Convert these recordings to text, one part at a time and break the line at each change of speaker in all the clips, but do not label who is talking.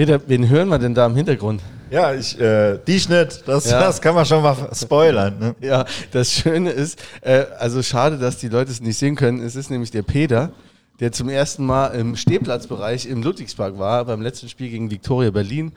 Peter, wen hören wir denn da im Hintergrund?
Ja, ich, äh, die Schnitt, das,
Ja.
das kann man schon mal spoilern. Ne?
Ja, das Schöne ist, äh, also schade, dass die Leute es nicht sehen können. Es ist nämlich der Peter, der zum ersten Mal im Stehplatzbereich im Ludwigspark war, beim letzten Spiel gegen Viktoria Berlin.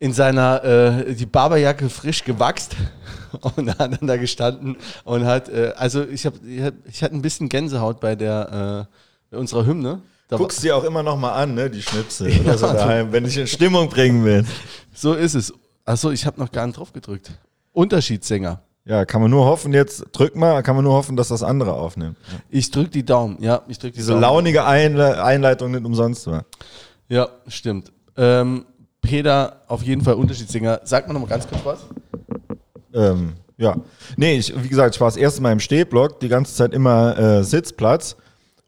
In seiner, äh, die Barberjacke frisch gewachst und hat dann da gestanden und hat, äh, also ich habe, ich, hab, ich hatte ein bisschen Gänsehaut bei der, äh, bei unserer Hymne. Da
Guckst dir auch immer noch mal an, ne, die Schnipsel
Ja,
oder so daheim, wenn ich in Stimmung bringen will.
So ist es. Achso, ich habe noch gar nicht drauf gedrückt. Unterschiedssänger.
Ja, kann man nur hoffen, jetzt drück mal, kann man nur hoffen, dass das andere aufnimmt.
Ich drück die Daumen. Ja, ich drück die
Diese
Daumen.
launige Einle Einleitung nicht umsonst war.
Ja, stimmt. Ähm, Peter, auf jeden Fall Unterschiedssänger. Sag mal noch mal ganz kurz was.
Ähm, ja. Nee, ich, wie gesagt, ich war das erste Mal im Stehblock, die ganze Zeit immer äh, Sitzplatz.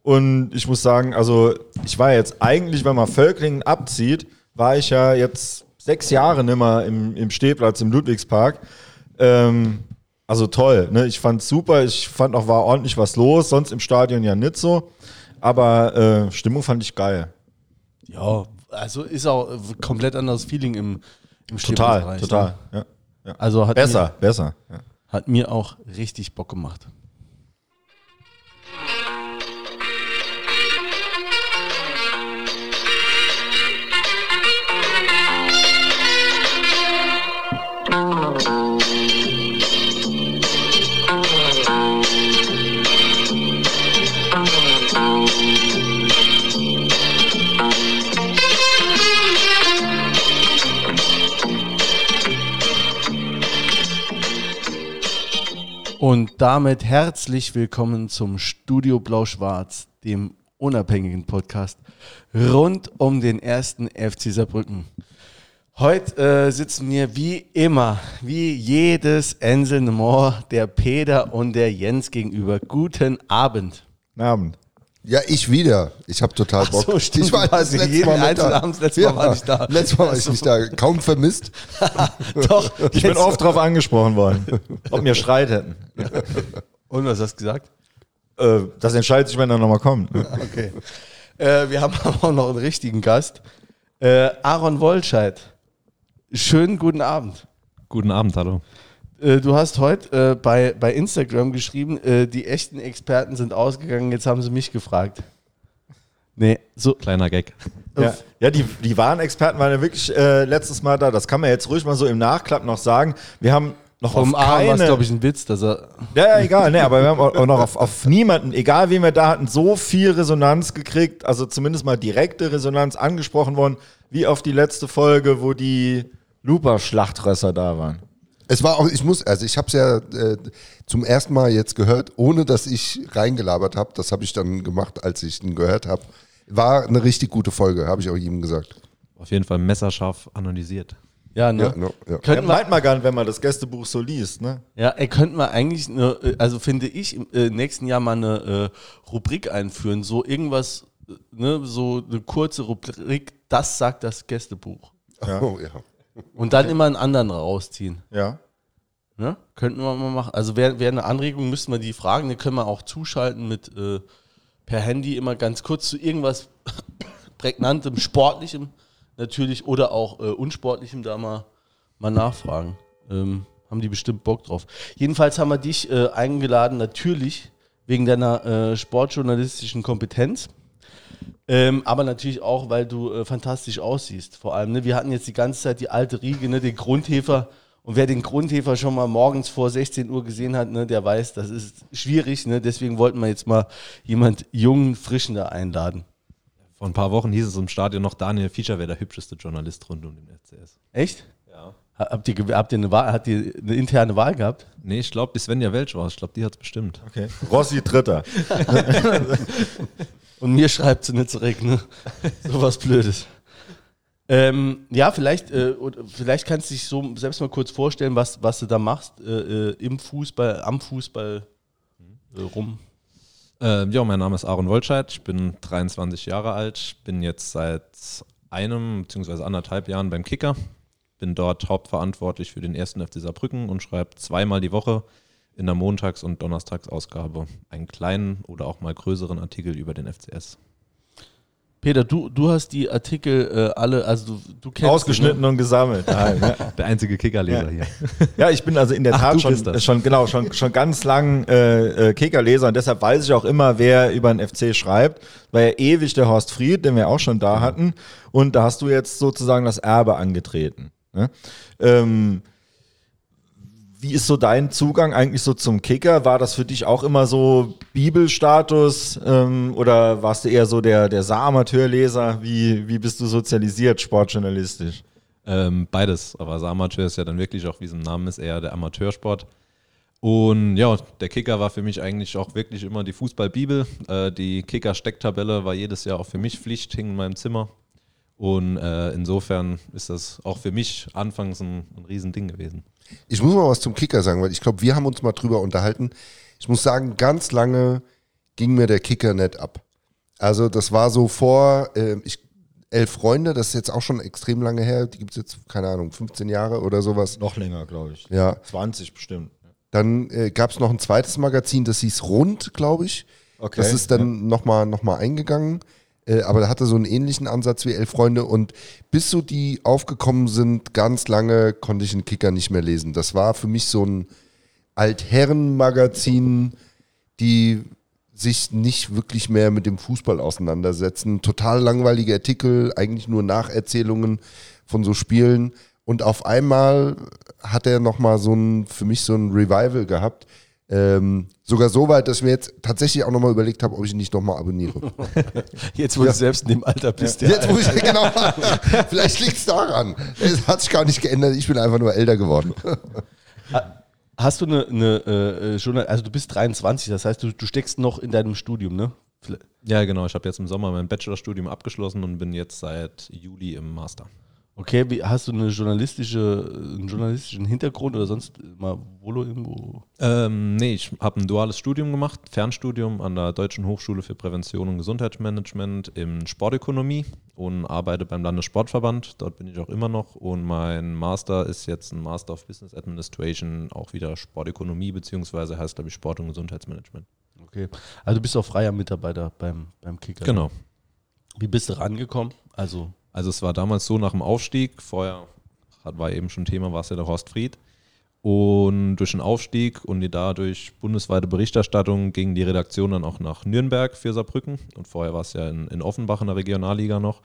Und ich muss sagen, also ich war jetzt eigentlich, wenn man Völklingen abzieht, war ich ja jetzt sechs Jahre nicht mehr im, im Stehplatz im Ludwigspark. Ähm, also toll, ne? Ich fand's super, ich fand auch, war ordentlich was los, sonst im Stadion ja nicht so. Aber äh, Stimmung fand ich geil.
Ja, also ist auch komplett anderes Feeling im, im
Total,
Stehplatzbereich,
total.
Ne?
Ja. Ja.
Also hat
Besser, besser. Ja.
Mir, hat mir auch richtig Bock gemacht. Und damit herzlich willkommen zum Studio Blau-Schwarz, dem unabhängigen Podcast rund um den ersten FC Saarbrücken. Heute äh, sitzen mir wie immer, wie jedes einzelne Mal, der Peter und der Jens gegenüber. Guten Abend.
Guten Abend.
Ja, ich wieder. Ich habe total
Ach
Bock.
so, stimmt,
ich war das letzte
jeden
Mal nicht
einzelnen
da.
Abend, das letzte Mal war ich da.
Letztes Mal war ich nicht da. Kaum vermisst.
Doch,
Ich bin oft drauf angesprochen worden, ob wir Streit hätten.
Und was hast du gesagt?
Äh, das entscheidet sich, wenn er nochmal kommt.
Okay. Äh, wir haben aber auch noch einen richtigen Gast. Äh, Aaron Wollscheid. Schönen guten Abend.
Guten Abend, hallo.
Äh, du hast heute äh, bei, bei Instagram geschrieben, äh, die echten Experten sind ausgegangen, jetzt haben sie mich gefragt. Nee, so.
Kleiner Gag.
Ja, ja die, die wahren Experten waren ja wirklich äh, letztes Mal da. Das kann man jetzt ruhig mal so im Nachklapp noch sagen. Wir haben noch
Vom
auf
war es,
keine...
glaube ich, ein Witz, dass er.
Ja, ja, egal, ne, aber wir haben auch auch noch auf, auf niemanden, egal wen wir da hatten, so viel Resonanz gekriegt, also zumindest mal direkte Resonanz angesprochen worden, wie auf die letzte Folge, wo die Luper-Schlachtrösser da waren.
Es war auch, ich muss, also ich habe es ja äh, zum ersten Mal jetzt gehört, ohne dass ich reingelabert habe. Das habe ich dann gemacht, als ich ihn gehört habe. War eine richtig gute Folge, habe ich auch ihm gesagt.
Auf jeden Fall messerscharf analysiert.
Ja, ne?
Ja, no, ja.
Ja,
Könnten wir,
meint man gar nicht, wenn man das Gästebuch so liest, ne?
ja, er könnte mal eigentlich, eine, äh, also finde ich, im äh, nächsten Jahr mal eine äh, Rubrik einführen. So irgendwas, äh, ne, so eine kurze Rubrik, das sagt das Gästebuch.
Ja.
Oh, ja.
Und dann immer einen anderen rausziehen.
Ja.
Ne? Könnten wir mal machen. Also wäre wär eine Anregung, müssten wir die fragen, die können wir auch zuschalten mit äh, per Handy immer ganz kurz zu irgendwas prägnantem, sportlichem natürlich oder auch äh, unsportlichem da mal, mal nachfragen. Ähm, haben die bestimmt Bock drauf. Jedenfalls haben wir dich äh, eingeladen, natürlich wegen deiner äh, sportjournalistischen Kompetenz. Ähm, aber natürlich auch, weil du äh, fantastisch aussiehst. Vor allem, ne? wir hatten jetzt die ganze Zeit die alte Riege, ne? den Grundhefer. Und wer den Grundhefer schon mal morgens vor 16 Uhr gesehen hat, ne, der weiß, das ist schwierig. Ne? Deswegen wollten wir jetzt mal jemand jungen, frischen da einladen.
Vor ein paar Wochen hieß es im Stadion noch, Daniel Fischer wäre der hübscheste Journalist rund um den FCS.
Echt? Habt ihr, habt ihr eine Wahl, habt ihr eine interne Wahl gehabt?
Nee, ich glaube, die Svenja Welch war es. Ich glaube, die hat es bestimmt.
Okay. Rossi Dritter.
Und mir schreibt sie nicht zurück, ne? So was Blödes. Ähm, ja, vielleicht, äh, vielleicht kannst du dich so selbst mal kurz vorstellen, was, was du da machst äh, äh, im Fußball, am Fußball äh, rum.
Äh, ja, mein Name ist Aaron Wolscheid. Ich bin 23 Jahre alt. Ich bin jetzt seit einem bzw. anderthalb Jahren beim Kicker. Bin dort hauptverantwortlich für den ersten FC Saarbrücken und schreibe zweimal die Woche in der Montags- und Donnerstagsausgabe einen kleinen oder auch mal größeren Artikel über den FCS.
Peter, du, du hast die Artikel äh, alle, also du, du kennst
Ausgeschnitten und gesammelt. Nein, ne?
Der einzige Kickerleser hier.
Ja, ich bin also in der
Ach,
Tat schon, schon, genau, schon, schon ganz lang äh, äh, Kickerleser und deshalb weiß ich auch immer, wer über den FC schreibt. War ja ewig der Horst Fried, den wir auch schon da hatten. Und da hast du jetzt sozusagen das Erbe angetreten. Ne? Ähm, wie ist so dein Zugang eigentlich so zum Kicker? War das für dich auch immer so Bibelstatus ähm, oder warst du eher so der, der Saaramateurleser? Wie, wie bist du sozialisiert, sportjournalistisch?
Ähm, beides, aber Amateur ist ja dann wirklich auch, wie es im Namen ist, eher der Amateursport. Und ja, der Kicker war für mich eigentlich auch wirklich immer die Fußballbibel. Äh, die Kicker-Stecktabelle war jedes Jahr auch für mich Pflicht, hing in meinem Zimmer. Und äh, insofern ist das auch für mich anfangs ein, ein Riesending gewesen.
Ich muss mal was zum Kicker sagen, weil ich glaube, wir haben uns mal drüber unterhalten. Ich muss sagen, ganz lange ging mir der Kicker nicht ab. Also das war so vor äh, ich, elf Freunde, das ist jetzt auch schon extrem lange her. Die gibt es jetzt, keine Ahnung, 15 Jahre oder sowas.
Noch länger, glaube ich.
Ja.
20 bestimmt.
Dann äh, gab es noch ein zweites Magazin, das hieß Rund, glaube ich.
Okay.
Das ist dann nochmal noch mal eingegangen. Äh, aber da hatte so einen ähnlichen Ansatz wie Elf Freunde. Und bis so die aufgekommen sind, ganz lange konnte ich einen Kicker nicht mehr lesen. Das war für mich so ein Altherrenmagazin, die sich nicht wirklich mehr mit dem Fußball auseinandersetzen. Total langweilige Artikel, eigentlich nur Nacherzählungen von so Spielen. Und auf einmal hat er nochmal so ein, für mich so ein Revival gehabt. Ähm, sogar so weit, dass ich mir jetzt tatsächlich auch nochmal überlegt habe, ob ich ihn nicht nochmal abonniere.
Jetzt, wo du selbst in dem Alter bist, ja.
Jetzt muss ich, genau, vielleicht liegt es daran. Es hat sich gar nicht geändert, ich bin einfach nur älter geworden.
Hast du eine, eine äh, Journal also du bist 23, das heißt, du, du steckst noch in deinem Studium, ne?
Ja, genau. Ich habe jetzt im Sommer mein Bachelorstudium abgeschlossen und bin jetzt seit Juli im Master.
Okay, wie, hast du eine journalistische, einen journalistischen Hintergrund oder sonst mal Volo irgendwo?
Ähm, nee, ich habe ein duales Studium gemacht, Fernstudium an der Deutschen Hochschule für Prävention und Gesundheitsmanagement in Sportökonomie und arbeite beim Landessportverband. Dort bin ich auch immer noch. Und mein Master ist jetzt ein Master of Business Administration, auch wieder Sportökonomie, beziehungsweise heißt, glaube ich, Sport- und Gesundheitsmanagement.
Okay. Also du bist auch freier Mitarbeiter beim, beim Kicker.
Genau.
Wie bist du rangekommen? Also,
Also es war damals so nach dem Aufstieg, vorher war eben schon Thema, war es ja der Horst Fried. Und durch den Aufstieg und die dadurch bundesweite Berichterstattung ging die Redaktion dann auch nach Nürnberg für Saarbrücken. Und vorher war es ja in, in Offenbach in der Regionalliga noch.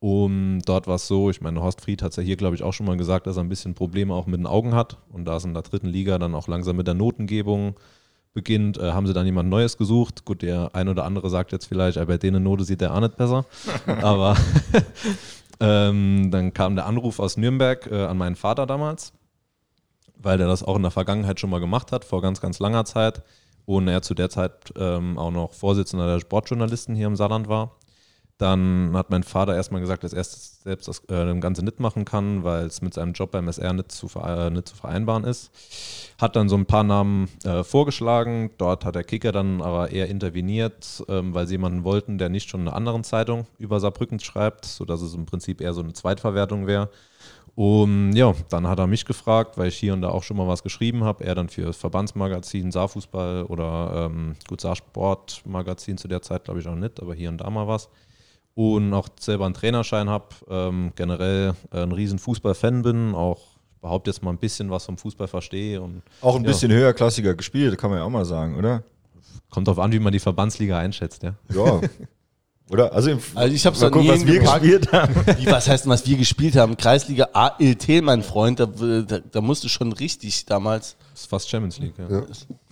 Und dort war es so, ich meine, Horst Fried hat es ja hier, glaube ich, auch schon mal gesagt, dass er ein bisschen Probleme auch mit den Augen hat. Und da es in der dritten Liga dann auch langsam mit der Notengebung beginnt, äh, haben sie dann jemand Neues gesucht. Gut, der ein oder andere sagt jetzt vielleicht, bei denen Note sieht der auch nicht besser. Aber ähm, dann kam der Anruf aus Nürnberg äh, an meinen Vater damals, weil der das auch in der Vergangenheit schon mal gemacht hat, vor ganz, ganz langer Zeit. Und er zu der Zeit ähm, auch noch Vorsitzender der Sportjournalisten hier im Saarland war. Dann hat mein Vater erstmal gesagt, dass er selbst das äh, Ganze nicht machen kann, weil es mit seinem Job beim SR nicht zu, äh, nicht zu vereinbaren ist. Hat dann so ein paar Namen äh, vorgeschlagen. Dort hat der Kicker dann aber eher interveniert, ähm, weil sie jemanden wollten, der nicht schon in einer anderen Zeitung über Saarbrücken schreibt, sodass es im Prinzip eher so eine Zweitverwertung wäre. Und ja, dann hat er mich gefragt, weil ich hier und da auch schon mal was geschrieben habe. Er dann für das Verbandsmagazin Saarfußball oder ähm, gut Saarsportmagazin zu der Zeit, glaube ich, auch nicht, aber hier und da mal was und auch selber einen Trainerschein habe, ähm, generell äh, ein riesen Fußballfan bin, auch behaupte jetzt mal ein bisschen was vom Fußball verstehe und
Auch ein
Ja.
bisschen höherklassiger gespielt, kann man ja auch mal sagen, oder?
kommt darauf an, wie man die Verbandsliga einschätzt, ja.
Ja. oder? Also, im,
Also ich hab's
mal
an
gucken, was wir
gepackt.
gespielt haben.
wie, was heißt denn, was wir gespielt haben? Kreisliga ALT, mein Freund, da, da, da musst du schon richtig damals.
Das ist fast Champions League, ja.
Ja.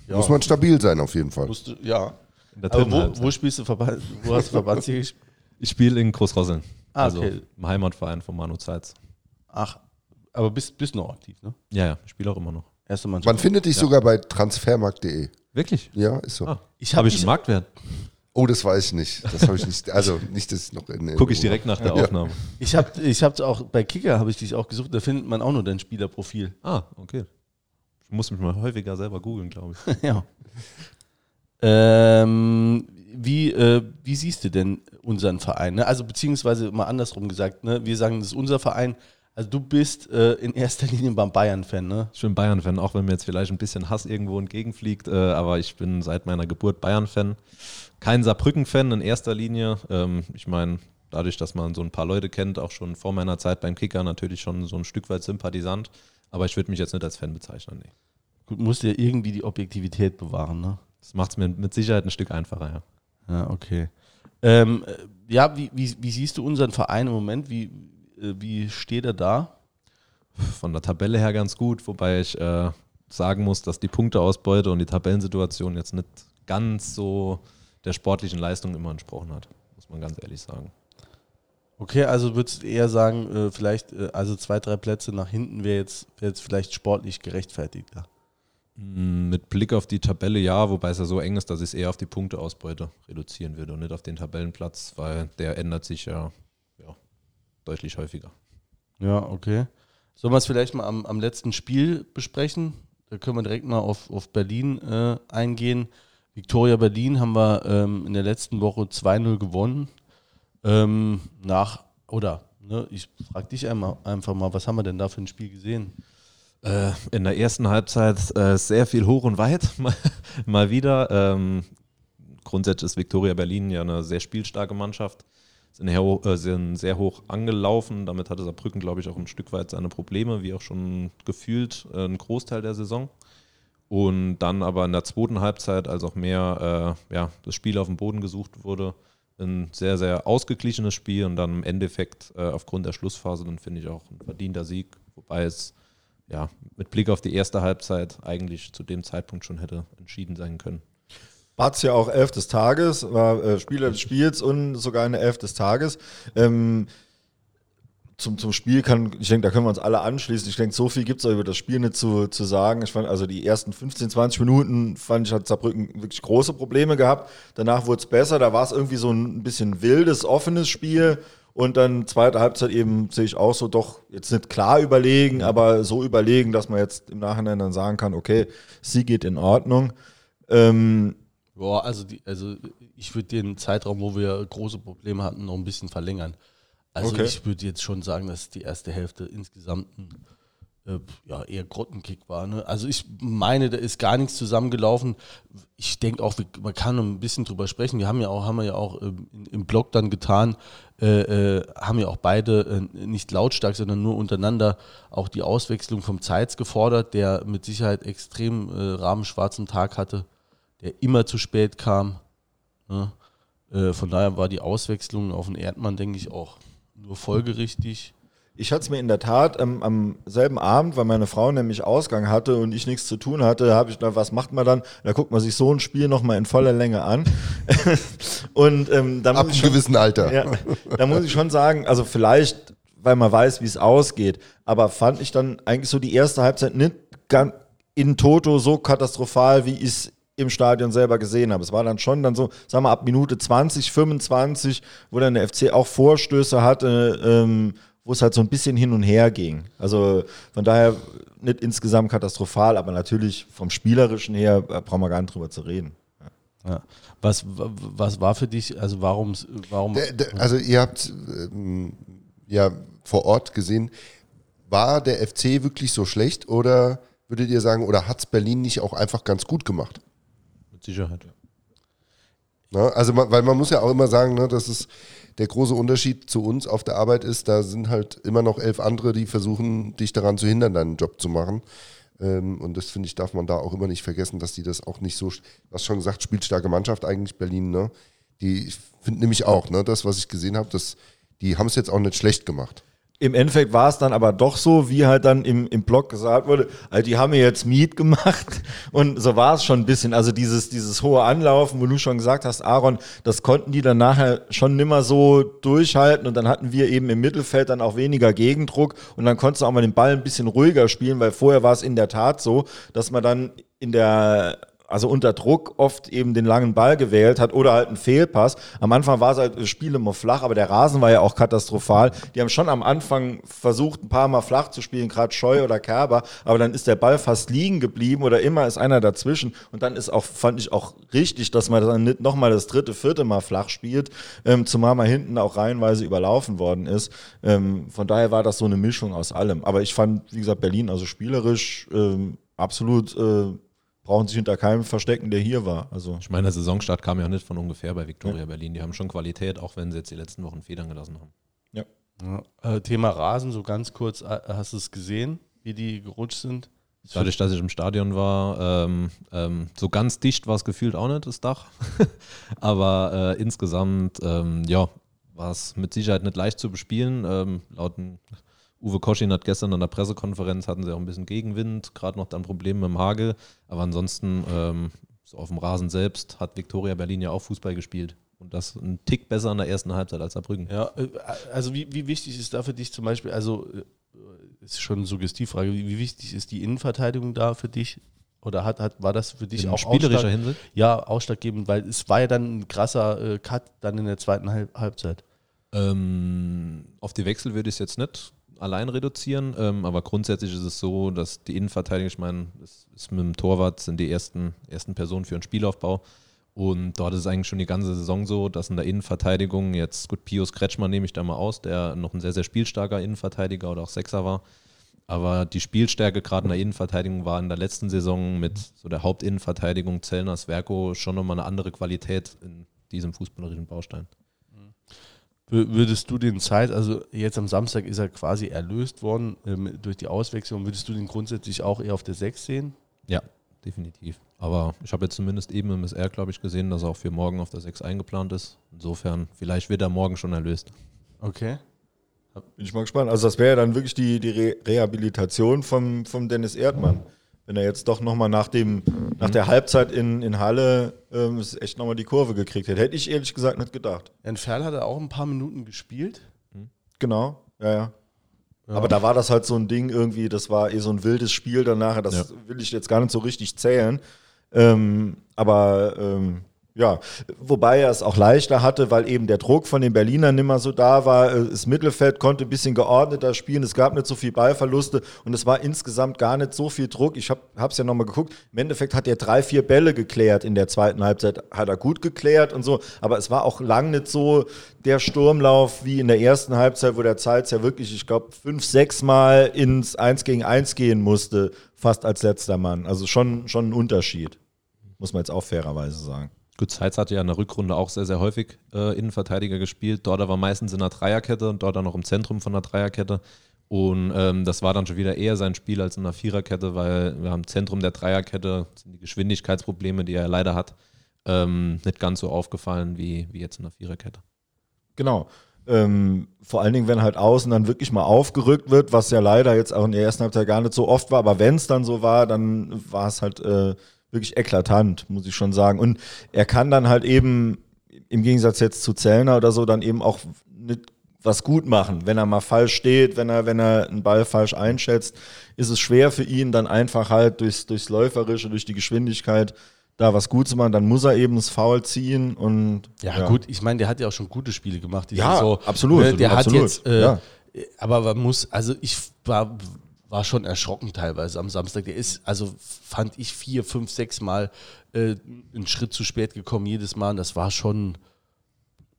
Ja.
Muss man stabil sein auf jeden Fall.
Musst du, ja. Aber wo, wo spielst du Verband, wo hast du Verbandsliga gespielt?
Ich spiele in Großrosseln,
Ah,
also
okay.
im Heimatverein von Manu Zeitz.
Ach, aber bist, bist noch aktiv, ne?
Ja, ja, ich spiele auch immer noch.
Erste Mannschaft.
Man findet dich sogar bei transfermarkt.de.
Wirklich?
Ja, ist so.
Ah,
Ich
habe
hab
ich
mich-
einen Marktwert?
Oh, das weiß ich nicht. Das habe ich nicht. Also nicht, dass ich noch in
Gucke ich direkt nach der
Ja.
Aufnahme.
Ich habe ich hab auch bei Kicker habe ich dich auch gesucht, da findet man auch nur dein Spielerprofil.
Ah, okay. Ich muss mich mal häufiger selber googeln, glaube ich.
ja. Ähm, wie, äh, wie siehst du denn unseren Verein? Ne? Also beziehungsweise mal andersrum gesagt, ne? wir sagen, das ist unser Verein. Also du bist äh, in erster Linie beim Bayern-Fan, ne?
Ich bin Bayern-Fan, auch wenn mir jetzt vielleicht ein bisschen Hass irgendwo entgegenfliegt, äh, aber ich bin seit meiner Geburt Bayern-Fan. Kein Saarbrücken-Fan in erster Linie. Ähm, ich meine, dadurch, dass man so ein paar Leute kennt, auch schon vor meiner Zeit beim Kicker natürlich schon so ein Stück weit Sympathisant. Aber ich würde mich jetzt nicht als Fan bezeichnen. Nee.
Gut, musst ja irgendwie die Objektivität bewahren, ne?
Das macht es mir mit Sicherheit ein Stück einfacher, ja.
Ja, okay. Ähm, äh, ja, wie, wie, wie siehst du unseren Verein im Moment? Wie, äh, wie steht er da?
Von der Tabelle her ganz gut, wobei ich äh, sagen muss, dass die Punkteausbeute und die Tabellensituation jetzt nicht ganz so der sportlichen Leistung immer entsprochen hat, muss man ganz ehrlich sagen.
Okay, also würdest du eher sagen, äh, vielleicht, also zwei, drei Plätze nach hinten wäre jetzt, wär jetzt vielleicht sportlich gerechtfertigter.
Mm, Mit Blick auf die Tabelle ja, wobei es ja so eng ist, dass ich es eher auf die Punkteausbeute reduzieren würde und nicht auf den Tabellenplatz, weil der ändert sich ja, ja deutlich häufiger.
Ja, okay. Sollen wir es vielleicht mal am, am letzten Spiel besprechen? Da können wir direkt mal auf, auf Berlin äh, eingehen. Victoria Berlin haben wir ähm, in der letzten Woche 2-0 gewonnen. Ähm, nach, oder, ne, ich frage dich einmal, einfach mal, was haben wir denn da für ein Spiel gesehen?
Äh, in der ersten Halbzeit äh, sehr viel hoch und weit, mal, wieder. Ähm, grundsätzlich ist Viktoria Berlin ja eine sehr spielstarke Mannschaft. Sind, her, äh, sind sehr hoch angelaufen. Damit hatte Saarbrücken, glaube ich, auch ein Stück weit seine Probleme, wie auch schon gefühlt äh, ein Großteil der Saison. Und dann aber in der zweiten Halbzeit, als auch mehr äh, ja, das Spiel auf dem Boden gesucht wurde, ein sehr, sehr ausgeglichenes Spiel und dann im Endeffekt äh, aufgrund der Schlussphase dann finde ich auch ein verdienter Sieg, wobei es ja mit Blick auf die erste Halbzeit eigentlich zu dem Zeitpunkt schon hätte entschieden sein können.
Batz ja auch Elf des Tages, war äh, Spieler des Spiels und sogar eine Elf des Tages. Ähm, zum, zum Spiel kann, ich denke, da können wir uns alle anschließen. Ich denke, so viel gibt es über das Spiel nicht zu, zu sagen. Ich fand, also die ersten 15, 20 Minuten fand ich, hat Saarbrücken wirklich große Probleme gehabt. Danach wurde es besser. Da war es irgendwie so ein bisschen wildes, offenes Spiel. Und dann zweite Halbzeit eben sehe ich auch so doch jetzt nicht klar überlegen, aber so überlegen, dass man jetzt im Nachhinein dann sagen kann, okay, sie geht in Ordnung. Ähm,
Boah, also, die, also ich würde den Zeitraum, wo wir große Probleme hatten, noch ein bisschen verlängern. Also
Okay.
ich würde jetzt schon sagen, dass die erste Hälfte insgesamt ein äh, ja, eher Grottenkick war. Ne? Also ich meine, da ist gar nichts zusammengelaufen. Ich denke auch, man kann ein bisschen drüber sprechen. Wir haben ja auch, haben wir ja auch ähm, im Blog dann getan, äh, äh, haben ja auch beide äh, nicht lautstark, sondern nur untereinander auch die Auswechslung vom Zeitz gefordert, der mit Sicherheit extrem äh, rahmenschwarzen Tag hatte, der immer zu spät kam. Ne? Von daher war die Auswechslung auf den Erdmann, denke ich, auch nur folgerichtig.
Ich hatte es mir in der Tat ähm, am selben Abend, weil meine Frau nämlich Ausgang hatte und ich nichts zu tun hatte, habe ich gedacht, was macht man dann? Da guckt man sich so ein Spiel nochmal in voller Länge an. und ähm, da,
Ab einem gewissen Alter.
ja, da muss ich schon sagen, also vielleicht, weil man weiß, wie es ausgeht, aber fand ich dann eigentlich so die erste Halbzeit nicht ganz in Toto so katastrophal, wie ich es im Stadion selber gesehen habe. Es war dann schon dann so, sagen wir ab Minute 20, 25, wo dann der FC auch Vorstöße hatte, ähm, wo es halt so ein bisschen hin und her ging. Also von daher nicht insgesamt katastrophal, aber natürlich vom Spielerischen her äh, brauchen wir gar nicht drüber zu reden.
Ja. Was, was war für dich, also warum, warum
Der, der, also ihr habt ähm, ja vor Ort gesehen, war der FC wirklich so schlecht oder würdet ihr sagen, oder hat es Berlin nicht auch einfach ganz gut gemacht?
Mit Sicherheit.
Ne? Also, man, weil man muss ja auch immer sagen, ne, dass es der große Unterschied zu uns auf der Arbeit ist, da sind halt immer noch elf andere, die versuchen, dich daran zu hindern, deinen Job zu machen. Ähm, und das finde ich, darf man da auch immer nicht vergessen, dass die das auch nicht so, was schon gesagt, spielstarke Mannschaft eigentlich Berlin, ne? Die, finde nämlich auch, ne, das, was ich gesehen habe, die haben es jetzt auch nicht schlecht gemacht.
Im Endeffekt war es dann aber doch so, wie halt dann im, im Blog gesagt wurde, also die haben mir jetzt Miet gemacht und so war es schon ein bisschen. Also dieses, dieses hohe Anlaufen, wo du schon gesagt hast, Aaron, das konnten die dann nachher schon nimmer so durchhalten und dann hatten wir eben im Mittelfeld dann auch weniger Gegendruck und dann konntest du auch mal den Ball ein bisschen ruhiger spielen, weil vorher war es in der Tat so, dass man dann in der also unter Druck oft eben den langen Ball gewählt hat oder halt einen Fehlpass. Am Anfang war es halt das Spiel immer flach, aber der Rasen war ja auch katastrophal. Die haben schon am Anfang versucht, ein paar Mal flach zu spielen, gerade Scheu oder Kerber, aber dann ist der Ball fast liegen geblieben oder immer ist einer dazwischen und dann ist auch, fand ich auch richtig, dass man dann nicht nochmal das dritte, vierte Mal flach spielt, ähm, zumal man hinten auch reihenweise überlaufen worden ist. Ähm, von daher war das so eine Mischung aus allem. Aber ich fand, wie gesagt, Berlin also spielerisch ähm, absolut äh, brauchen sich hinter keinem verstecken, der hier war. Also
Ich meine, der Saisonstart kam ja nicht von ungefähr bei Viktoria Berlin. Die haben schon Qualität, auch wenn sie jetzt die letzten Wochen Federn gelassen haben.
ja.
Ja. Äh, Thema Rasen, so ganz kurz, äh, hast du es gesehen, wie die gerutscht sind?
Dadurch, dass ich im Stadion war, ähm, ähm, so ganz dicht war es gefühlt auch nicht, das Dach. Aber äh, insgesamt, ähm, ja, war es mit Sicherheit nicht leicht zu bespielen. Ähm, laut Uwe Koschin hat gestern an der Pressekonferenz, hatten sie auch ein bisschen Gegenwind, gerade noch dann Probleme mit dem Hagel. Aber ansonsten, ähm, so auf dem Rasen selbst, hat Viktoria Berlin ja auch Fußball gespielt. Und das ein Tick besser in der ersten Halbzeit als Saarbrücken.
Ja, äh, also wie, wie wichtig ist da für dich zum Beispiel, also äh, ist schon eine Suggestivfrage, wie, wie wichtig ist die Innenverteidigung da für dich? Oder hat, hat, war das für dich
In
auch
spielerischer Hinsicht?
Ja, ausschlaggebend, weil es war ja dann ein krasser äh, Cut dann in der zweiten Halb Halbzeit.
Ähm, auf die Wechsel würde ich es jetzt nicht allein reduzieren, ähm, aber grundsätzlich ist es so, dass die Innenverteidigung, ich meine, das ist mit dem Torwart sind die ersten, ersten Personen für einen Spielaufbau. Und dort ist es eigentlich schon die ganze Saison so, dass in der Innenverteidigung jetzt, gut, Pius Kretschmann nehme ich da mal aus, der noch ein sehr, sehr spielstarker Innenverteidiger oder auch Sechser war. Aber die Spielstärke gerade in der Innenverteidigung war in der letzten Saison mit so der Hauptinnenverteidigung Zellner, Sverko schon nochmal eine andere Qualität in diesem fußballerischen Baustein.
Wür- Würdest du den Zeit, also jetzt am Samstag ist er quasi erlöst worden ähm, durch die Auswechslung, würdest du den grundsätzlich auch eher auf der 6 sehen?
Ja, definitiv. Aber ich habe jetzt zumindest eben im SR, glaube ich, gesehen, dass er auch für morgen auf der 6 eingeplant ist. Insofern, vielleicht wird er morgen schon erlöst.
Okay.
Bin ich mal gespannt. Also das wäre ja dann wirklich die, die Re Rehabilitation vom, vom Dennis Erdmann. Wenn er jetzt doch nochmal nach, dem, nach der Halbzeit in, in Halle ähm, echt nochmal die Kurve gekriegt hätte. Hätte ich ehrlich gesagt nicht gedacht.
Jan Ferl hat er auch ein paar Minuten gespielt.
Genau, ja, ja. Aber da war das halt so ein Ding irgendwie, das war eh so ein wildes Spiel danach. Das
Ja.
will ich jetzt gar nicht so richtig zählen. Ähm, aber ähm, ja, wobei er es auch leichter hatte, weil eben der Druck von den Berlinern nicht mehr so da war. Äh, Das Mittelfeld konnte ein bisschen geordneter spielen. Es gab nicht so viel Ballverluste und es war insgesamt gar nicht so viel Druck. Ich habe es ja nochmal geguckt. Im Endeffekt hat er drei, vier Bälle geklärt in der zweiten Halbzeit. Hat er gut geklärt und so. Aber es war auch lang nicht so der Sturmlauf wie in der ersten Halbzeit, wo der Zeitz ja wirklich, ich glaube, fünf, sechs Mal ins Eins gegen Eins gehen musste, fast als letzter Mann. Also schon, schon ein Unterschied. Muss man jetzt auch fairerweise sagen.
Gut, Zeitz hatte ja in der Rückrunde auch sehr, sehr häufig äh, Innenverteidiger gespielt. Dort aber meistens in der Dreierkette und dort dann noch im Zentrum von der Dreierkette. Und ähm, das war dann schon wieder eher sein Spiel als in der Viererkette, weil wir im Zentrum der Dreierkette sind die Geschwindigkeitsprobleme, die er leider hat, ähm, nicht ganz so aufgefallen wie, wie jetzt in der Viererkette.
Genau. Ähm, vor allen Dingen, wenn halt außen dann wirklich mal aufgerückt wird, was ja leider jetzt auch in der ersten Halbzeit gar nicht so oft war, aber wenn es dann so war, dann war es halt äh, wirklich eklatant, muss ich schon sagen. Und er kann dann halt eben, im Gegensatz jetzt zu Zellner oder so, dann eben auch was gut machen. Wenn er mal falsch steht, wenn er, wenn er einen Ball falsch einschätzt, ist es schwer für ihn, dann einfach halt durchs, durchs Läuferische, durch die Geschwindigkeit da was gut zu machen. Dann muss er eben das Foul ziehen und
Ja, gut, ich meine, der hat ja auch schon gute Spiele gemacht. die
Ja,
Saison.
absolut,
Ne, Der
absolut,
hat jetzt, äh,
ja.
aber man muss, also ich war, war schon erschrocken teilweise am Samstag. Der ist, also fand ich vier, fünf, sechs Mal äh, einen Schritt zu spät gekommen, jedes Mal. Und das war schon,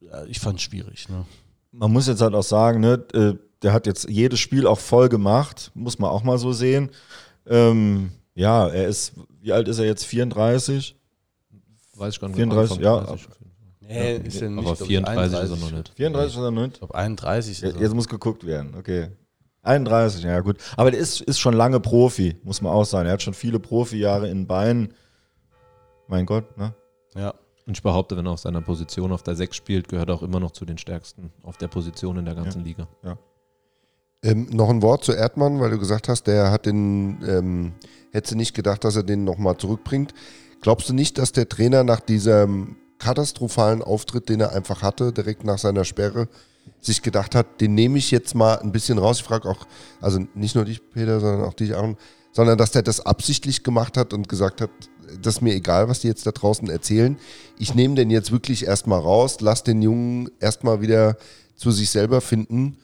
ja, ich fand es schwierig. Ne?
man muss jetzt halt auch sagen, ne, äh, der hat jetzt jedes Spiel auch voll gemacht, muss man auch mal so sehen. Ähm, ja, er ist, wie alt ist er jetzt? 34?
Weiß ich gar nicht.
34,
Anfang
ja.
30 auf jeden Fall.
Nee, ist ja nicht,
Aber
glaub ich,
34 ist er
31.
noch nicht.
34 oder 9?
Ich glaube 31.
Jetzt,
Also.
jetzt muss geguckt werden, okay. 31, ja gut. Aber der ist, ist schon lange Profi, muss man auch sagen. Er hat schon viele Profijahre in Beinen. Mein Gott, ne?
Ja.
Und ich behaupte, wenn er auf seiner Position auf der 6 spielt, gehört er auch immer noch zu den stärksten auf der Position in der ganzen Liga.
Ähm, noch ein Wort zu Erdmann, weil du gesagt hast, der hat den, ähm, hätte nicht gedacht, dass er den nochmal zurückbringt. Glaubst du nicht, dass der Trainer nach diesem katastrophalen Auftritt, den er einfach hatte, direkt nach seiner Sperre, sich gedacht hat, den nehme ich jetzt mal ein bisschen raus? Ich frage auch, also nicht nur dich, Peter, sondern auch dich, Aaron, sondern dass der das absichtlich gemacht hat und gesagt hat, das ist mir egal, was die jetzt da draußen erzählen. Ich nehme den jetzt wirklich erstmal raus, lass den Jungen erstmal wieder zu sich selber finden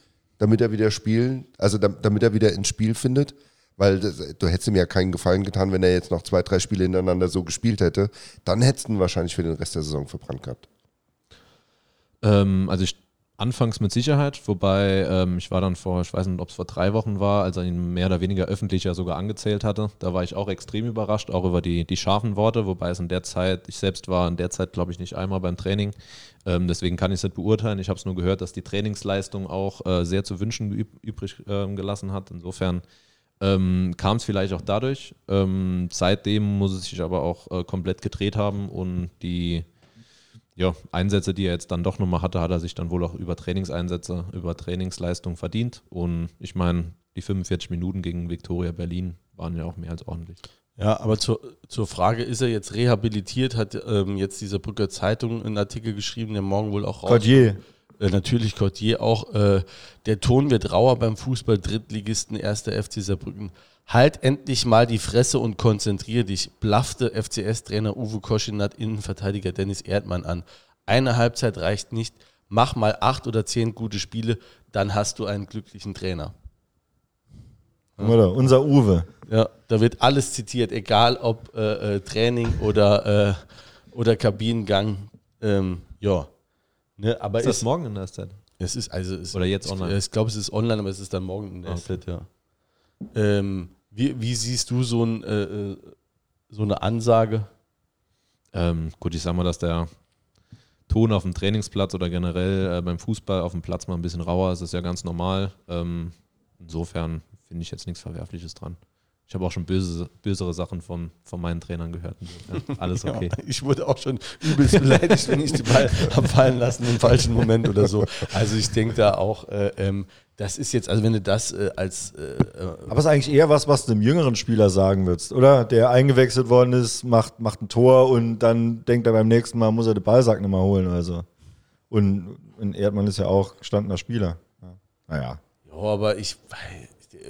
damit er wieder spielen, also dam- damit er wieder ins Spiel findet. Weil das, du hättest ihm ja keinen Gefallen getan, wenn er jetzt noch zwei, drei Spiele hintereinander so gespielt hätte. Dann hättest du ihn wahrscheinlich für den Rest der Saison verbrannt gehabt.
Ähm, also ich Anfangs mit Sicherheit, wobei ähm, ich war dann vor, ich weiß nicht, ob es vor drei Wochen war, als er ihn mehr oder weniger öffentlich ja sogar angezählt hatte. Da war ich auch extrem überrascht, auch über die, die scharfen Worte, wobei es in der Zeit, ich selbst war in der Zeit, glaube ich, nicht einmal beim Training. Ähm, deswegen kann ich es nicht beurteilen. Ich habe es nur gehört, dass die Trainingsleistung auch äh, sehr zu wünschen üb übrig äh, gelassen hat. Insofern ähm, kam es vielleicht auch dadurch. Ähm, seitdem muss es sich aber auch äh, komplett gedreht haben und die ja, Einsätze, die er jetzt dann doch nochmal hatte, hat er sich dann wohl auch über Trainingseinsätze, über Trainingsleistung verdient. Und ich meine, die 45 Minuten gegen Viktoria Berlin waren ja auch mehr als ordentlich.
Ja, aber zur, zur Frage, ist er jetzt rehabilitiert, hat ähm, jetzt diese Brücker Zeitung einen Artikel geschrieben, der morgen wohl auch raus.
Cordier.
Äh, natürlich Cordier auch. Äh, der Ton wird rauer beim Fußball, Drittligisten, erster FC Saarbrücken. Halt endlich mal die Fresse und konzentrier dich, blaffte FCS-Trainer Uwe Koschinat Innenverteidiger Dennis Erdmann an. Eine Halbzeit reicht nicht. Mach mal acht oder zehn gute Spiele, dann hast du einen glücklichen Trainer.
Oder unser Uwe.
Ja, da wird alles zitiert, egal ob äh, äh, Training oder, äh, oder Kabinengang. Ähm, ja. Ne, aber
Ist das morgen in der SZ?
es ist also es,
Oder jetzt
ich,
online?
Ich glaube, es ist online, aber es ist dann morgen in der
Ah,
SZ, ja. Ähm, wie, wie siehst du so, ein, äh, äh, so eine Ansage?
Ähm, gut, ich sag mal, dass der Ton auf dem Trainingsplatz oder generell äh, beim Fußball auf dem Platz mal ein bisschen rauer ist, ist ja ganz normal. Ähm, insofern finde ich jetzt nichts Verwerfliches dran. Ich habe auch schon böse, bösere Sachen von, von meinen Trainern gehört. Insofern alles okay.
Ja, ich wurde auch schon übelst beleidigt, wenn ich den Ball habe fallen lassen im falschen Moment oder so. Also ich denke da auch, äh, ähm, das ist jetzt, also wenn du das äh, als äh, äh,
Aber es ist eigentlich eher was, was du einem jüngeren Spieler sagen würdest, oder? Der eingewechselt worden ist, macht, macht ein Tor und dann denkt er beim nächsten Mal, muss er den Ballsack nicht mehr holen. Also. Und, und Erdmann ist ja auch gestandener Spieler. Ja. Naja.
Ja, aber ich,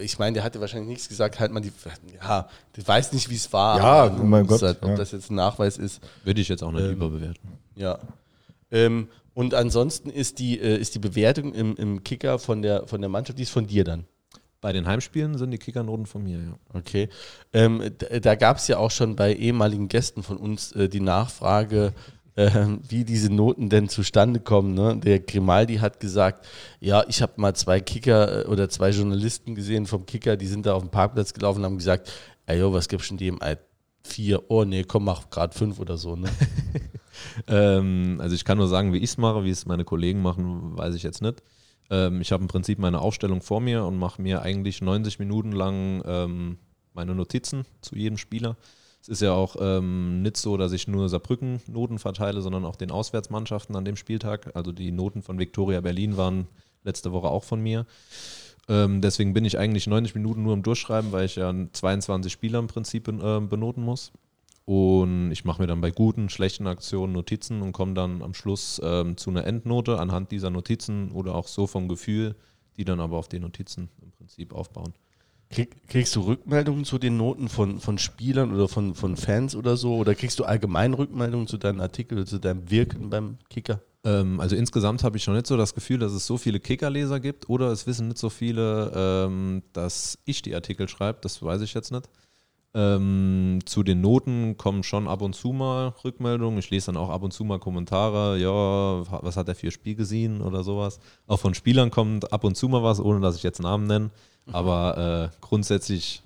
ich meine, der hatte wahrscheinlich nichts gesagt, halt mal die, ja, der weiß nicht, wie es war.
Ja,
aber
oh mein Gott,
Halt, ob
ja.
das jetzt ein Nachweis ist,
Würde ich jetzt auch nicht
Ähm,
überbewerten.
ja. Ähm, und ansonsten ist die, äh, ist die Bewertung im, im Kicker von der, von der Mannschaft, die ist von dir dann.
Bei den Heimspielen sind die Kickernoten von mir, ja.
Okay. Ähm, da da gab es ja auch schon bei ehemaligen Gästen von uns äh, die Nachfrage, äh, wie diese Noten denn zustande kommen. Ne? Der Grimaldi hat gesagt, ja, ich habe mal zwei Kicker äh, oder zwei Journalisten gesehen vom Kicker, die sind da auf dem Parkplatz gelaufen und haben gesagt, ey, jo, was gibst du denn dem? Ey, vier, oh nee, komm, mach gerade fünf oder so. Ne?
Ähm, also ich kann nur sagen, wie ich es mache, wie es meine Kollegen machen, weiß ich jetzt nicht. Ähm, ich habe im Prinzip meine Aufstellung vor mir und mache mir eigentlich 90 Minuten lang ähm, meine Notizen zu jedem Spieler. Es ist ja auch ähm, nicht so, dass ich nur Saarbrücken Noten verteile, sondern auch den Auswärtsmannschaften an dem Spieltag. Also die Noten von Viktoria Berlin waren letzte Woche auch von mir. Ähm, deswegen bin ich eigentlich 90 Minuten nur im Durchschreiben, weil ich ja 22 Spieler im Prinzip äh, benoten muss. Und ich mache mir dann bei guten, schlechten Aktionen Notizen und komme dann am Schluss ähm, zu einer Endnote anhand dieser Notizen oder auch so vom Gefühl, die dann aber auf die Notizen im Prinzip aufbauen.
Krieg, kriegst du Rückmeldungen zu den Noten von, von Spielern oder von, von Fans oder so? Oder kriegst du allgemein Rückmeldungen zu deinen Artikeln zu deinem Wirken beim Kicker?
Ähm, also insgesamt habe ich noch nicht so das Gefühl, dass es so viele Kickerleser gibt oder es wissen nicht so viele, ähm, dass ich die Artikel schreibe, das weiß ich jetzt nicht. Ähm, zu den Noten kommen schon ab und zu mal Rückmeldungen. Ich lese dann auch ab und zu mal Kommentare, ja, was hat er für Spiel gesehen oder sowas. Auch von Spielern kommt ab und zu mal was, ohne dass ich jetzt Namen nenne. Aber äh, grundsätzlich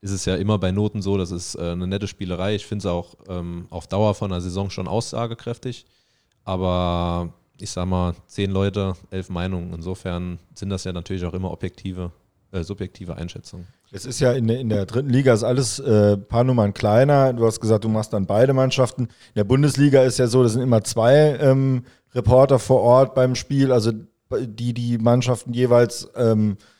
ist es ja immer bei Noten so, das ist äh, eine nette Spielerei. Ich finde es auch ähm, auf Dauer von der Saison schon aussagekräftig. Aber ich sag mal, zehn Leute, elf Meinungen. Insofern sind das ja natürlich auch immer objektive, äh, subjektive Einschätzungen.
Es ist ja in der, in der dritten Liga ist alles äh, paar Nummern kleiner. Du hast gesagt, du machst dann beide Mannschaften. In der Bundesliga ist ja so, das sind immer zwei ähm, Reporter vor Ort beim Spiel, also die die Mannschaften jeweils ähm, äh,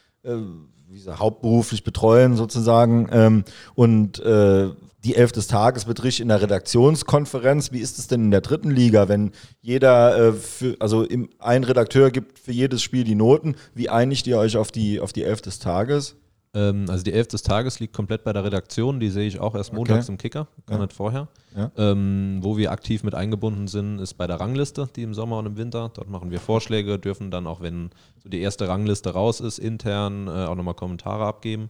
gesagt, hauptberuflich betreuen sozusagen. Ähm, und äh, die Elf des Tages richtig in der Redaktionskonferenz. Wie ist es denn in der dritten Liga, wenn jeder, äh, für, also im, ein Redakteur gibt für jedes Spiel die Noten? Wie einigt ihr euch auf die, auf die Elf des Tages?
Ähm, also die Elf des Tages liegt komplett bei der Redaktion. Die sehe ich auch erst montags
Okay.
im Kicker, gar
Ja.
nicht vorher.
Ja.
Ähm, wo wir aktiv mit eingebunden sind, ist bei der Rangliste, die im Sommer und im Winter. Dort machen wir Vorschläge, dürfen dann auch, wenn so die erste Rangliste raus ist, intern äh, auch nochmal Kommentare abgeben.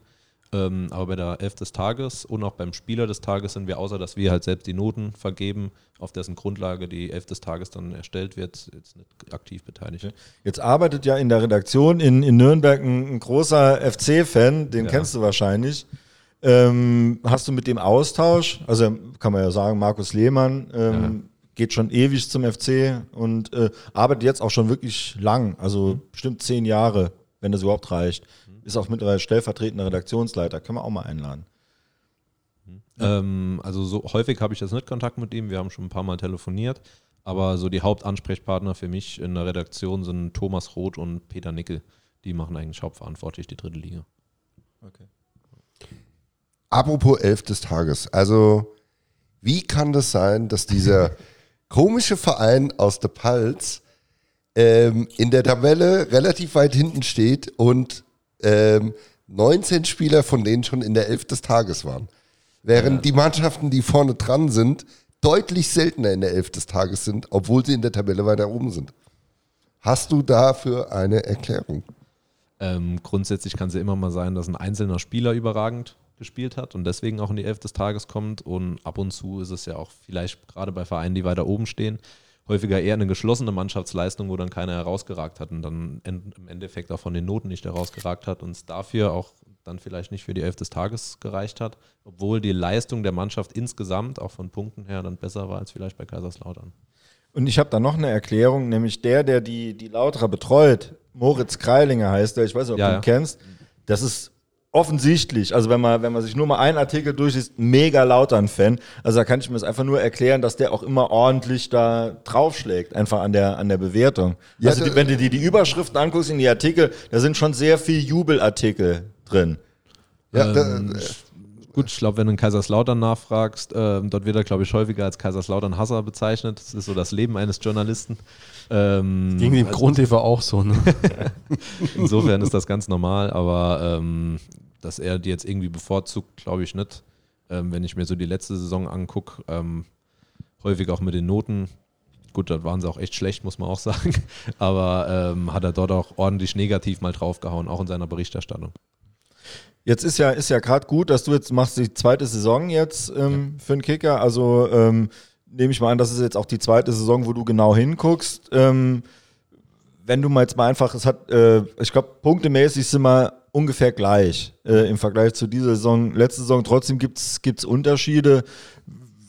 Ähm, aber bei der Elf des Tages und auch beim Spieler des Tages sind wir, außer dass wir halt selbst die Noten vergeben, auf dessen Grundlage die Elf des Tages dann erstellt wird, jetzt nicht aktiv beteiligt.
Jetzt arbeitet ja in der Redaktion in, in Nürnberg ein, ein großer FC-Fan, den
Ja.
kennst du wahrscheinlich. Ähm, hast du mit dem Austausch? Also kann man ja sagen, Markus Lehmann ähm, geht schon ewig zum FC und äh, arbeitet jetzt auch schon wirklich lang, also bestimmt zehn Jahre, wenn das überhaupt reicht. Ist auch mittlerweile stellvertretender Redaktionsleiter, kann man auch mal einladen.
Ähm, also so häufig habe ich jetzt nicht Kontakt mit ihm, wir haben schon ein paar Mal telefoniert, aber so die Hauptansprechpartner für mich in der Redaktion sind Thomas Roth und Peter Nickel. Die machen eigentlich hauptverantwortlich die dritte Liga.
Apropos Elf des Tages. Also, wie kann das sein, dass dieser komische Verein aus der Palz ähm, in der Tabelle relativ weit hinten steht und ähm, 19 Spieler von denen schon in der Elf des Tages waren? Während die Mannschaften, die vorne dran sind, deutlich seltener in der Elf des Tages sind, obwohl sie in der Tabelle weiter oben sind. Hast du dafür eine Erklärung?
Ähm, grundsätzlich kann es ja immer mal sein, dass ein einzelner Spieler überragend gespielt hat und deswegen auch in die Elf des Tages kommt. Und ab und zu ist es ja auch vielleicht gerade bei Vereinen, die weiter oben stehen, häufiger eher eine geschlossene Mannschaftsleistung, wo dann keiner herausgeragt hat und dann im Endeffekt auch von den Noten nicht herausgeragt hat und es dafür auch dann vielleicht nicht für die Elf des Tages gereicht hat, obwohl die Leistung der Mannschaft insgesamt auch von Punkten her dann besser war als vielleicht bei Kaiserslautern.
Und ich habe da noch eine Erklärung, nämlich der, der die, die Lauterer betreut, Moritz Kreilinger heißt der, ich weiß nicht, ob
Ja,
du ihn
ja.
kennst, das ist offensichtlich, also wenn man, wenn man sich nur mal einen Artikel durchliest, mega Lautern-Fan, also da kann ich mir das einfach nur erklären, dass der auch immer ordentlich da draufschlägt, einfach an der, an der Bewertung.
Ja,
also die, wenn du dir die Überschriften anguckst in die Artikel, da sind schon sehr viel Jubelartikel drin.
Ja,
Ähm,
da,
Gut, ich glaube, wenn du in Kaiserslautern nachfragst, ähm, dort wird er, glaube ich, häufiger als Kaiserslautern-Hasser bezeichnet. Das ist so das Leben eines Journalisten. Ähm,
Gegen den Grund TV auch so, ne?
insofern ist das ganz normal, aber ähm, dass er die jetzt irgendwie bevorzugt, glaube ich nicht. Ähm, wenn ich mir so die letzte Saison angucke, ähm, häufig auch mit den Noten. Gut, dort waren sie auch echt schlecht, muss man auch sagen. Aber ähm, hat er dort auch ordentlich negativ mal draufgehauen, auch in seiner Berichterstattung.
Jetzt ist ja, ist ja gerade gut, dass du jetzt machst die zweite Saison jetzt ähm, für den Kicker. Also ähm, nehme ich mal an, das ist jetzt auch die zweite Saison, wo du genau hinguckst. Ähm, wenn du mal jetzt mal einfach, es hat, äh, ich glaube, punktemäßig sind wir ungefähr gleich äh, im Vergleich zu dieser Saison, letzte Saison. Trotzdem gibt es Unterschiede.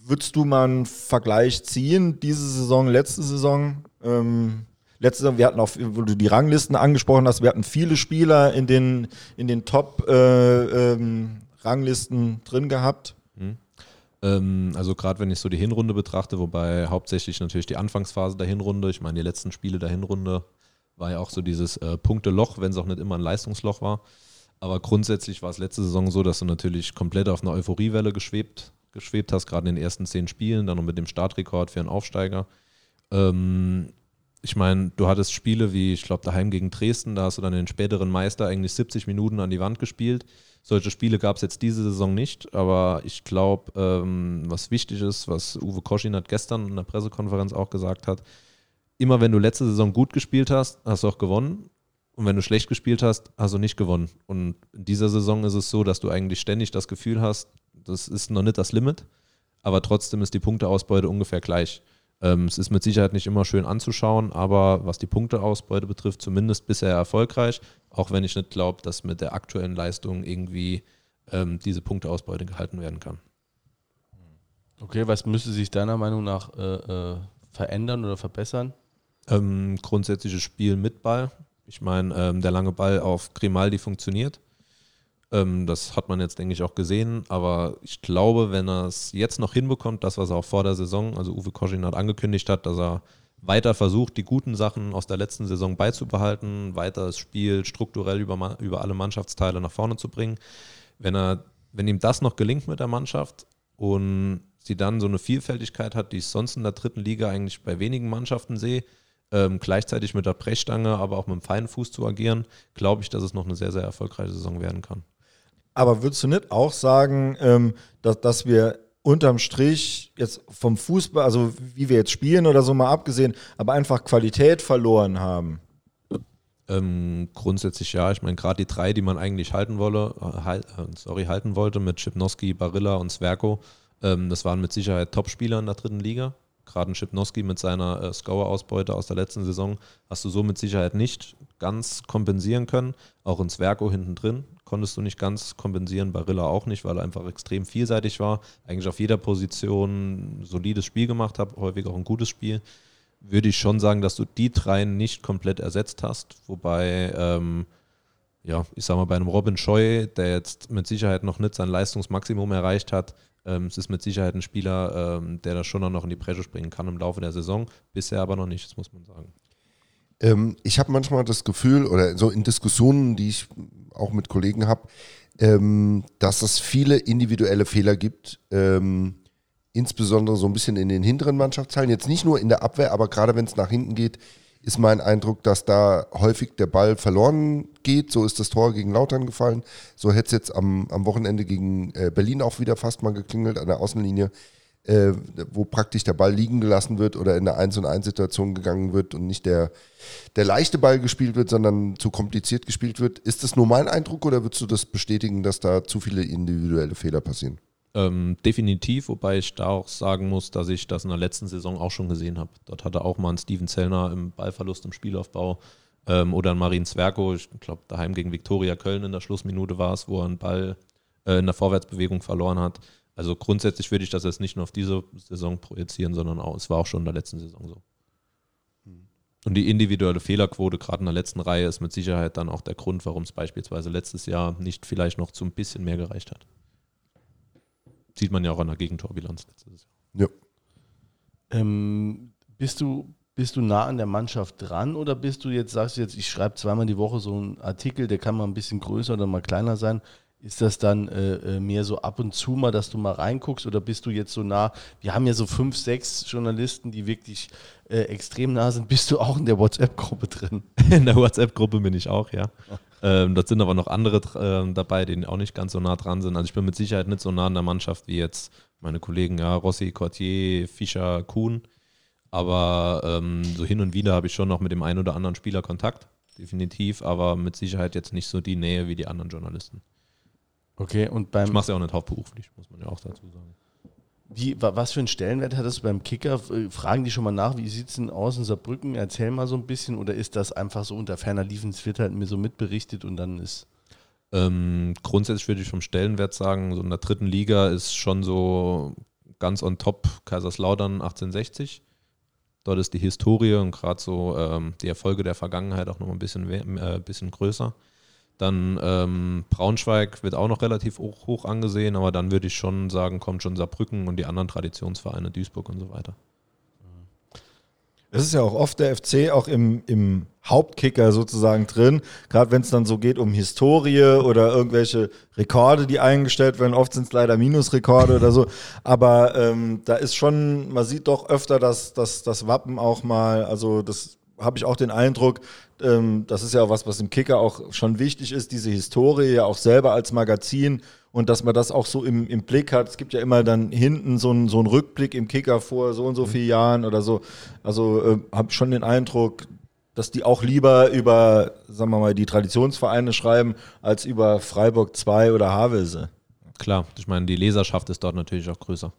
Würdest du mal einen Vergleich ziehen, diese Saison, letzte Saison? Ähm, letzte Saison, wir hatten auch, wo du die Ranglisten angesprochen hast, wir hatten viele Spieler in den, in den Top-Ranglisten drin gehabt.
Ähm, also gerade wenn ich so die Hinrunde betrachte, wobei hauptsächlich natürlich die Anfangsphase der Hinrunde, ich meine die letzten Spiele der Hinrunde war ja auch so dieses äh, Punkteloch, wenn es auch nicht immer ein Leistungsloch war. Aber grundsätzlich war es letzte Saison so, dass du natürlich komplett auf einer Euphoriewelle geschwebt, geschwebt hast, gerade in den ersten zehn Spielen, dann noch mit dem Startrekord für einen Aufsteiger. Ähm, ich meine, du hattest Spiele wie, ich glaube, daheim gegen Dresden, da hast du dann den späteren Meister eigentlich 70 Minuten an die Wand gespielt. Solche Spiele gab es jetzt diese Saison nicht, aber ich glaube, ähm, was wichtig ist, was Uwe Koschin hat gestern in der Pressekonferenz auch gesagt hat, immer wenn du letzte Saison gut gespielt hast, hast du auch gewonnen. Und wenn du schlecht gespielt hast, hast du nicht gewonnen. Und in dieser Saison ist es so, dass du eigentlich ständig das Gefühl hast, das ist noch nicht das Limit, aber trotzdem ist die Punkteausbeute ungefähr gleich. Ähm, es ist mit Sicherheit nicht immer schön anzuschauen, aber was die Punkteausbeute betrifft, zumindest bisher erfolgreich, auch wenn ich nicht glaube, dass mit der aktuellen Leistung irgendwie ähm, diese Punkteausbeute gehalten werden kann.
Okay, was müsste sich deiner Meinung nach äh, äh, verändern oder verbessern?
Ähm, grundsätzliches Spiel mit Ball. Ich meine, ähm, der lange Ball auf Grimaldi funktioniert. Ähm, das hat man jetzt, denke ich, auch gesehen. Aber ich glaube, wenn er es jetzt noch hinbekommt, das, was er auch vor der Saison, also Uwe Koschin hat angekündigt hat, dass er weiter versucht, die guten Sachen aus der letzten Saison beizubehalten, weiter das Spiel strukturell über, über alle Mannschaftsteile nach vorne zu bringen. Wenn, er, wenn ihm das noch gelingt mit der Mannschaft und sie dann so eine Vielfältigkeit hat, die ich sonst in der dritten Liga eigentlich bei wenigen Mannschaften sehe, ähm, gleichzeitig mit der Brechstange, aber auch mit dem feinen Fuß zu agieren, glaube ich, dass es noch eine sehr, sehr erfolgreiche Saison werden kann.
Aber würdest du nicht auch sagen, ähm, dass, dass wir unterm Strich jetzt vom Fußball, also wie wir jetzt spielen oder so mal abgesehen, aber einfach Qualität verloren haben?
Ähm, grundsätzlich ja. Ich meine, gerade die drei, die man eigentlich halten wolle, äh, sorry, halten wollte, mit Schipnowski, Barilla und Sverko, ähm, das waren mit Sicherheit Top-Spieler in der dritten Liga. Gerade ein Schipnowski mit seiner äh, Scorer-Ausbeute aus der letzten Saison hast du so mit Sicherheit nicht ganz kompensieren können. Auch in Sverko hinten drin konntest du nicht ganz kompensieren, Barilla auch nicht, weil er einfach extrem vielseitig war. Eigentlich auf jeder Position solides Spiel gemacht hat, häufig auch ein gutes Spiel würde ich schon sagen, dass du die drei nicht komplett ersetzt hast. Wobei, ähm, ja, ich sag mal, bei einem Robin Scheu, der jetzt mit Sicherheit noch nicht sein Leistungsmaximum erreicht hat, ähm, es ist mit Sicherheit ein Spieler, ähm, der da schon noch in die Bresche springen kann im Laufe der Saison. Bisher aber noch nicht, das muss man sagen.
Ähm, ich habe manchmal das Gefühl, oder so in Diskussionen, die ich auch mit Kollegen habe, ähm, dass es viele individuelle Fehler gibt ähm, insbesondere so ein bisschen in den hinteren Mannschaftsteilen, jetzt nicht nur in der Abwehr, aber gerade wenn es nach hinten geht, ist mein Eindruck, dass da häufig der Ball verloren geht. So ist das Tor gegen Lautern gefallen. So hätte es jetzt am, am Wochenende gegen äh, Berlin auch wieder fast mal geklingelt an der Außenlinie, äh, wo praktisch der Ball liegen gelassen wird oder in eine 1 und 1 Situation gegangen wird und nicht der, der leichte Ball gespielt wird, sondern zu kompliziert gespielt wird. Ist das nur mein Eindruck oder würdest du das bestätigen, dass da zu viele individuelle Fehler passieren?
Ähm, definitiv, wobei ich da auch sagen muss, dass ich das in der letzten Saison auch schon gesehen habe. Dort hatte auch mal ein Steven Zellner im Ballverlust im Spielaufbau ähm, oder ein Marin Zwerko, ich glaube daheim gegen Viktoria Köln in der Schlussminute war es, wo er einen Ball äh, in der Vorwärtsbewegung verloren hat. Also grundsätzlich würde ich das jetzt nicht nur auf diese Saison projizieren, sondern auch, es war auch schon in der letzten Saison so. Und die individuelle Fehlerquote gerade in der letzten Reihe ist mit Sicherheit dann auch der Grund, warum es beispielsweise letztes Jahr nicht vielleicht noch zu ein bisschen mehr gereicht hat. Sieht man ja auch an der Gegentorbilanz letztes
Jahr. Ja. Ähm, bist du bist du nah an der Mannschaft dran oder bist du jetzt, sagst du jetzt, ich schreibe zweimal die Woche so einen Artikel, der kann mal ein bisschen größer oder mal kleiner sein. Ist das dann äh, äh, mehr so ab und zu mal, dass du mal reinguckst oder bist du jetzt so nah? Wir haben ja so fünf, sechs Journalisten, die wirklich äh, extrem nah sind. Bist du auch in der WhatsApp-Gruppe drin?
In der WhatsApp-Gruppe bin ich auch, ja. Ähm, dort sind aber noch andere äh, dabei, die auch nicht ganz so nah dran sind. Also ich bin mit Sicherheit nicht so nah an der Mannschaft wie jetzt meine Kollegen, ja, Rossi, Cortier, Fischer, Kuhn. Aber ähm, so hin und wieder habe ich schon noch mit dem einen oder anderen Spieler Kontakt, definitiv, aber mit Sicherheit jetzt nicht so die Nähe wie die anderen Journalisten.
Okay, und beim.
Ich mache es ja auch nicht hauptberuflich, muss man ja auch dazu sagen.
Wie, was für einen Stellenwert hat das beim Kicker? Äh, fragen die schon mal nach, wie sieht es denn aus in Saarbrücken? Erzähl mal so ein bisschen. Oder ist das einfach so unter ferner Liefen? Es wird halt mir so mitberichtet und dann ist.
Ähm, grundsätzlich würde ich vom Stellenwert sagen, so in der dritten Liga ist schon so ganz on top Kaiserslautern 1860. Dort ist die Historie und gerade so ähm, die Erfolge der Vergangenheit auch noch ein bisschen, äh, bisschen größer. Dann ähm, Braunschweig wird auch noch relativ hoch, hoch, angesehen, aber dann würde ich schon sagen, kommt schon Saarbrücken und die anderen Traditionsvereine, Duisburg und so weiter.
Es ist ja auch oft der FC auch im, im Hauptkicker sozusagen drin, gerade wenn es dann so geht um Historie oder irgendwelche Rekorde, die eingestellt werden. Oft sind es leider Minusrekorde oder so. Aber ähm, da ist schon, man sieht doch öfter, dass, dass das Wappen auch mal, also das habe ich auch den Eindruck, ähm, das ist ja auch was, was im Kicker auch schon wichtig ist, diese Historie ja auch selber als Magazin und dass man das auch so im, im Blick hat. Es gibt ja immer dann hinten so einen so Rückblick im Kicker vor so und so mhm. vielen Jahren oder so. Also äh, habe schon den Eindruck, dass die auch lieber über, sagen wir mal, die Traditionsvereine schreiben, als über Freiburg 2 oder Havelse.
Klar, ich meine, die Leserschaft ist dort natürlich auch größer,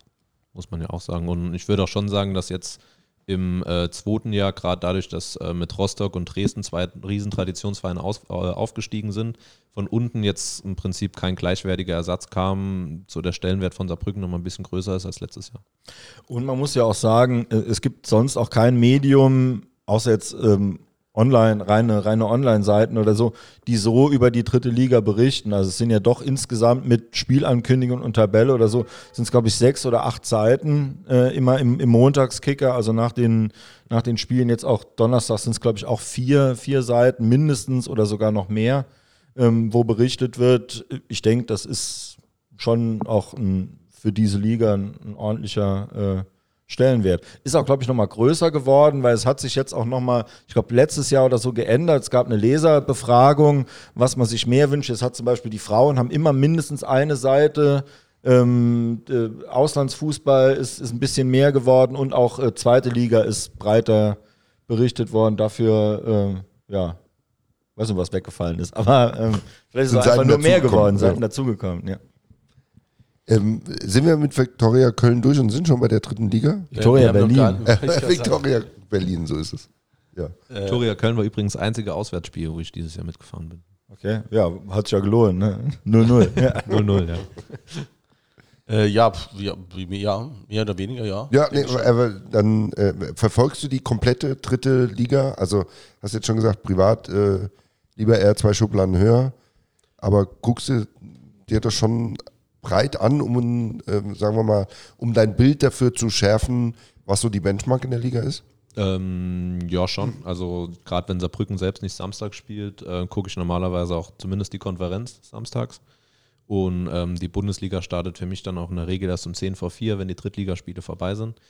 muss man ja auch sagen. Und ich würde auch schon sagen, dass jetzt im äh, zweiten Jahr, gerade dadurch, dass äh, mit Rostock und Dresden zwei Riesentraditionsvereine aus, äh, aufgestiegen sind, von unten jetzt im Prinzip kein gleichwertiger Ersatz kam, so der Stellenwert von Saarbrücken nochmal ein bisschen größer ist als letztes Jahr.
Und man muss ja auch sagen, äh, es gibt sonst auch kein Medium, außer jetzt ähm, online, reine, reine Online-Seiten oder so, die so über die dritte Liga berichten. Also es sind ja doch insgesamt mit Spielankündigung und Tabelle oder so, sind es glaube ich sechs oder acht Seiten äh, immer im, im Montagskicker, also nach den, nach den Spielen jetzt auch Donnerstag sind es glaube ich auch vier, vier Seiten mindestens oder sogar noch mehr, ähm, wo berichtet wird. Ich denke, das ist schon auch ein, für diese Liga ein, ein ordentlicher äh, Stellenwert. Ist auch, glaube ich, nochmal größer geworden, weil es hat sich jetzt auch nochmal, ich glaube, letztes Jahr oder so geändert. Es gab eine Leserbefragung, was man sich mehr wünscht. Es hat zum Beispiel die Frauen haben immer mindestens eine Seite. Ähm, äh, Auslandsfußball ist, ist ein bisschen mehr geworden und auch äh, zweite Liga ist breiter berichtet worden. Dafür, äh, ja, weiß nicht, was weggefallen ist. Aber ähm, vielleicht ist es einfach nur mehr geworden,
ja.
Seiten dazugekommen. Ja.
Ähm, sind wir mit Viktoria Köln durch und sind schon bei der dritten Liga?
Haben noch
Berlin.
kann
Viktoria Berlin, so ist es. Ja.
Viktoria Köln war übrigens das einzige Auswärtsspiel, wo ich dieses Jahr mitgefahren bin.
Okay, ja, hat sich ja gelohnt, ne? 0-0. ja.
0-0, ja.
Äh, ja, ja, ja, mehr oder weniger, ja.
Ja, nee, aber dann äh, verfolgst du die komplette dritte Liga? Also hast jetzt schon gesagt, privat äh, lieber eher zwei Schubladen höher, aber guckst du dir das schon breit an, um, ähm, sagen wir mal, um dein Bild dafür zu schärfen, was so die Benchmark in der Liga ist?
Ähm, ja, schon. Also gerade wenn Saarbrücken selbst nicht Samstag spielt, äh, gucke ich normalerweise auch zumindest die Konferenz samstags. Und ähm, die Bundesliga startet für mich dann auch in der Regel erst um 10 vor 4, wenn die Drittligaspiele vorbei sind.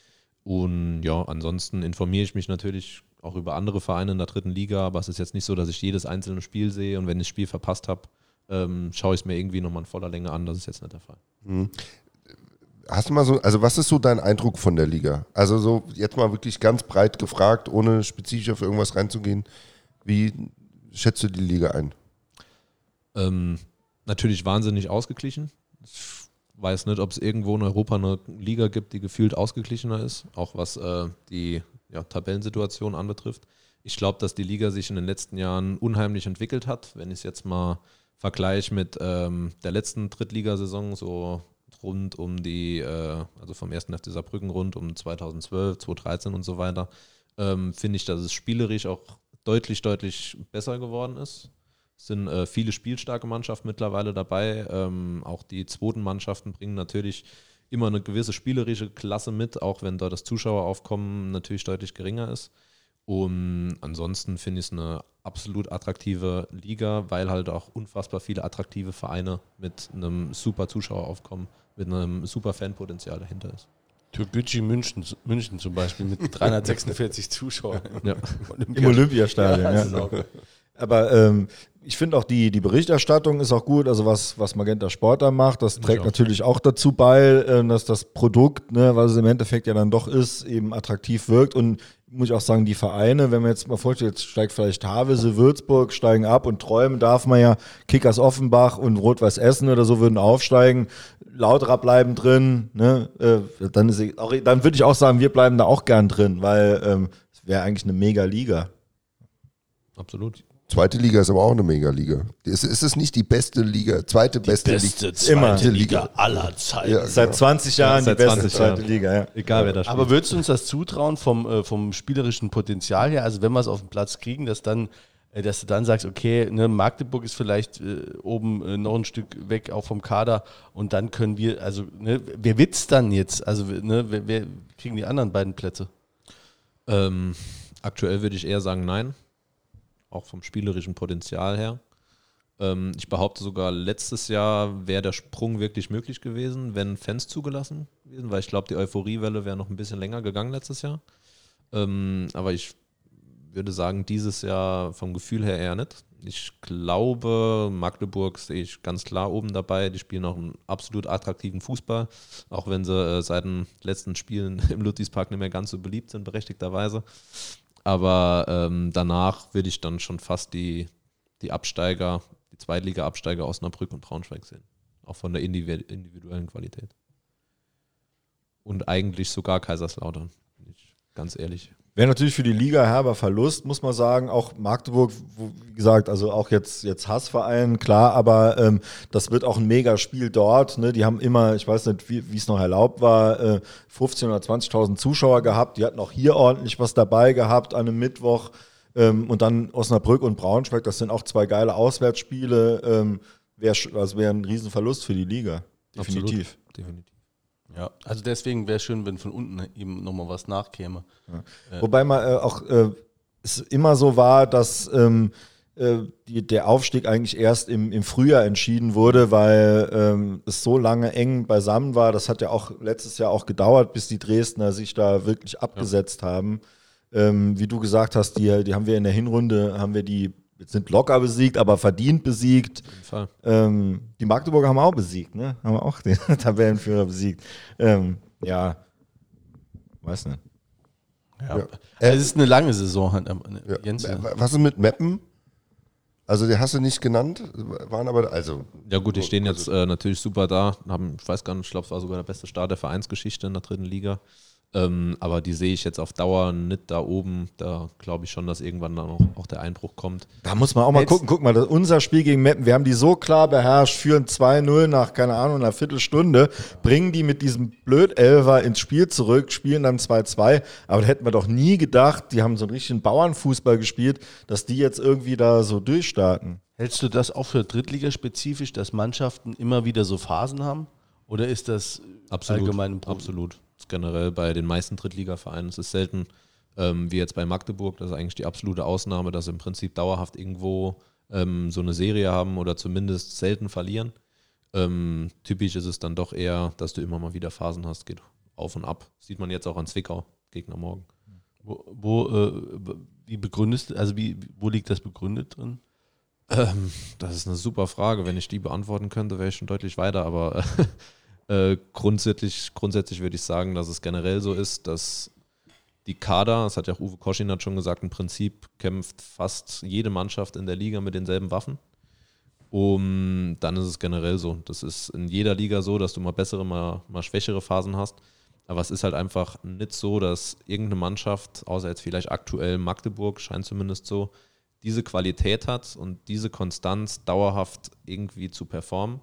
Und ja, ansonsten informiere ich mich natürlich auch über andere Vereine in der dritten Liga, aber es ist jetzt nicht so, dass ich jedes einzelne Spiel sehe und wenn ich das Spiel verpasst habe, ähm, schaue ich es mir irgendwie nochmal in voller Länge an. Das ist jetzt nicht der Fall.
Hast du mal so, also was ist so dein Eindruck von der Liga? Also so jetzt mal wirklich ganz breit gefragt, ohne spezifisch auf irgendwas reinzugehen. Wie schätzt du die Liga ein?
Ähm, natürlich wahnsinnig ausgeglichen. Ich weiß nicht, ob es irgendwo in Europa eine Liga gibt, die gefühlt ausgeglichener ist, auch was äh, die ja, Tabellensituation anbetrifft. Ich glaube, dass die Liga sich in den letzten Jahren unheimlich entwickelt hat. Wenn ich es jetzt mal vergleiche mit ähm, der letzten Drittligasaison, so rund um die, äh, also vom 1. FC Saarbrücken rund um 2012, 2013 und so weiter, ähm, finde ich, dass es spielerisch auch deutlich, deutlich besser geworden ist. Es sind äh, viele spielstarke Mannschaften mittlerweile dabei. Ähm, auch die zweiten Mannschaften bringen natürlich immer eine gewisse spielerische Klasse mit, auch wenn dort das Zuschaueraufkommen natürlich deutlich geringer ist. Und ansonsten finde ich es eine absolut attraktive Liga, weil halt auch unfassbar viele attraktive Vereine mit einem super Zuschaueraufkommen, mit einem super Fanpotenzial dahinter ist.
Türkgücü München, München zum Beispiel mit 346 Zuschauern.
Ja.
Im Olympiastadion, ja.
genau.
Aber ähm, ich finde auch die, die Berichterstattung ist auch gut, also was, was Magenta Sport da macht, das trägt
auch.
natürlich auch dazu bei, äh, dass das Produkt, ne, was es im Endeffekt ja dann doch ist, eben attraktiv wirkt und muss ich auch sagen, die Vereine, wenn man jetzt mal vorstellt, jetzt steigt vielleicht Havelse, Würzburg, steigen ab und träumen darf man ja, Kickers Offenbach und Rot-Weiß Essen oder so würden aufsteigen, Lauterer bleiben drin, ne, äh, dann, ist, auch, dann würde ich auch sagen, wir bleiben da auch gern drin, weil ähm, es wäre eigentlich eine mega Liga.
Absolut.
Zweite Liga ist aber auch eine Mega-Liga. Ist, ist es nicht die beste Liga, zweite beste,
Beste
Liga?
zweite
Immer.
Liga aller Zeiten.
Ja.
Seit 20 Jahren
seit
die beste
20
zweite
Jahren.
Liga, ja.
Egal wer da spielt.
Aber würdest du uns das zutrauen vom, äh, vom spielerischen Potenzial her? Also wenn wir es auf den Platz kriegen, dass dann, äh, dass du dann sagst, okay, ne, Magdeburg ist vielleicht äh, oben äh, noch ein Stück weg, auch vom Kader, und dann können wir, also ne, wer wird's dann jetzt? Also ne, wer, wer kriegen die anderen beiden Plätze?
Ähm, aktuell würde ich eher sagen nein, auch vom spielerischen Potenzial her. Ähm, ich behaupte sogar, letztes Jahr wäre der Sprung wirklich möglich gewesen, wenn Fans zugelassen gewesen, weil ich glaube, die Euphoriewelle wäre noch ein bisschen länger gegangen letztes Jahr. Ähm, aber ich würde sagen, dieses Jahr vom Gefühl her eher nicht. Ich glaube, Magdeburg sehe ich ganz klar oben dabei. Die spielen auch einen absolut attraktiven Fußball, auch wenn sie äh, seit den letzten Spielen im Ludwigspark nicht mehr ganz so beliebt sind, berechtigterweise. Aber ähm, danach würde ich dann schon fast die, die Absteiger, die Zweitliga-Absteiger Osnabrück und Braunschweig sehen. Auch von der individu- individuellen Qualität. Und eigentlich sogar Kaiserslautern, bin ich ganz ehrlich.
Wäre natürlich für die Liga herber Verlust, muss man sagen. Auch Magdeburg, wie gesagt, also auch jetzt, jetzt Hassverein, klar, aber ähm, das wird auch ein Mega-Spiel dort. Ne? Die haben immer, ich weiß nicht, wie es noch erlaubt war, äh, 15.000 oder 20.000 Zuschauer gehabt. Die hatten auch hier ordentlich was dabei gehabt an einem Mittwoch. Ähm, und dann Osnabrück und Braunschweig, das sind auch zwei geile Auswärtsspiele. Ähm, wär, also wäre ein Riesenverlust für die Liga. Definitiv.
Absolut. Definitiv.
Ja, also deswegen wäre es schön, wenn von unten eben nochmal was nachkäme.
Wobei man äh, auch äh, es immer so war, dass ähm, äh, die, der Aufstieg eigentlich erst im, im Frühjahr entschieden wurde, weil ähm, es so lange eng beisammen war. Das hat ja auch letztes Jahr auch gedauert, bis die Dresdner sich da wirklich abgesetzt haben. Ähm, wie du gesagt hast, die, die haben wir in der Hinrunde, haben wir die, jetzt sind locker besiegt, aber verdient besiegt. Ähm, die Magdeburger haben wir auch besiegt, ne? Haben wir auch den Tabellenführer besiegt. Ähm, ja, weiß nicht.
Ja.
Ja.
Es ist eine lange Saison, halt,
Ja.
Jens. Ja.
Was ist mit Meppen? Also die hast du nicht genannt, waren aber, also.
Ja gut, die stehen jetzt äh, natürlich super da, haben, ich weiß gar nicht, ich glaube, es war sogar der beste Start der Vereinsgeschichte in der dritten Liga. Ähm, aber die sehe ich jetzt auf Dauer nicht da oben. Da glaube ich schon, dass irgendwann dann auch, auch der Einbruch kommt.
Da muss man auch mal
Jetzt-
gucken. Guck mal, das, unser Spiel gegen Meppen, wir haben die so klar beherrscht, führen 2-0 nach, keine Ahnung, einer Viertelstunde, bringen die mit diesem Blödelver ins Spiel zurück, spielen dann 2-2. Aber da hätten wir doch nie gedacht, die haben so einen richtigen Bauernfußball gespielt, dass die jetzt irgendwie da so durchstarten.
Hältst du das auch für Drittligaspezifisch, dass Mannschaften immer wieder so Phasen haben? Oder ist das
Absolut.
allgemein ein Problem?
Absolut. Generell bei den meisten Drittligavereinen. Es ist selten, ähm, wie jetzt bei Magdeburg, das ist eigentlich die absolute Ausnahme, dass sie im Prinzip dauerhaft irgendwo ähm, so eine Serie haben oder zumindest selten verlieren. Ähm, typisch ist es dann doch eher, dass du immer mal wieder Phasen hast, geht auf und ab. Sieht man jetzt auch an Zwickau, Gegner morgen.
Wo, wo äh, wie begründest also wie, wo liegt das begründet drin?
Ähm, das ist eine super Frage. Wenn ich die beantworten könnte, wäre ich schon deutlich weiter. Aber äh, grundsätzlich, grundsätzlich würde ich sagen, dass es generell so ist, dass die Kader, das hat ja auch Uwe Koschinat schon gesagt, im Prinzip kämpft fast jede Mannschaft in der Liga mit denselben Waffen. Um, dann ist es generell so. Das ist in jeder Liga so, dass du mal bessere, mal, mal schwächere Phasen hast. Aber es ist halt einfach nicht so, dass irgendeine Mannschaft, außer jetzt vielleicht aktuell Magdeburg, scheint zumindest so, diese Qualität hat und diese Konstanz dauerhaft irgendwie zu performen,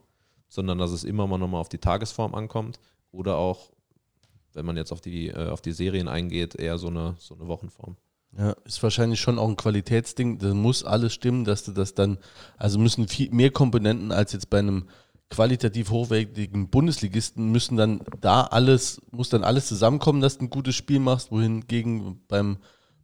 sondern dass es immer mal nochmal auf die Tagesform ankommt oder auch, wenn man jetzt auf die, äh, auf die Serien eingeht, eher so eine, so eine Wochenform.
Ja, ist wahrscheinlich schon auch ein Qualitätsding. Da muss alles stimmen, dass du das dann, also müssen viel mehr Komponenten als jetzt bei einem qualitativ hochwertigen Bundesligisten müssen dann da alles, muss dann alles zusammenkommen, dass du ein gutes Spiel machst, wohingegen beim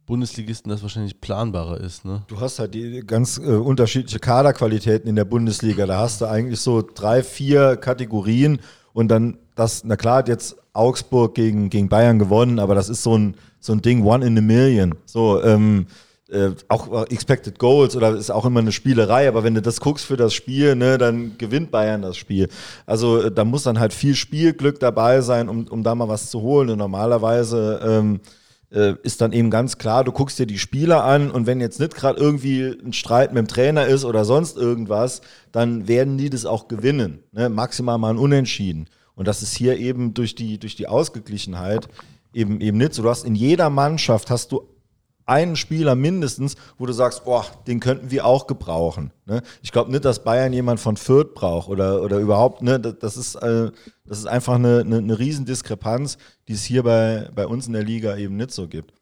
Bundesligisten das wahrscheinlich planbarer ist, ne?
Du hast halt die ganz äh, unterschiedliche Kaderqualitäten in der Bundesliga. Da hast du eigentlich so drei, vier Kategorien und dann das, na klar, hat jetzt Augsburg gegen, gegen Bayern gewonnen, aber das ist so ein, so ein Ding, one in a million. So, ähm, äh, auch Expected Goals oder ist auch immer eine Spielerei, aber wenn du das guckst für das Spiel, ne, dann gewinnt Bayern das Spiel. Also äh, da muss dann halt viel Spielglück dabei sein, um, um da mal was zu holen. Und normalerweise ähm, äh, ist dann eben ganz klar, du guckst dir die Spieler an und wenn jetzt nicht gerade irgendwie ein Streit mit dem Trainer ist oder sonst irgendwas, dann werden die das auch gewinnen. Ne? Maximal mal ein Unentschieden. Und das ist hier eben durch die, durch die Ausgeglichenheit eben, eben nicht so. Du hast in jeder Mannschaft hast du einen Spieler mindestens, wo du sagst, oh, den könnten wir auch gebrauchen. Ne? Ich glaube nicht, dass Bayern jemand von Fürth braucht oder, oder überhaupt, ne? das, ist, äh, das ist einfach eine, eine, eine Riesendiskrepanz, die es hier bei, bei uns in der Liga eben nicht so gibt.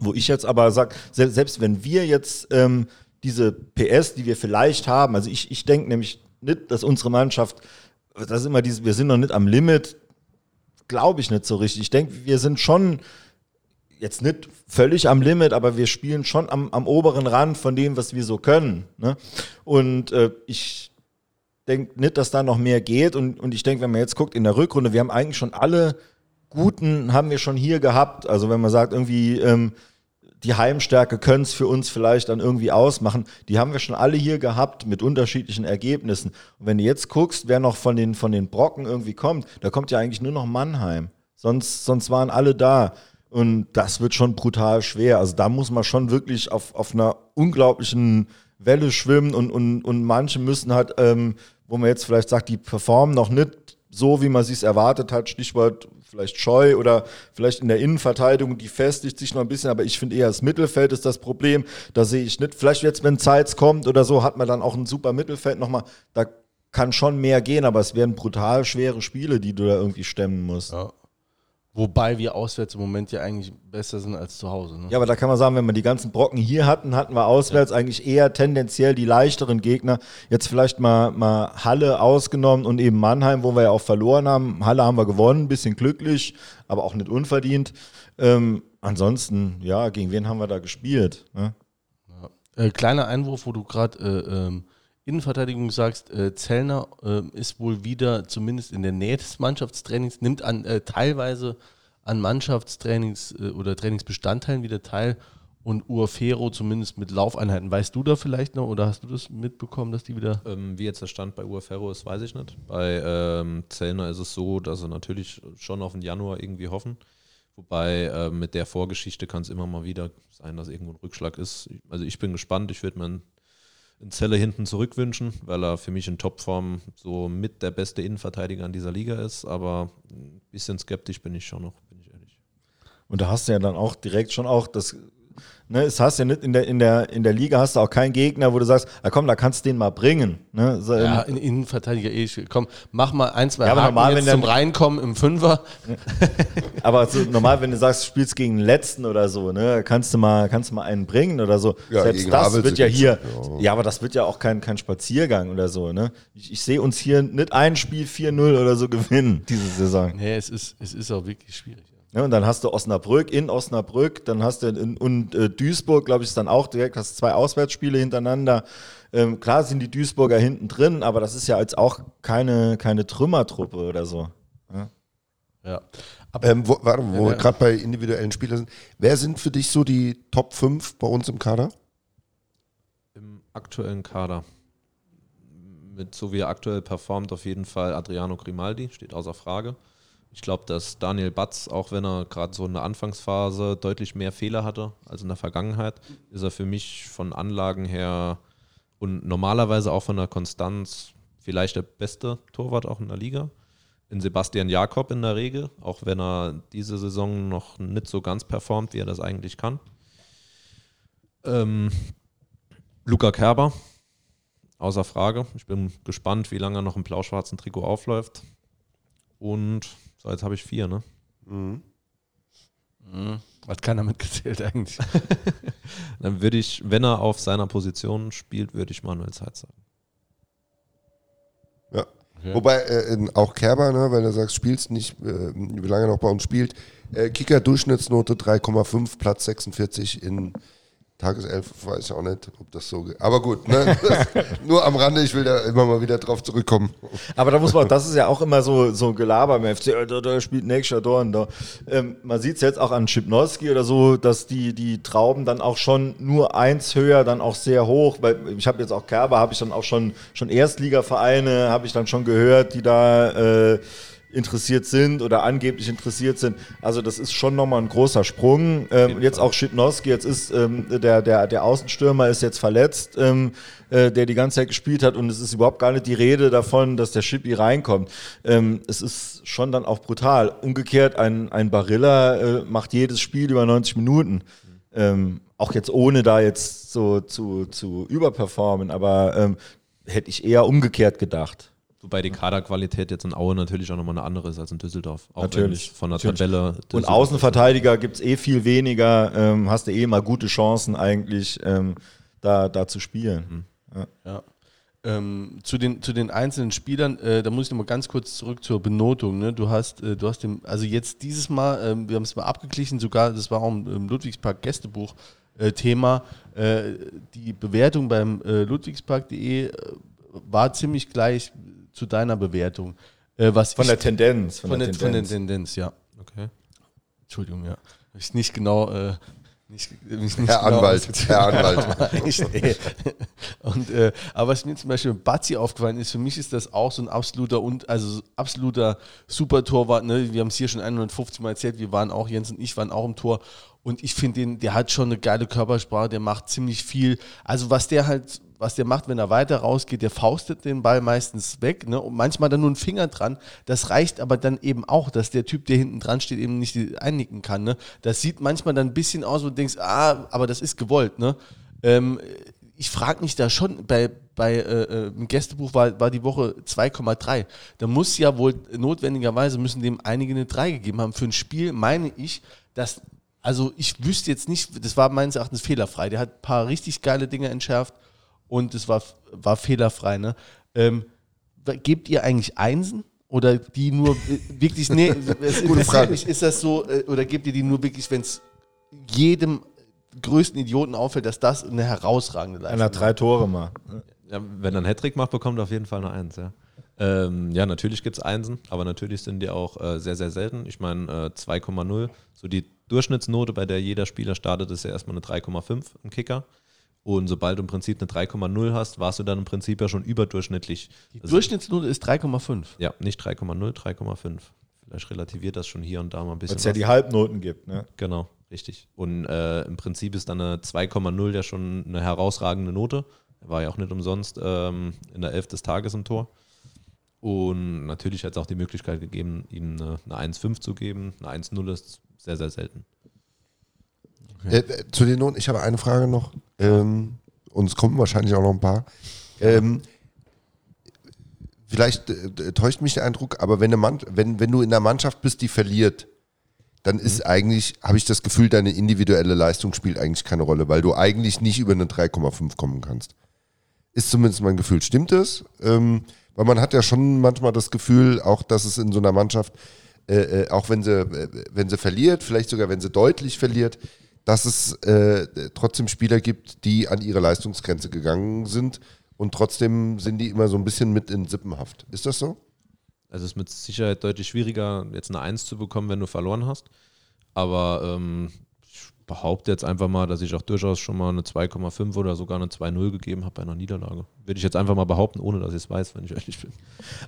Wo ich jetzt aber sage, selbst, selbst wenn wir jetzt ähm, diese PS, die wir vielleicht haben, also ich, ich denke nämlich nicht, dass unsere Mannschaft, das ist immer dieses, wir sind noch nicht am Limit, glaube ich nicht so richtig. Ich denke, wir sind schon jetzt nicht völlig am Limit, aber wir spielen schon am, am oberen Rand von dem, was wir so können. Ne? Und äh, ich denke nicht, dass da noch mehr geht. Und, und ich denke, wenn man jetzt guckt in der Rückrunde, wir haben eigentlich schon alle Guten, haben wir schon hier gehabt. Also wenn man sagt, irgendwie ähm, die Heimstärke können es für uns vielleicht dann irgendwie ausmachen, die haben wir schon alle hier gehabt mit unterschiedlichen Ergebnissen. Und wenn du jetzt guckst, wer noch von den, von den Brocken irgendwie kommt, da kommt ja eigentlich nur noch Mannheim. Sonst, sonst waren alle da. Und das wird schon brutal schwer. Also da muss man schon wirklich auf, auf einer unglaublichen Welle schwimmen und, und, und manche müssen halt, ähm, wo man jetzt vielleicht sagt, die performen noch nicht so, wie man sich erwartet hat, Stichwort vielleicht Scheu oder vielleicht in der Innenverteidigung, die festigt sich noch ein bisschen, aber ich finde eher das Mittelfeld ist das Problem. Da sehe ich nicht, vielleicht jetzt, wenn Zeitz kommt oder so, hat man dann auch ein super Mittelfeld nochmal. Da kann schon mehr gehen, aber es werden brutal schwere Spiele, die du da irgendwie stemmen musst.
Ja. Wobei wir auswärts im Moment ja eigentlich besser sind als zu Hause. Ne?
Ja, aber da kann man sagen, wenn wir die ganzen Brocken hier hatten, hatten wir auswärts ja. eigentlich eher tendenziell die leichteren Gegner. Jetzt vielleicht mal, mal Halle ausgenommen und eben Mannheim, wo wir ja auch verloren haben. Halle haben wir gewonnen, ein bisschen glücklich, aber auch nicht unverdient. Ähm, ansonsten, ja, gegen wen haben wir da gespielt? Ne?
Ja. Äh, kleiner Einwurf, wo du gerade äh, ähm, Innenverteidigung sagst, äh, Zellner äh, ist wohl wieder zumindest in der Nähe des Mannschaftstrainings, nimmt an äh, teilweise an Mannschaftstrainings äh, oder Trainingsbestandteilen wieder teil und Urfero zumindest mit Laufeinheiten. Weißt du da vielleicht noch oder hast du das mitbekommen, dass die wieder.
Ähm, wie jetzt der Stand bei Urfero ist, weiß ich nicht. Bei ähm, Zellner ist es so, dass sie natürlich schon auf den Januar irgendwie hoffen. Wobei äh, mit der Vorgeschichte kann es immer mal wieder sein, dass irgendwo ein Rückschlag ist. Also ich bin gespannt, ich würde mir in Zelle hinten zurückwünschen, weil er für mich in Topform so mit der beste Innenverteidiger in dieser Liga ist. Aber ein bisschen skeptisch bin ich schon noch, bin ich ehrlich.
Und da hast du ja dann auch direkt schon auch das Ne, es hast ja nicht in der, in, der, in der Liga hast du auch keinen Gegner, wo du sagst, ah, komm, da kannst du den mal bringen. Ne? So,
ja, in Innenverteidiger eh. Komm, mach mal ein, zwei
Ja, aber
Haken
normal,
jetzt
wenn
zum
der-
Reinkommen im Fünfer.
Aber so normal, wenn du sagst, du spielst gegen den Letzten oder so, ne, kannst du mal, kannst du mal einen bringen oder so.
Ja,
Selbst das
Havels
wird ja hier,
schon,
ja. aber das wird ja auch kein, kein Spaziergang oder so, ne. Ich, ich sehe uns hier nicht ein Spiel 4-0 oder so gewinnen diese Saison.
Nee, es ist, es ist auch wirklich schwierig.
Ne, und dann hast du Osnabrück in Osnabrück, dann hast du in, und äh, Duisburg, glaube ich, ist dann auch direkt, hast zwei Auswärtsspiele hintereinander. Ähm, klar sind die Duisburger hinten drin, aber das ist ja jetzt auch keine, keine Trümmertruppe oder so.
Ja. Aber
Ähm, wo, warte, wo
Ja,
wir
ja.
gerade bei individuellen Spielern sind. Wer sind für dich so die Top 5 bei uns im Kader?
Im aktuellen Kader, mit so wie er aktuell performt, auf jeden Fall Adriano Grimaldi, steht außer Frage. Ich glaube, dass Daniel Batz, auch wenn er gerade so in der Anfangsphase deutlich mehr Fehler hatte als in der Vergangenheit, ist er für mich von Anlagen her und normalerweise auch von der Konstanz vielleicht der beste Torwart auch in der Liga. In Sebastian Jakob in der Regel, auch wenn er diese Saison noch nicht so ganz performt, wie er das eigentlich kann. Ähm, Luca Kerber, außer Frage. Ich bin gespannt, wie lange er noch im blau-schwarzen Trikot aufläuft. Und so, jetzt habe ich vier, ne?
Mhm. Hat keiner mitgezählt eigentlich.
Dann würde ich, wenn er auf seiner Position spielt, würde ich Manuel Zeit sagen.
Ja. Wobei äh, auch Kerber, ne, weil du sagst, spielst nicht, äh, wie lange er noch bei uns spielt. Äh, Kicker Durchschnittsnote 3,5, Platz 46 in Tageself, weiß ich auch nicht, ob das so geht. Aber gut, ne? nur am Rande, ich will da immer mal wieder drauf zurückkommen.
Aber da muss man, das ist ja auch immer so, so Gelaber im FC, da, da spielt nächster und da. Ähm, man sieht es jetzt auch an Schipnowski oder so, dass die, die Trauben dann auch schon nur eins höher, dann auch sehr hoch, weil ich habe jetzt auch Kerber, habe ich dann auch schon, schon Erstligavereine, habe ich dann schon gehört, die da äh, interessiert sind oder angeblich interessiert sind. Also das ist schon nochmal ein großer Sprung. Ähm, jetzt auch Schipnowski, jetzt ist ähm, der, der, der Außenstürmer ist jetzt verletzt, ähm, äh, der die ganze Zeit gespielt hat und es ist überhaupt gar nicht die Rede davon, dass der Schippi reinkommt. Ähm, es ist schon dann auch brutal. Umgekehrt, ein, ein Barilla äh, macht jedes Spiel über 90 Minuten. Ähm, auch jetzt ohne da jetzt so zu, zu überperformen, aber ähm, hätte ich eher umgekehrt gedacht.
Wobei die Kaderqualität jetzt in Aue natürlich auch nochmal eine andere ist als in Düsseldorf. Auch
Natürlich.
von der
Natürlich.
Tabelle.
Und
Düsseldorf-
Außenverteidiger gibt es eh viel weniger, ähm, hast du eh mal gute Chancen eigentlich, ähm, da, da zu spielen.
Ja. Ähm, zu, den, zu den einzelnen Spielern, äh, da muss ich nochmal ganz kurz zurück zur Benotung. Ne? Du hast, äh, du hast dem, also jetzt dieses Mal, ähm, wir haben es mal abgeglichen, sogar, das war auch im, im Ludwigspark Gästebuch äh, Thema, äh, die Bewertung beim äh, ludwigspark.de äh, war ziemlich gleich zu deiner Bewertung. Äh, was
Von
ich-
der Tendenz.
von, der, von der Tendenz, ja.
Okay.
Entschuldigung, ja. Ich nicht genau. Äh, nicht, mich nicht
Herr
genau
Anwalt. Herr Anwalt.
Und, äh, aber was mir zum Beispiel mit Bazzi aufgefallen ist, für mich ist das auch so ein absoluter und also so absoluter Super-Torwart. Ne? Wir haben es hier schon 150 Mal erzählt, wir waren auch, Jens und ich waren auch im Tor. Und ich finde den, der hat schon eine geile Körpersprache, der macht ziemlich viel. Also was der halt, was der macht, wenn er weiter rausgeht, der faustet den Ball meistens weg, ne? Und manchmal dann nur ein Finger dran. Das reicht aber dann eben auch, dass der Typ, der hinten dran steht, eben nicht einnicken kann. Ne? Das sieht manchmal dann ein bisschen aus, wo du denkst, ah, aber das ist gewollt, ne? Ähm, ich frage mich da schon, bei, bei äh, äh, im Gästebuch war, war die Woche 2,3. Da muss ja wohl notwendigerweise müssen dem einige eine 3 gegeben haben. Für ein Spiel meine ich, dass, also ich wüsste jetzt nicht, das war meines Erachtens fehlerfrei. Der hat ein paar richtig geile Dinge entschärft und es war, war fehlerfrei. Ne? Ähm, gebt ihr eigentlich Einsen? Oder die nur äh, wirklich, nee, es interessiert
Frage.
mich, ist das so, äh, oder gebt ihr die nur wirklich, wenn es jedem größten Idioten auffällt, dass das eine herausragende Leistung
Einer drei Tore mal.
Ja, wenn er einen Hattrick macht, bekommt er auf jeden Fall eine Eins, ja. Ähm, ja, natürlich gibt es Einsen, aber natürlich sind die auch äh, sehr, sehr selten. Ich meine, äh, 2,0, so die Durchschnittsnote, bei der jeder Spieler startet, ist ja erstmal eine 3,5 im Kicker. Und sobald du im Prinzip eine 3,0 hast, warst du dann im Prinzip ja schon überdurchschnittlich.
Die
Also,
Durchschnittsnote ist 3,5.
ja, nicht 3,0, 3,5. Vielleicht relativiert das schon hier und da mal ein bisschen.
Weil es ja die Halbnoten gibt. Ne?
Genau, richtig. Und äh, im Prinzip ist dann eine 2,0 ja schon eine herausragende Note. Er war ja auch nicht umsonst ähm, in der Elf des Tages im Tor. Und natürlich hat es auch die Möglichkeit gegeben, ihm eine, eine 1,5 zu geben. Eine 1,0 ist sehr, sehr selten.
Äh, äh, zu den Noten, ich habe eine Frage noch. Ähm, und es kommen wahrscheinlich auch noch ein paar. Ähm, vielleicht äh, täuscht mich der Eindruck, aber wenn, Mann, wenn, wenn du in einer Mannschaft bist, die verliert, dann ist eigentlich, habe ich das Gefühl, deine individuelle Leistung spielt eigentlich keine Rolle, weil du eigentlich nicht über eine 3,5 kommen kannst. Ist zumindest mein Gefühl. Stimmt es? Ähm, weil man hat ja schon manchmal das Gefühl, auch dass es in so einer Mannschaft, äh, äh, auch wenn sie, äh, wenn sie verliert, vielleicht sogar wenn sie deutlich verliert, dass es äh, trotzdem Spieler gibt, die an ihre Leistungsgrenze gegangen sind und trotzdem sind die immer so ein bisschen mit in Sippenhaft. Ist das so?
Also es ist mit Sicherheit deutlich schwieriger, jetzt eine 1 zu bekommen, wenn du verloren hast. Aber ähm, behaupte jetzt einfach mal, dass ich auch durchaus schon mal eine 2,5 oder sogar eine 2,0 gegeben habe bei einer Niederlage. Würde ich jetzt einfach mal behaupten, ohne dass ich es weiß, wenn ich ehrlich bin.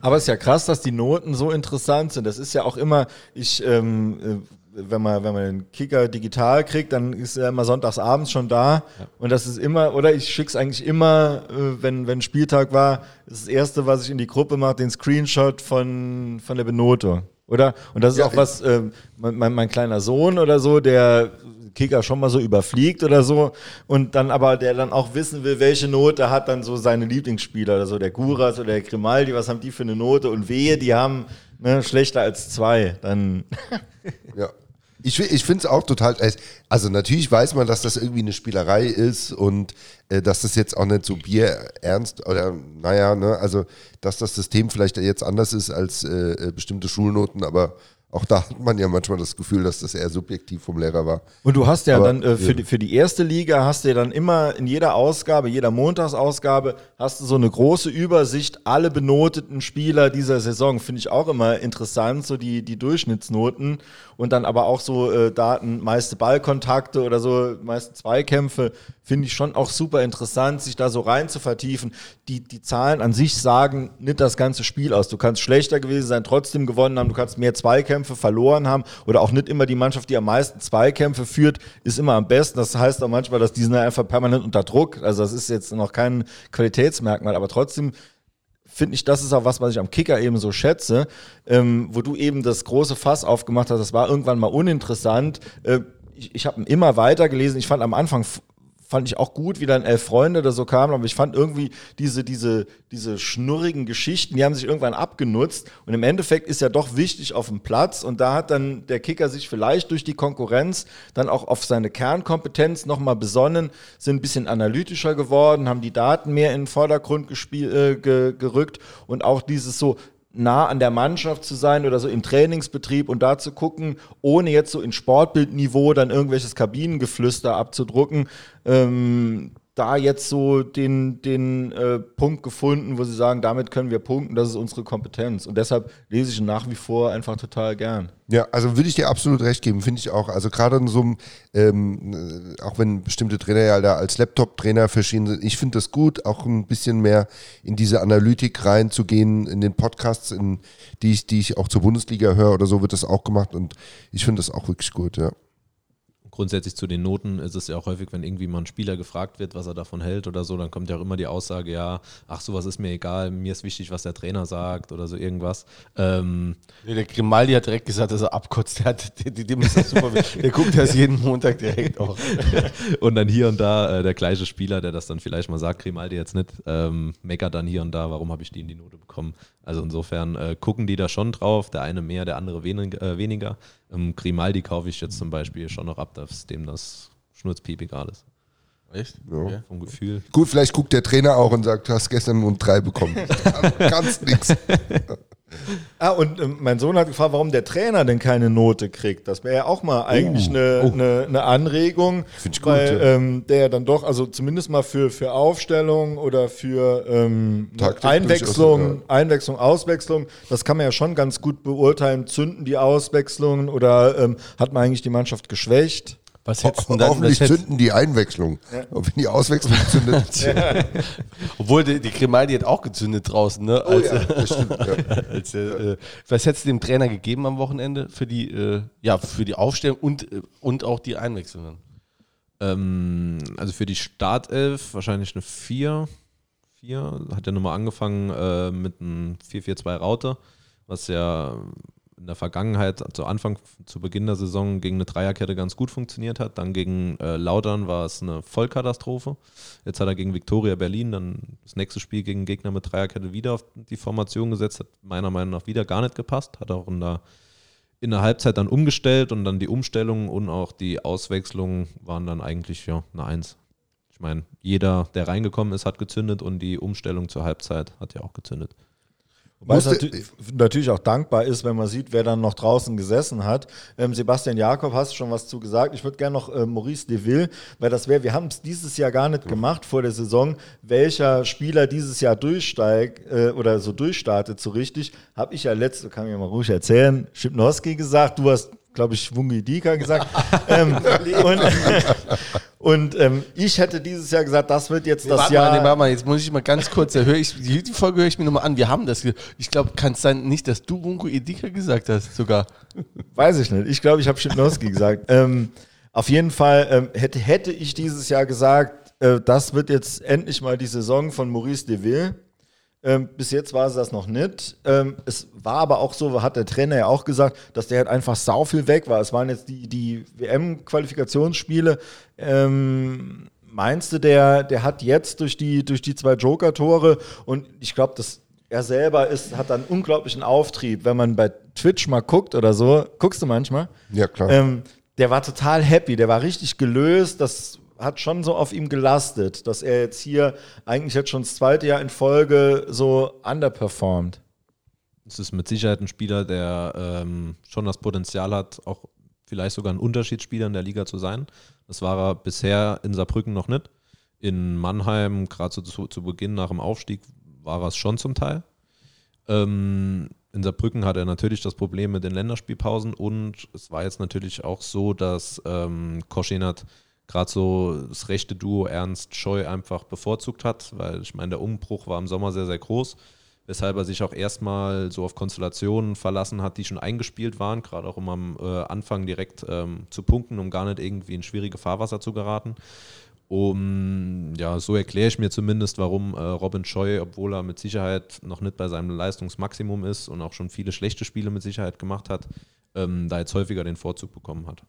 Aber es ist ja krass, dass die Noten so interessant sind. Das ist ja auch immer, ich, ähm, äh, wenn man, wenn man den Kicker digital kriegt, dann ist er immer sonntags abends schon da.
Ja.
Und das ist immer, oder ich schicke es eigentlich immer, äh, wenn, wenn Spieltag war, das, ist das erste, was ich in die Gruppe mache, den Screenshot von, von der Benotung. Oder? Und das ist
Ja,
auch was, ähm, mein, mein, mein kleiner Sohn oder so, der Kicker schon mal so überfliegt oder so und dann aber der dann auch wissen will, welche Note hat dann so seine Lieblingsspieler oder so der Guras oder der Grimaldi, was haben die für eine Note und wehe, die haben ne, schlechter als zwei, dann
Ja. Ich, ich finde es auch total. Also, natürlich weiß man, dass das irgendwie eine Spielerei ist und äh, dass das jetzt auch nicht so bierernst oder, naja, ne, also, dass das System vielleicht jetzt anders ist als äh, äh, bestimmte Schulnoten, aber auch da hat man ja manchmal das Gefühl, dass das eher subjektiv vom Lehrer war.
Und du hast ja
Aber,
dann äh, für,
ja.
die, für die erste Liga hast du ja dann immer in jeder Ausgabe, jeder Montagsausgabe, hast du so eine große Übersicht, alle benoteten Spieler dieser Saison. Finde ich auch immer interessant, so die, die Durchschnittsnoten und dann aber auch so äh, Daten, meiste Ballkontakte oder so, meiste Zweikämpfe, finde ich schon auch super interessant, sich da so rein zu vertiefen. Die, die Zahlen an sich sagen nicht das ganze Spiel aus. Du kannst schlechter gewesen sein, trotzdem gewonnen haben, du kannst mehr Zweikämpfe verloren haben oder auch nicht immer die Mannschaft, die am meisten Zweikämpfe führt, ist immer am besten. Das heißt auch manchmal, dass die sind einfach permanent unter Druck. Also das ist jetzt noch kein Qualitätsmerkmal, aber trotzdem finde ich, das ist auch was, was ich am Kicker eben so schätze, ähm, wo du eben das große Fass aufgemacht hast, das war irgendwann mal uninteressant. Äh, ich ich habe immer weiter gelesen, ich fand am Anfang fand ich auch gut, wie dann elf Freunde oder so kamen, aber ich fand irgendwie diese, diese, diese schnurrigen Geschichten, die haben sich irgendwann abgenutzt und im Endeffekt ist ja doch wichtig auf dem Platz und da hat dann der Kicker sich vielleicht durch die Konkurrenz dann auch auf seine Kernkompetenz nochmal besonnen, sind ein bisschen analytischer geworden, haben die Daten mehr in den Vordergrund gespiel, äh, ge, gerückt und auch dieses so, nah an der Mannschaft zu sein oder so im Trainingsbetrieb und da zu gucken, ohne jetzt so in Sportbildniveau dann irgendwelches Kabinengeflüster abzudrucken, ähm, da jetzt so den, den äh, Punkt gefunden, wo sie sagen, damit können wir punkten, das ist unsere Kompetenz. Und deshalb lese ich nach wie vor einfach total gern.
Ja, also würde ich dir absolut recht geben, finde ich auch. Also gerade in so einem, ähm, äh, auch wenn bestimmte Trainer ja da als Laptop-Trainer verschieden sind, ich finde das gut, auch ein bisschen mehr in diese Analytik reinzugehen, in den Podcasts, in die ich, die ich auch zur Bundesliga höre oder so, wird das auch gemacht und ich finde das auch wirklich gut, ja.
Grundsätzlich zu den Noten ist es ja auch häufig, wenn irgendwie mal ein Spieler gefragt wird, was er davon hält oder so, dann kommt ja auch immer die Aussage, ja, ach sowas ist mir egal, mir ist wichtig, was der Trainer sagt oder so irgendwas. Ähm,
Nee, der Grimaldi hat direkt gesagt, dass er abkotzt. Der, hat, der, dem ist das super. der guckt das jeden Montag direkt auch.
und dann hier und da äh, der gleiche Spieler, der das dann vielleicht mal sagt, Grimaldi jetzt nicht, ähm, meckert dann hier und da, warum habe ich die in die Note bekommen. Also insofern äh, gucken die da schon drauf, der eine mehr, der andere wenig, äh, weniger. Ähm, Grimaldi kaufe ich jetzt zum Beispiel schon noch ab, dass dem das Schnurzpiep egal ist.
Echt?
Ja.
Okay.
Vom Gefühl.
Gut, vielleicht guckt der Trainer auch und sagt, du hast gestern nur ein drei bekommen. Ganz nix.
Ah, und ähm, mein Sohn hat gefragt, warum der Trainer denn keine Note kriegt. Das wäre ja auch mal eigentlich eine
oh.
eine eine Anregung,
Find ich gut,
weil
ja.
ähm, der dann doch, also zumindest mal für, für Aufstellung oder für ähm, Einwechslung,
durchaus,
Einwechslung, Auswechslung, das kann man ja schon ganz gut beurteilen. Zünden die Auswechslungen oder ähm, hat man eigentlich die Mannschaft geschwächt?
Was hättest du denn dann,
Hoffentlich
was
zünden die Einwechslung. Und wenn die Auswechslung zündet.
obwohl die, die Grimaldi hat auch gezündet draußen, ne?
Oh
Als,
ja, das stimmt. Ja.
als, äh, äh, was hättest du dem Trainer gegeben am Wochenende für die, äh, ja, für die Aufstellung und, äh, und auch die Einwechslung?
Ähm, also für die Startelf wahrscheinlich eine 4. 4, hat ja nochmal angefangen äh, mit einem 4-4-2 Raute, was ja in der Vergangenheit, zu Anfang, zu Beginn der Saison gegen eine Dreierkette ganz gut funktioniert hat. Dann gegen äh, Lautern war es eine Vollkatastrophe. Jetzt hat er gegen Viktoria Berlin dann das nächste Spiel gegen Gegner mit Dreierkette wieder auf die Formation gesetzt. Hat meiner Meinung nach wieder gar nicht gepasst. Hat auch in der, in der Halbzeit dann umgestellt und dann die Umstellung und auch die Auswechslung waren dann eigentlich ja, eine Eins. Ich meine, jeder, der reingekommen ist, hat gezündet und die Umstellung zur Halbzeit hat ja auch gezündet.
Wobei es natü natürlich auch dankbar ist, wenn man sieht, wer dann noch draußen gesessen hat. Ähm, Sebastian Jakob, hast du schon was zu gesagt? Ich würde gerne noch äh, Maurice Deville, weil das wäre, wir haben es dieses Jahr gar nicht gemacht vor der Saison, welcher Spieler dieses Jahr durchsteigt äh, oder so durchstartet so richtig. Habe ich ja letzte, kann ich mir mal ruhig erzählen, Schipnowski gesagt, du hast glaube ich, Wungi Dika gesagt. ähm, und und ähm, ich hätte dieses Jahr gesagt, das wird jetzt nee, das
warte
Jahr.
Mal, nee, warte mal, jetzt muss ich mal ganz kurz, da höre ich, die, Folge höre ich mir nochmal an. Wir haben das. Ich glaube, kann es sein, nicht, dass du Wungo Edika gesagt hast, sogar.
Weiß ich nicht. Ich glaube, ich habe Schipnowski gesagt. Ähm, auf jeden Fall ähm, hätte, hätte ich dieses Jahr gesagt, äh, das wird jetzt endlich mal die Saison von Maurice Deville. Ähm, bis jetzt war es das noch nicht. Ähm, es war aber auch so, hat der Trainer ja auch gesagt, dass der halt einfach sau viel weg war. Es waren jetzt die, die WM-Qualifikationsspiele. Ähm, meinst du, der, der hat jetzt durch die, durch die zwei Joker-Tore und ich glaube, dass er selber ist, hat einen unglaublichen Auftrieb, wenn man bei Twitch mal guckt oder so. Guckst du manchmal?
Ja, klar.
Ähm, der war total happy, der war richtig gelöst. Das hat schon so auf ihm gelastet, dass er jetzt hier eigentlich jetzt schon das zweite Jahr in Folge so underperformt.
Es ist mit Sicherheit ein Spieler, der ähm, schon das Potenzial hat, auch vielleicht sogar ein Unterschiedsspieler in der Liga zu sein. Das war er bisher in Saarbrücken noch nicht. In Mannheim, gerade so zu, zu, Beginn nach dem Aufstieg, war er es schon zum Teil. Ähm, in Saarbrücken hat er natürlich das Problem mit den Länderspielpausen und es war jetzt natürlich auch so, dass ähm, Koschenat gerade so das rechte Duo Ernst Scheu einfach bevorzugt hat, weil ich meine, der Umbruch war im Sommer sehr, sehr groß, weshalb er sich auch erstmal so auf Konstellationen verlassen hat, die schon eingespielt waren, gerade auch um am äh, Anfang direkt ähm, zu punkten, um gar nicht irgendwie in schwierige Fahrwasser zu geraten. Um, ja, so erkläre ich mir zumindest, warum äh, Robin Scheu, obwohl er mit Sicherheit noch nicht bei seinem Leistungsmaximum ist und auch schon viele schlechte Spiele mit Sicherheit gemacht hat, ähm, da jetzt häufiger den Vorzug bekommen hat.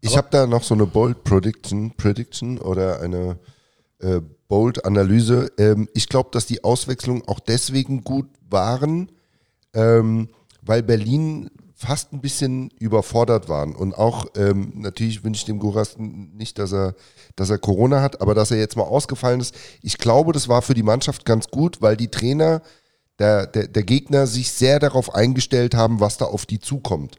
Ich habe da noch so eine Bold Prediction, Prediction oder eine äh, Bold Analyse. Ähm, ich glaube, dass die Auswechslungen auch deswegen gut waren, ähm, weil Berlin fast ein bisschen überfordert waren. Und auch, ähm, natürlich wünsche ich dem Guras nicht, dass er, dass er Corona hat, aber dass er jetzt mal ausgefallen ist. Ich glaube, das war für die Mannschaft ganz gut, weil die Trainer, der, der, der Gegner sich sehr darauf eingestellt haben, was da auf die zukommt.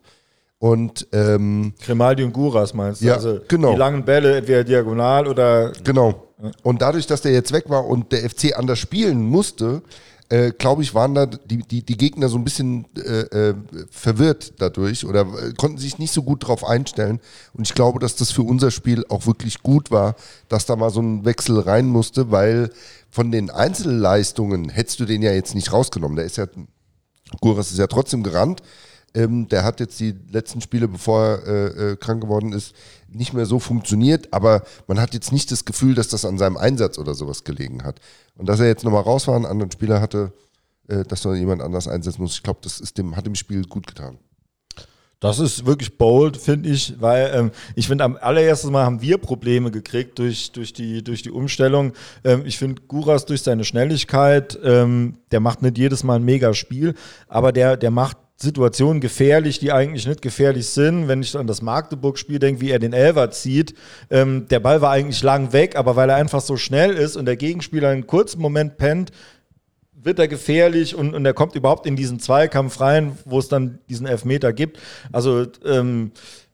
Und ähm,
Grimaldi und Guras meinst du?
Ja, also genau.
Die langen Bälle, entweder diagonal oder.
Genau. Und dadurch, dass der jetzt weg war und der FC anders spielen musste, äh, glaube ich, waren da die, die, die Gegner so ein bisschen äh, äh, verwirrt dadurch oder äh, konnten sich nicht so gut darauf einstellen. Und ich glaube, dass das für unser Spiel auch wirklich gut war, dass da mal so ein Wechsel rein musste, weil von den Einzelleistungen hättest du den ja jetzt nicht rausgenommen. Der ist ja, Guras ist ja trotzdem gerannt. Ähm, der hat jetzt die letzten Spiele, bevor er äh, äh, krank geworden ist, nicht mehr so funktioniert, aber man hat jetzt nicht das Gefühl, dass das an seinem Einsatz oder sowas gelegen hat. Und dass er jetzt nochmal raus war, einen anderen Spieler hatte, äh, dass noch jemand anders einsetzen muss, ich glaube, das ist dem, hat dem Spiel gut getan.
Das ist wirklich bold, finde ich, weil ähm, ich finde, am allerersten Mal haben wir Probleme gekriegt durch, durch, die, durch die Umstellung. Ähm, ich finde, Guras durch seine Schnelligkeit, ähm, der macht nicht jedes Mal ein mega Spiel, aber der, der macht Situationen gefährlich, die eigentlich nicht gefährlich sind. Wenn ich an das Magdeburg-Spiel denke, wie er den Elver zieht, ähm, der Ball war eigentlich lang weg, aber weil er einfach so schnell ist und der Gegenspieler einen kurzen Moment pennt, wird er gefährlich und, und er kommt überhaupt in diesen Zweikampf rein, wo es dann diesen Elfmeter gibt. Also ähm,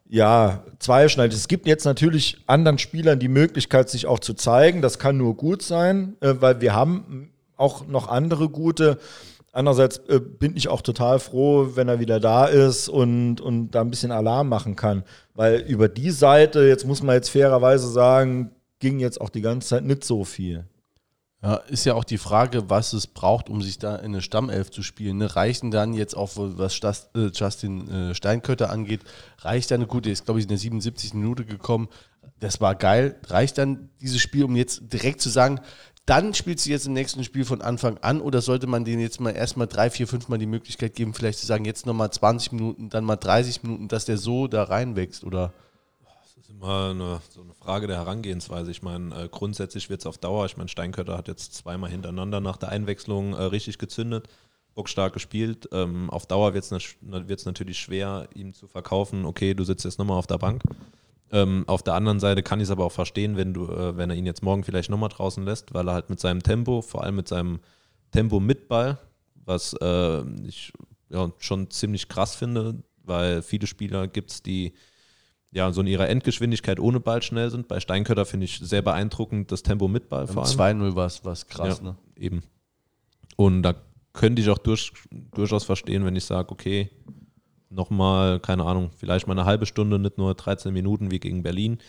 ja, zweischneidig. Es gibt jetzt natürlich anderen Spielern die Möglichkeit, sich auch zu zeigen. Das kann nur gut sein, äh, weil wir haben auch noch andere gute. Andererseits äh, bin ich auch total froh, wenn er wieder da ist und, und da ein bisschen Alarm machen kann. Weil über die Seite, jetzt muss man jetzt fairerweise sagen, ging jetzt auch die ganze Zeit nicht so viel.
Ja, ist ja auch die Frage, was es braucht, um sich da in eine Stammelf zu spielen. Ne? Reichen dann jetzt auch, was äh, Justin äh, Steinkötter angeht, reicht dann eine gute, ist glaube ich in der 77. Minute gekommen. Das war geil. Reicht dann dieses Spiel, um jetzt direkt zu sagen, dann spielst du jetzt im nächsten Spiel von Anfang an oder sollte man denen jetzt mal erstmal drei, vier, fünf Mal die Möglichkeit geben, vielleicht zu sagen, jetzt nochmal 20 Minuten, dann mal 30 Minuten, dass der so da reinwächst oder?
Das ist immer eine, so eine Frage der Herangehensweise. Ich meine, äh, grundsätzlich wird es auf Dauer, ich meine, Steinkötter hat jetzt zweimal hintereinander nach der Einwechslung äh, richtig gezündet, bockstark gespielt. Ähm, auf Dauer wird es natürlich schwer, ihm zu verkaufen, okay, du sitzt jetzt nochmal auf der Bank. Ähm, auf der anderen Seite kann ich es aber auch verstehen, wenn du, äh, wenn er ihn jetzt morgen vielleicht nochmal draußen lässt, weil er halt mit seinem Tempo, vor allem mit seinem Tempo mit Ball, was äh, ich ja, schon ziemlich krass finde, weil viele Spieler gibt es, die ja so in ihrer Endgeschwindigkeit ohne Ball schnell sind. Bei Steinkötter finde ich sehr beeindruckend das Tempo mit Ball
vor allem. 2-0 war es krass, ja, ne?
Eben. Und da könnte ich auch durch, durchaus verstehen, wenn ich sage, okay, nochmal, keine Ahnung, vielleicht mal eine halbe Stunde, nicht nur 13 Minuten wie gegen Berlin.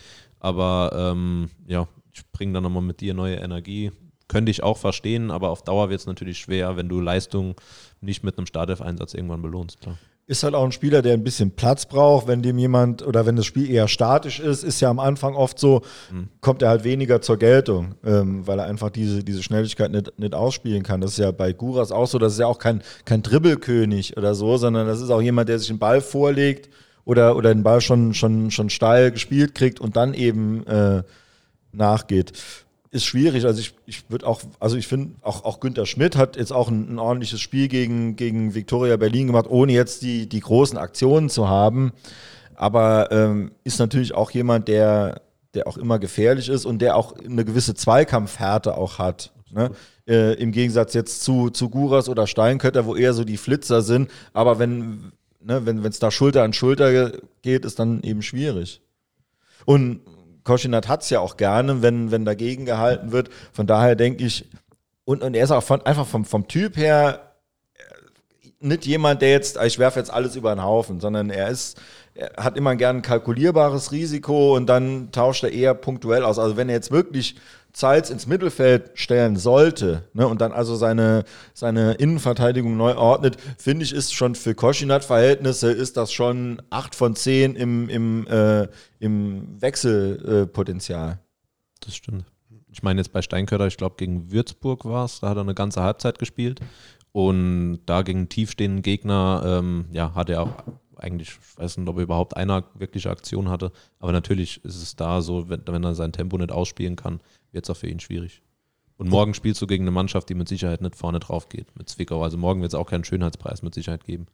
Aber ähm, ja, ich bringe dann nochmal mit dir neue Energie. Könnte ich auch verstehen, aber auf Dauer wird es natürlich schwer, wenn du Leistung nicht mit einem Startelf-Einsatz irgendwann belohnst. Klar
ist halt auch ein Spieler, der ein bisschen Platz braucht, wenn dem jemand oder wenn das Spiel eher statisch ist, ist ja am Anfang oft so, mhm. kommt er halt weniger zur Geltung, ähm, weil er einfach diese, diese Schnelligkeit nicht, nicht ausspielen kann. Das ist ja bei Guras auch so, das ist ja auch kein, kein Dribbelkönig oder so, sondern das ist auch jemand, der sich einen Ball vorlegt oder, oder den Ball schon, schon, schon steil gespielt kriegt und dann eben äh, nachgeht ist schwierig. Also ich, ich würde auch, also ich finde, auch, auch Günther Schmidt hat jetzt auch ein, ein, ordentliches Spiel gegen, gegen Viktoria Berlin gemacht, ohne jetzt die, die großen Aktionen zu haben. Aber ähm, ist natürlich auch jemand, der, der auch immer gefährlich ist und der auch eine gewisse Zweikampfhärte auch hat. Ne? Äh, Im Gegensatz jetzt zu, zu Guras oder Steinkötter, wo eher so die Flitzer sind. Aber wenn ne, wenn es da Schulter an Schulter geht, ist dann eben schwierig. Und Koschinat hat es ja auch gerne, wenn, wenn dagegen gehalten wird. Von daher denke ich, und, und er ist auch von, einfach vom, vom Typ her äh, nicht jemand, der jetzt, ich werfe jetzt alles über den Haufen, sondern er ist, er hat immer gern ein kalkulierbares Risiko und dann tauscht er eher punktuell aus. Also wenn er jetzt wirklich Zeitz ins Mittelfeld stellen sollte ne, und dann also seine, seine Innenverteidigung neu ordnet, finde ich, ist schon für Koschinat-Verhältnisse ist das schon 8 von 10 im, im, äh, im Wechselpotenzial.
das stimmt. Ich meine jetzt bei Steinkötter, ich glaube gegen Würzburg war es, da hat er eine ganze Halbzeit gespielt und da gegen tiefstehenden Gegner, ähm, ja, hat er auch eigentlich, ich weiß nicht, ob er überhaupt eine wirkliche Aktion hatte, aber natürlich ist es da so, wenn, wenn er sein Tempo nicht ausspielen kann, wird es auch für ihn schwierig. Und morgen spielst du gegen eine Mannschaft, die mit Sicherheit nicht vorne drauf geht, mit Zwickau. Also morgen wird es auch keinen Schönheitspreis mit Sicherheit geben.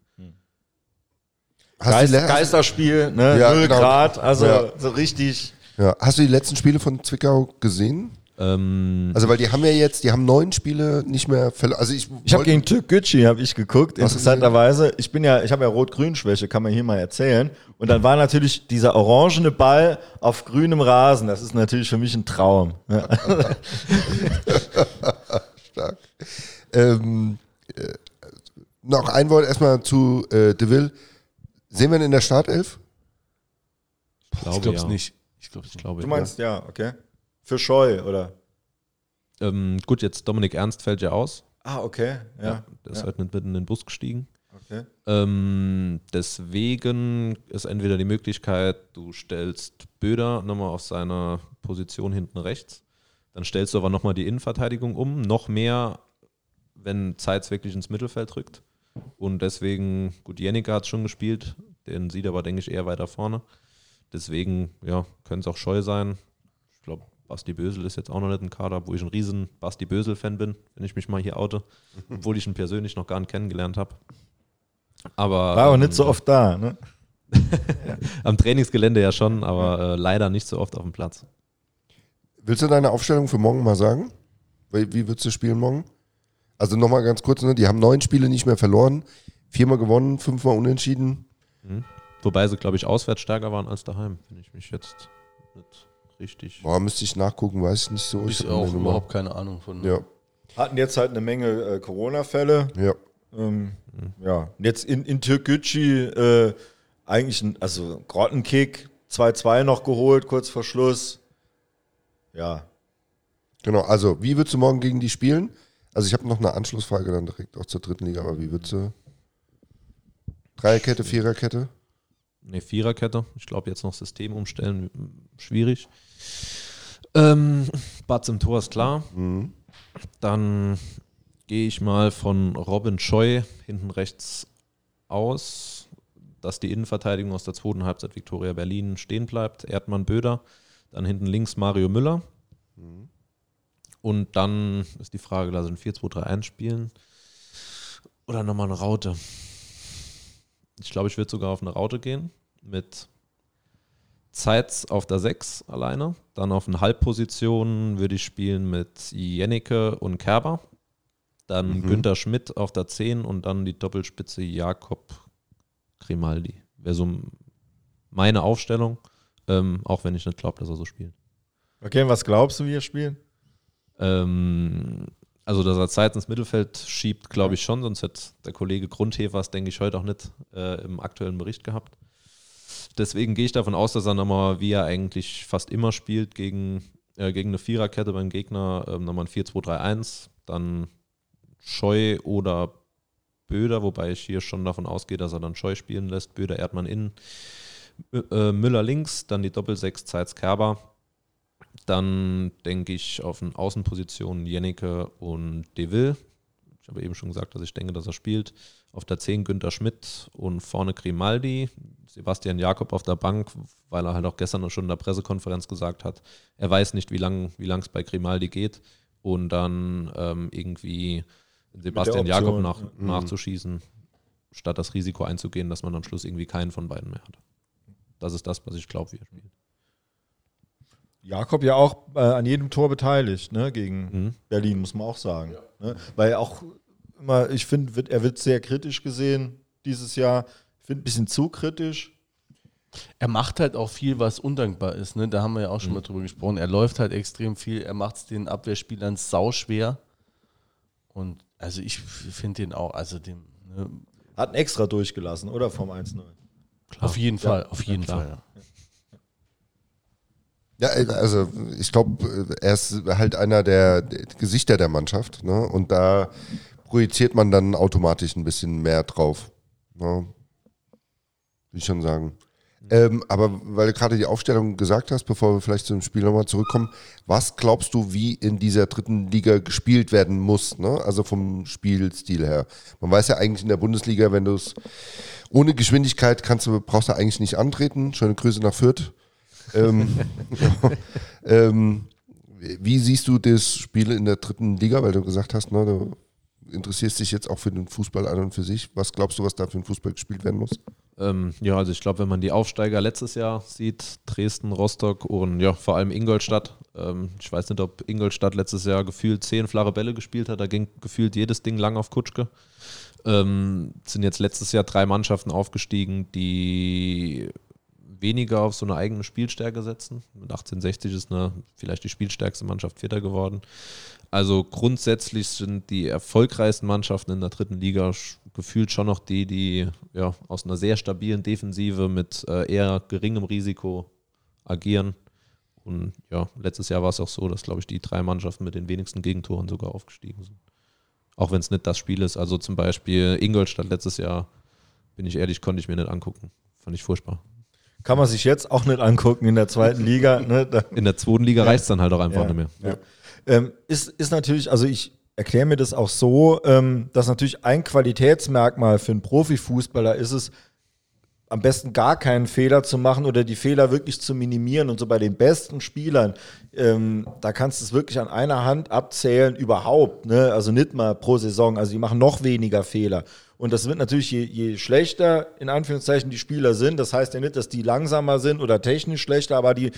Geist, Geisterspiel, ne?
Ja,
0
genau.
Grad, also
Ja.
so richtig.
Ja. Hast du die letzten Spiele von Zwickau gesehen?
Ähm,
Also weil die haben ja jetzt, die haben neun Spiele nicht mehr verloren. Also ich,
Ich habe gegen Türk Gücü habe ich geguckt. Interessanterweise, ich bin ja, ich habe ja Rot-Grün-Schwäche, kann man hier mal erzählen. Und dann war natürlich dieser orangene Ball auf grünem Rasen. Das ist natürlich für mich ein Traum. Ja.
Stark. Ähm, äh, noch ein Wort erstmal zu äh, Deville. Sehen wir ihn in der Startelf?
ich glaube
Ich glaube es
ja.
nicht. Ich glaube
Ich glaube,
Du meinst ja, okay. Für Scheu, oder?
ja. ähm, gut, jetzt Dominik Ernst fällt ja aus.
Ah, okay. Ja.
der ist
ja.
halt nicht mit in den Bus gestiegen.
Okay.
Ähm, deswegen ist entweder die Möglichkeit, du stellst Böder nochmal auf seine Position hinten rechts, dann stellst du aber nochmal die Innenverteidigung um, noch mehr, wenn Zeitz wirklich ins Mittelfeld rückt. Und deswegen, gut, Jenica hat schon gespielt, den sieht aber, denke ich, eher weiter vorne. Deswegen, ja, könnte es auch scheu sein. Ich glaube, Basti Bösel ist jetzt auch noch nicht im Kader, wo ich ein riesen Basti Bösel-Fan bin, wenn ich mich mal hier oute, obwohl ich ihn persönlich noch gar nicht kennengelernt habe. Aber
War auch
ähm,
nicht so oft da, ne?
am Trainingsgelände ja schon, aber äh, leider nicht so oft auf dem Platz.
Willst du deine Aufstellung für morgen mal sagen? Wie, wie würdest du spielen morgen? Also nochmal ganz kurz, ne? die haben neun Spiele nicht mehr verloren, viermal gewonnen, fünfmal unentschieden.
Wobei sie, glaube ich, auswärts stärker waren als daheim, wenn ich mich jetzt nicht richtig.
Boah, müsste ich nachgucken, weiß ich nicht so.
Ich
hab
auch überhaupt keine Ahnung von.
Ja,
Hatten jetzt halt eine Menge äh, Corona-Fälle.
ja.
Ähm, Ja, Und jetzt in, in Türkgücü äh, eigentlich ein, also Grottenkick, 2-2 noch geholt, kurz vor Schluss. Ja,
Genau, also wie würdest du morgen gegen die spielen? Also ich habe noch eine Anschlussfrage dann direkt auch zur dritten Liga, aber wie würdest du? Dreierkette, Viererkette?
Ne, Viererkette. Ich glaube, jetzt noch System umstellen, schwierig. Ähm, Batz im Tor ist klar.
Mhm.
Dann gehe ich mal von Robin Scheu hinten rechts aus, dass die Innenverteidigung aus der zweiten Halbzeit Viktoria Berlin stehen bleibt. Erdmann Böder, dann hinten links Mario Müller. Und dann ist die Frage, lass ich ein 4-2-3-1 spielen oder nochmal eine Raute. Ich glaube, ich würde sogar auf eine Raute gehen mit Zeitz auf der 6 alleine. Dann auf eine Halbposition würde ich spielen mit Jennecke und Kerber. Dann
Mhm.
Günther Schmidt auf der 10 und dann die Doppelspitze Jakob Grimaldi. Wäre so meine Aufstellung, ähm, auch wenn ich nicht glaube, dass er so spielt.
Okay, was glaubst du, wie ihr spielen?
Ähm, also, dass er Zeit ins Mittelfeld schiebt, glaube ich schon, sonst hätte der Kollege Grundhevers, denke ich, heute auch nicht äh, im aktuellen Bericht gehabt. Deswegen gehe ich davon aus, dass er nochmal, wie er eigentlich fast immer spielt, gegen, äh, gegen eine Viererkette beim Gegner, ähm, nochmal ein 4-2-3-1, dann Scheu oder Böder, wobei ich hier schon davon ausgehe, dass er dann Scheu spielen lässt, Böder, Erdmann innen, äh, Müller links, dann die Doppel-6, Zeitz, Kerber. Dann denke ich auf den Außenpositionen Jennecke und Deville. Ich habe eben schon gesagt, dass ich denke, dass er spielt. Auf der 10 Günther Schmidt und vorne Grimaldi. Sebastian Jakob auf der Bank, weil er halt auch gestern schon in der Pressekonferenz gesagt hat, er weiß nicht, wie lang wie es bei Grimaldi geht. Und dann ähm, irgendwie Sebastian Jakob nach,
ja.
nachzuschießen, statt das Risiko einzugehen, dass man am Schluss irgendwie keinen von beiden mehr hat. Das ist das, was ich glaube, wie er spielt.
Jakob ja auch äh, an jedem Tor beteiligt, ne, gegen
Mhm.
Berlin, muss man auch sagen. Ne? Weil auch immer, ich finde, wird, er wird sehr kritisch gesehen dieses Jahr. Ich finde ein bisschen zu kritisch.
Er macht halt auch viel, was undankbar ist. Ne? Da haben wir ja auch schon mal drüber gesprochen. Er läuft halt extrem viel. Er macht es den Abwehrspielern sauschwer. Und also ich finde den auch, also den, ne?
Hat einen extra durchgelassen, oder? Vom 1-0.
auf jeden Fall, auf jeden
klar.
Fall. Ja.
Ja, also ich glaube, er ist halt einer der Gesichter der Mannschaft. Ne? Und da projiziert man dann automatisch ein bisschen mehr drauf. Ne? Will ich schon sagen. Ähm, aber weil du gerade die Aufstellung gesagt hast, bevor wir vielleicht zum Spiel nochmal zurückkommen, was glaubst du, wie in dieser dritten Liga gespielt werden muss? Ne? Also vom Spielstil her. Man weiß ja eigentlich in der Bundesliga, wenn du es ohne Geschwindigkeit kannst du, brauchst du eigentlich nicht antreten. Schöne Grüße nach Fürth. ähm, ähm, wie siehst du das Spiel in der dritten Liga, weil du gesagt hast, ne, du interessierst dich jetzt auch für den Fußball an und für sich. Was glaubst du, was da für ein Fußball gespielt werden muss?
Ähm, ja, also ich glaube, wenn man die Aufsteiger letztes Jahr sieht, Dresden, Rostock und ja, vor allem Ingolstadt. Ähm, ich weiß nicht, ob Ingolstadt letztes Jahr gefühlt zehn flache Bälle gespielt hat. Da ging gefühlt jedes Ding lang auf Kutschke. Ähm, sind jetzt letztes Jahr drei Mannschaften aufgestiegen, die weniger auf so eine eigene Spielstärke setzen. Mit 1860 ist eine, vielleicht die spielstärkste Mannschaft Vierter geworden. Also grundsätzlich sind die erfolgreichsten Mannschaften in der dritten Liga gefühlt schon noch die, die ja, aus einer sehr stabilen Defensive mit äh, eher geringem Risiko agieren. Und ja, letztes Jahr war es auch so, dass, glaube ich, die drei Mannschaften mit den wenigsten Gegentoren sogar aufgestiegen sind. Auch wenn es nicht das Spiel ist. Also zum Beispiel Ingolstadt letztes Jahr, bin ich ehrlich, konnte ich mir nicht angucken. Fand ich furchtbar.
Kann man sich jetzt auch nicht angucken in der zweiten Liga. Ne?
In der zweiten Liga reicht es dann halt auch einfach
Ja,
nicht mehr.
ja. Ähm, ist, ist natürlich, also ich erkläre mir das auch so, ähm, dass natürlich ein Qualitätsmerkmal für einen Profifußballer ist es, am besten gar keinen Fehler zu machen oder die Fehler wirklich zu minimieren. Und so bei den besten Spielern, ähm, da kannst du es wirklich an einer Hand abzählen überhaupt. Ne? Also nicht mal pro Saison. Also die machen noch weniger Fehler. Und das wird natürlich, je, je schlechter in Anführungszeichen die Spieler sind, das heißt ja nicht, dass die langsamer sind oder technisch schlechter, aber die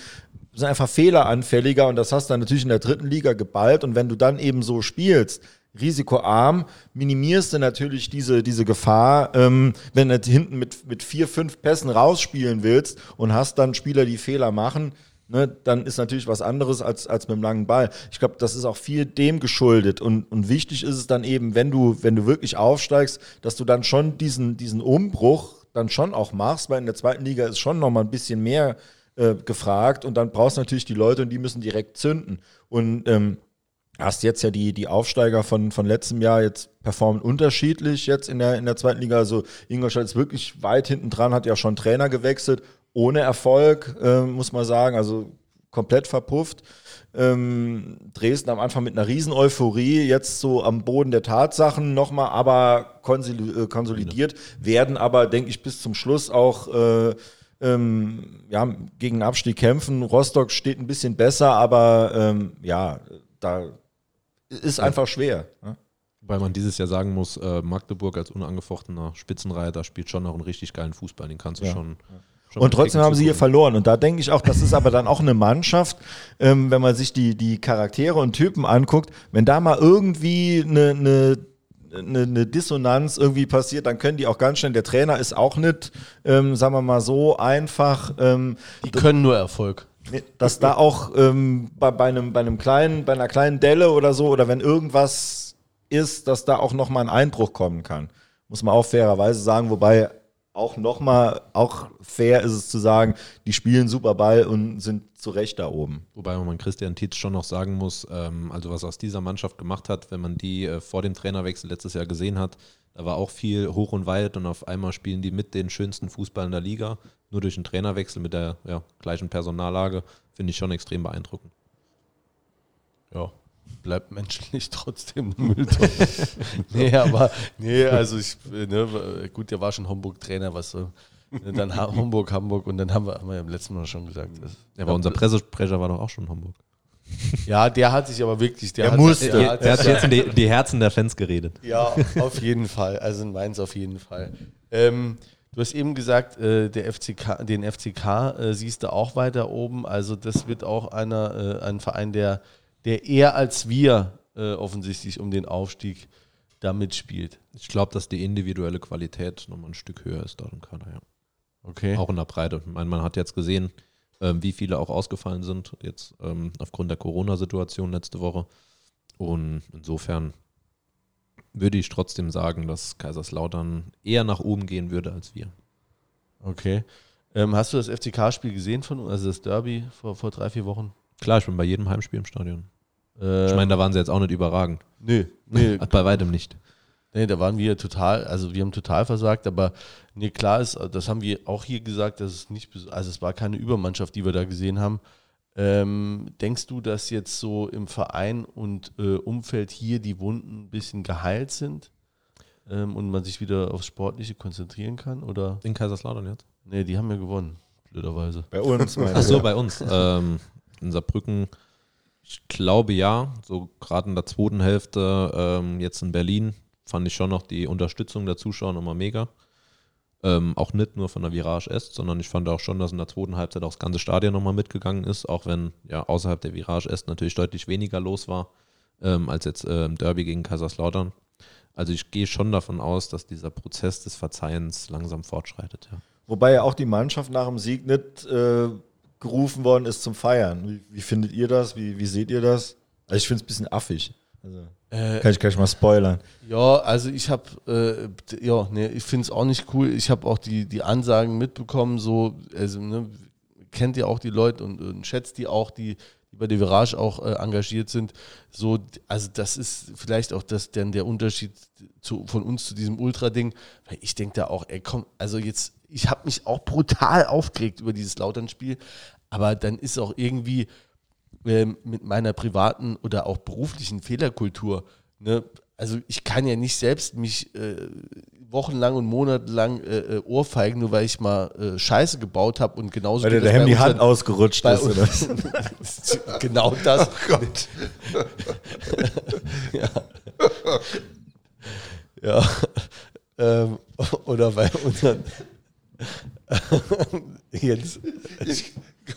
sind einfach fehleranfälliger und das hast du dann natürlich in der dritten Liga geballt. Und wenn du dann eben so spielst, risikoarm, minimierst du natürlich diese, diese Gefahr, ähm, wenn du hinten mit, mit vier, fünf Pässen rausspielen willst und hast dann Spieler, die Fehler machen, ne, dann ist natürlich was anderes als, als mit dem langen Ball. Ich glaube, das ist auch viel dem geschuldet. Und, und wichtig ist es dann eben, wenn du, wenn du wirklich aufsteigst, dass du dann schon diesen, diesen Umbruch dann schon auch machst, weil in der zweiten Liga ist schon nochmal ein bisschen mehr äh, gefragt und dann brauchst du natürlich die Leute und die müssen direkt zünden. Und ähm, hast jetzt ja die, die Aufsteiger von, von letztem Jahr jetzt performen unterschiedlich jetzt in der, in der zweiten Liga. Also Ingolstadt ist wirklich weit hinten dran, hat ja schon Trainer gewechselt, ohne Erfolg, äh, muss man sagen. Also komplett verpufft. Ähm, Dresden am Anfang mit einer riesen Euphorie, jetzt so am Boden der Tatsachen nochmal, aber äh, konsolidiert, werden aber, denke ich, bis zum Schluss auch äh, ähm, ja, gegen den Abstieg kämpfen. Rostock steht ein bisschen besser, aber ähm, ja, da ist einfach schwer. Ne?
Weil man dieses Jahr sagen muss, äh, Magdeburg als unangefochtener Spitzenreiter spielt schon noch einen richtig geilen Fußball. Den kannst du
Ja.
schon. Schon
Und trotzdem haben sie hier verloren. Und da denke ich auch, das ist aber dann auch eine Mannschaft, ähm, wenn man sich die, die Charaktere und Typen anguckt, wenn da mal irgendwie eine, eine, eine, eine Dissonanz irgendwie passiert, dann können die auch ganz schnell, der Trainer ist auch nicht, ähm, sagen wir mal so, einfach, ähm,
Die können nur Erfolg.
dass da auch ähm, bei, bei, einem, bei einem kleinen, bei einer kleinen Delle oder so, oder wenn irgendwas ist, dass da auch nochmal ein Einbruch kommen kann. Muss man auch fairerweise sagen, wobei auch nochmal, auch fair ist es zu sagen, die spielen super Ball und sind zu Recht da oben.
Wobei man Christian Tietz schon noch sagen muss, ähm, also was aus dieser Mannschaft gemacht hat, wenn man die äh, vor dem Trainerwechsel letztes Jahr gesehen hat, da war auch viel hoch und weit und auf einmal spielen die mit den schönsten Fußball in der Liga. Nur durch einen Trainerwechsel mit der ja, gleichen Personallage finde ich schon extrem beeindruckend.
Ja, bleibt menschlich trotzdem eine Mülltonne. nee, aber, nee, also ich, ne, gut, der war schon Homburg-Trainer, was so. ne, Dann Homburg, Hamburg und dann haben wir, haben wir ja im letzten Mal schon gesagt. Das,
Ja, aber unser Pressesprecher war doch auch schon in Hamburg.
ja, der hat sich aber wirklich, der,
Der
hat,
musste.
Der hat,
Er hat jetzt in die, die Herzen der Fans geredet.
Ja, auf jeden Fall. Also in Mainz auf jeden Fall. Ähm, du hast eben gesagt, äh, der FCK, den FCK äh, siehst du auch weiter oben. Also das wird auch einer, äh, ein Verein, der, der eher als wir äh, offensichtlich um den Aufstieg da mitspielt.
Ich glaube, dass die individuelle Qualität nochmal ein Stück höher ist dort im Kader, ja.
Okay.
Auch in der Breite. Ich meine, man hat jetzt gesehen, ähm, wie viele auch ausgefallen sind, jetzt ähm, aufgrund der Corona-Situation letzte Woche. Und insofern würde ich trotzdem sagen, dass Kaiserslautern eher nach oben gehen würde als wir.
Okay. Ähm, hast du das FCK-Spiel gesehen von, also das Derby vor, vor drei, vier Wochen?
Klar, ich bin bei jedem Heimspiel im Stadion.
Äh,
Ich meine, da waren sie jetzt auch nicht überragend.
nö, nö,
Bei weitem nicht.
Nee, da waren wir total, also wir haben total versagt, aber nee, klar ist, das haben wir auch hier gesagt, dass es nicht, also es war keine Übermannschaft, die wir da gesehen haben. Ähm, denkst du, dass jetzt so im Verein und äh, Umfeld hier die Wunden ein bisschen geheilt sind ähm, und man sich wieder aufs Sportliche konzentrieren kann? Oder?
In Kaiserslautern jetzt?
Nee, die haben ja gewonnen, blöderweise.
Bei uns, meine
Ach so, bei uns. Ähm, in Saarbrücken, ich glaube ja, so gerade in der zweiten Hälfte, ähm, jetzt in Berlin, fand ich schon noch die Unterstützung der Zuschauer nochmal mega. Ähm, auch nicht nur von der Virage Est, sondern ich fand auch schon, dass in der zweiten Halbzeit auch das ganze Stadion nochmal mitgegangen ist, auch wenn ja außerhalb der Virage Est natürlich deutlich weniger los war ähm, als jetzt äh, im Derby gegen Kaiserslautern. Also ich gehe schon davon aus, dass dieser Prozess des Verzeihens langsam fortschreitet. Ja.
Wobei ja auch die Mannschaft nach dem Sieg nicht äh, gerufen worden ist zum Feiern. Wie, wie findet ihr das? Wie, wie seht ihr das? Also ich finde es ein bisschen affig. Also,
Äh,
kann ich gleich mal spoilern.
Ja, also ich habe, äh, ja, nee, ich finde es auch nicht cool. Ich habe auch die, die Ansagen mitbekommen, so, also, ne, kennt ihr auch die Leute und, und schätzt die auch, die, die bei der Virage auch äh, engagiert sind. So, also das ist vielleicht auch das dann der Unterschied zu, von uns zu diesem Ultra-Ding, weil ich denke da auch, ey, komm, also jetzt, ich habe mich auch brutal aufgeregt über dieses Lautern-Spiel, aber dann ist auch irgendwie ähm, mit meiner privaten oder auch beruflichen Fehlerkultur. Ne? Also ich kann ja nicht selbst mich äh, wochenlang und monatelang äh, äh, ohrfeigen, nur weil ich mal äh, Scheiße gebaut habe und genauso
Weil dir der Hemd die Hand ausgerutscht ist. Oder?
genau das.
Oh Gott.
Ja. Ähm, oder bei unseren jetzt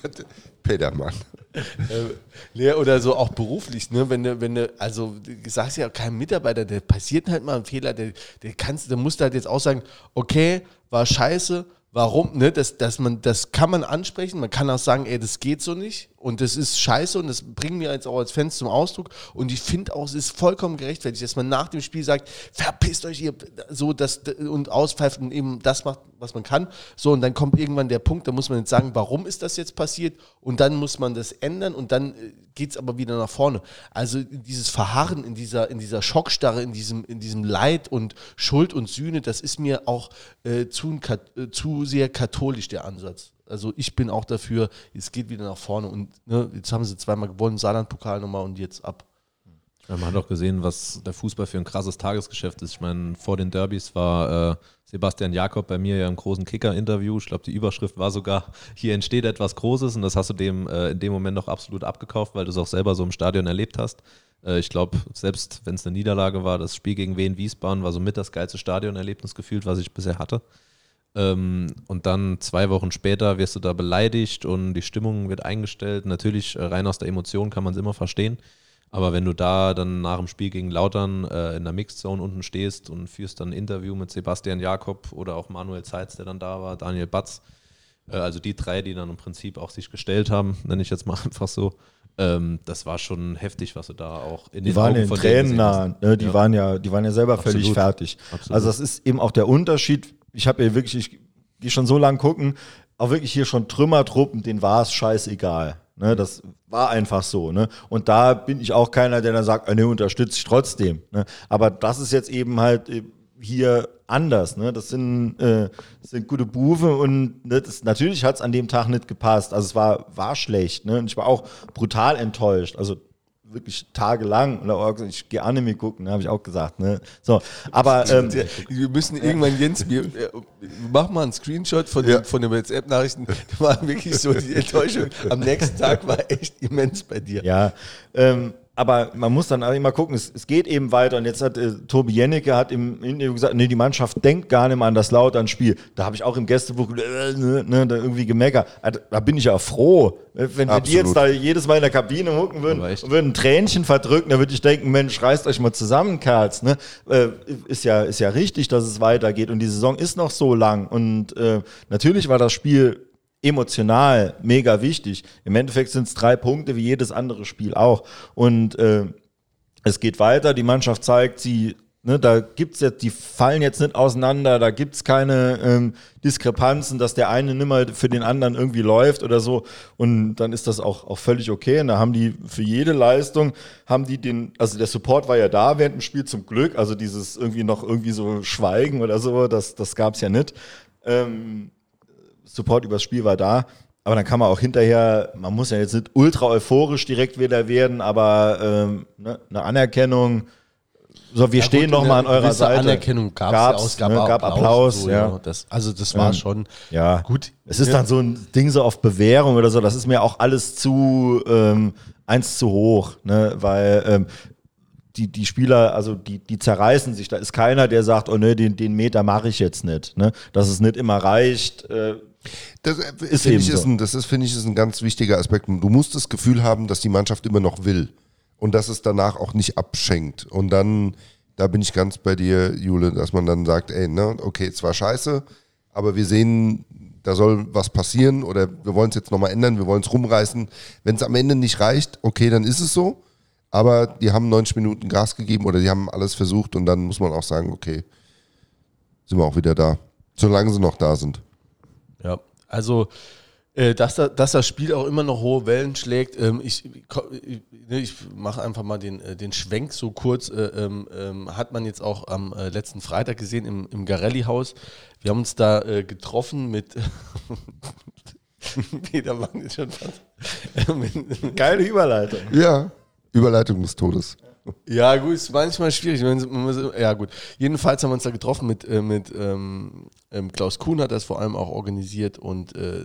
Gott. Petermann.
Äh, nee, oder so auch beruflich, ne? Wenn du, wenn du, also du sagst ja keinem Mitarbeiter, der passiert halt mal ein Fehler, der, der kannst, der musst du halt jetzt auch sagen, okay, war scheiße, warum, ne? Das, dass man, das kann man ansprechen, man kann auch sagen, ey, das geht so nicht und das ist scheiße und das bringen wir jetzt auch als Fans zum Ausdruck und ich finde auch, es ist vollkommen gerechtfertigt, dass man nach dem Spiel sagt, verpisst euch ihr, so das und auspfeift und eben das macht, was man kann. So, und dann kommt irgendwann der Punkt, da muss man jetzt sagen, warum ist das jetzt passiert? Und dann muss man das ändern und dann geht es aber wieder nach vorne. Also dieses Verharren in dieser, in dieser Schockstarre, in diesem, in diesem Leid und Schuld und Sühne, das ist mir auch äh, zu, äh, zu sehr katholisch, der Ansatz. Also ich bin auch dafür, es geht wieder nach vorne und ne, jetzt haben sie zweimal gewonnen, Saarland-Pokal nochmal und jetzt ab.
Ja, man hat auch gesehen, was der Fußball für ein krasses Tagesgeschäft ist. Ich meine, vor den Derbys war äh, Sebastian Jakob bei mir ja im großen Kicker-Interview. Ich glaube, die Überschrift war sogar, hier entsteht etwas Großes und das hast du dem äh, in dem Moment noch absolut abgekauft, weil du es auch selber so im Stadion erlebt hast. Äh, ich glaube, selbst wenn es eine Niederlage war, das Spiel gegen Wien Wiesbaden war somit das geilste Stadionerlebnis gefühlt, was ich bisher hatte. Ähm, und dann zwei Wochen später wirst du da beleidigt und die Stimmung wird eingestellt. Natürlich, äh, rein aus der Emotion kann man es immer verstehen. Aber wenn du da dann nach dem Spiel gegen Lautern äh, in der Mixed-Zone unten stehst und führst dann ein Interview mit Sebastian Jakob oder auch Manuel Zeitz, der dann da war, Daniel Batz, äh, also die drei, die dann im Prinzip auch sich gestellt haben, nenne ich jetzt mal einfach so, ähm, das war schon heftig, was du da auch in den
Die waren
Augen
in
von denen
Tränen nah,
hast.
ne? die,
Ja.
waren ja, die waren ja selber völlig
Absolut.
fertig.
Absolut.
Also das ist eben auch der Unterschied. Ich habe ja wirklich, ich gehe schon so lang gucken, auch wirklich hier schon Trümmertruppen, denen war es scheißegal. Ne, das war einfach so. Ne? Und da bin ich auch keiner, der dann sagt, ah, ne, unterstütze ich trotzdem. Ne? Aber das ist jetzt eben halt äh, hier anders. Ne? Das sind, äh, das sind gute Bufe und ne, das, natürlich hat es an dem Tag nicht gepasst. Also es war, war schlecht. Ne? Und ich war auch brutal enttäuscht. Also wirklich tagelang. Und auch gesagt, ich gehe Anime gucken, ne, habe ich auch gesagt. Ne? So, aber ähm,
Wir müssen irgendwann, Jens, wir, äh, mach mal einen Screenshot von,
Ja.
den, von den WhatsApp-Nachrichten. Da war wirklich so die Enttäuschung. Am nächsten Tag war echt immens bei dir.
Ja, ähm, aber man muss dann auch immer gucken, es, es geht eben weiter. Und jetzt hat äh, Tobi Jennecke hat im Interview gesagt, nee, die Mannschaft denkt gar nicht mehr an das Lautern-Spiel. Da habe ich auch im Gästebuch äh, ne, ne, da irgendwie gemeckert. Ah, Da, da bin ich ja froh. Äh, Wenn wir die jetzt da jedes Mal in der Kabine hucken würden und würden ein Tränchen verdrücken, dann würde ich denken, Mensch, reißt euch mal zusammen, Kerls. Ne? Äh, ist, ja, ist ja richtig, dass es weitergeht. Und die Saison ist noch so lang. Und äh, natürlich war das Spiel emotional mega wichtig. Im Endeffekt sind es drei Punkte wie jedes andere Spiel auch. Und äh, es geht weiter, die Mannschaft zeigt, sie, ne, da gibt's jetzt, die fallen jetzt nicht auseinander, da gibt's keine ähm, Diskrepanzen, dass der eine nimmer für den anderen irgendwie läuft oder so. Und dann ist das auch, auch völlig okay. Und da haben die für jede Leistung, haben die den, also der Support war ja da während dem Spiel zum Glück, also dieses irgendwie noch irgendwie so Schweigen oder so, das, das gab's ja nicht. Ähm, Support übers Spiel war da. Aber dann kann man auch hinterher, man muss ja jetzt nicht ultra euphorisch direkt wieder werden, aber ähm, ne, eine Anerkennung. So, wir
Ja,
stehen
gut,
noch mal an eurer Seite.
Anerkennung gab es ja,
ne, gab
Applaus. So,
ja.
Das, also das war
Ähm,
schon
Ja,
gut.
Es ist dann so ein Ding so auf Bewährung oder so, das ist mir auch alles zu ähm, eins zu hoch, ne? Weil ähm, die, die Spieler, also die, die zerreißen sich. Da ist keiner, der sagt, oh ne, den, den Meter mache ich jetzt nicht. Ne? Dass es nicht immer reicht. Äh,
Das, äh,
Ist
finde ich, ist
so.
ein, das ist, finde ich, ist ein ganz wichtiger Aspekt. Du musst das Gefühl haben, dass die Mannschaft immer noch will und dass es danach auch nicht abschenkt. Und dann, da bin ich ganz bei dir, Jule, dass man dann sagt, ey, ne, okay, es war scheiße, aber wir sehen, da soll was passieren oder wir wollen es jetzt nochmal ändern, wir wollen es rumreißen. Wenn es am Ende nicht reicht, okay, dann ist es so. Aber die haben 90 Minuten Gas gegeben oder die haben alles versucht und dann muss man auch sagen, okay, sind wir auch wieder da. Solange sie noch da sind.
Ja, also äh, dass, da, dass das Spiel auch immer noch hohe Wellen schlägt. Ähm, ich ko- ich, mache einfach mal den, äh, den Schwenk so kurz. Äh, ähm, ähm, hat man jetzt auch am äh, letzten Freitag gesehen im, im Garelli-Haus. Wir haben uns da äh, getroffen mit. Peter Mann ist schon fast. Äh, mit,
geile Überleitung.
Ja, Überleitung des Todes.
Ja, gut, ist manchmal schwierig. Ja, gut. Jedenfalls haben wir uns da getroffen mit, äh, mit ähm, ähm, Klaus Kuhn, hat das vor allem auch organisiert und äh,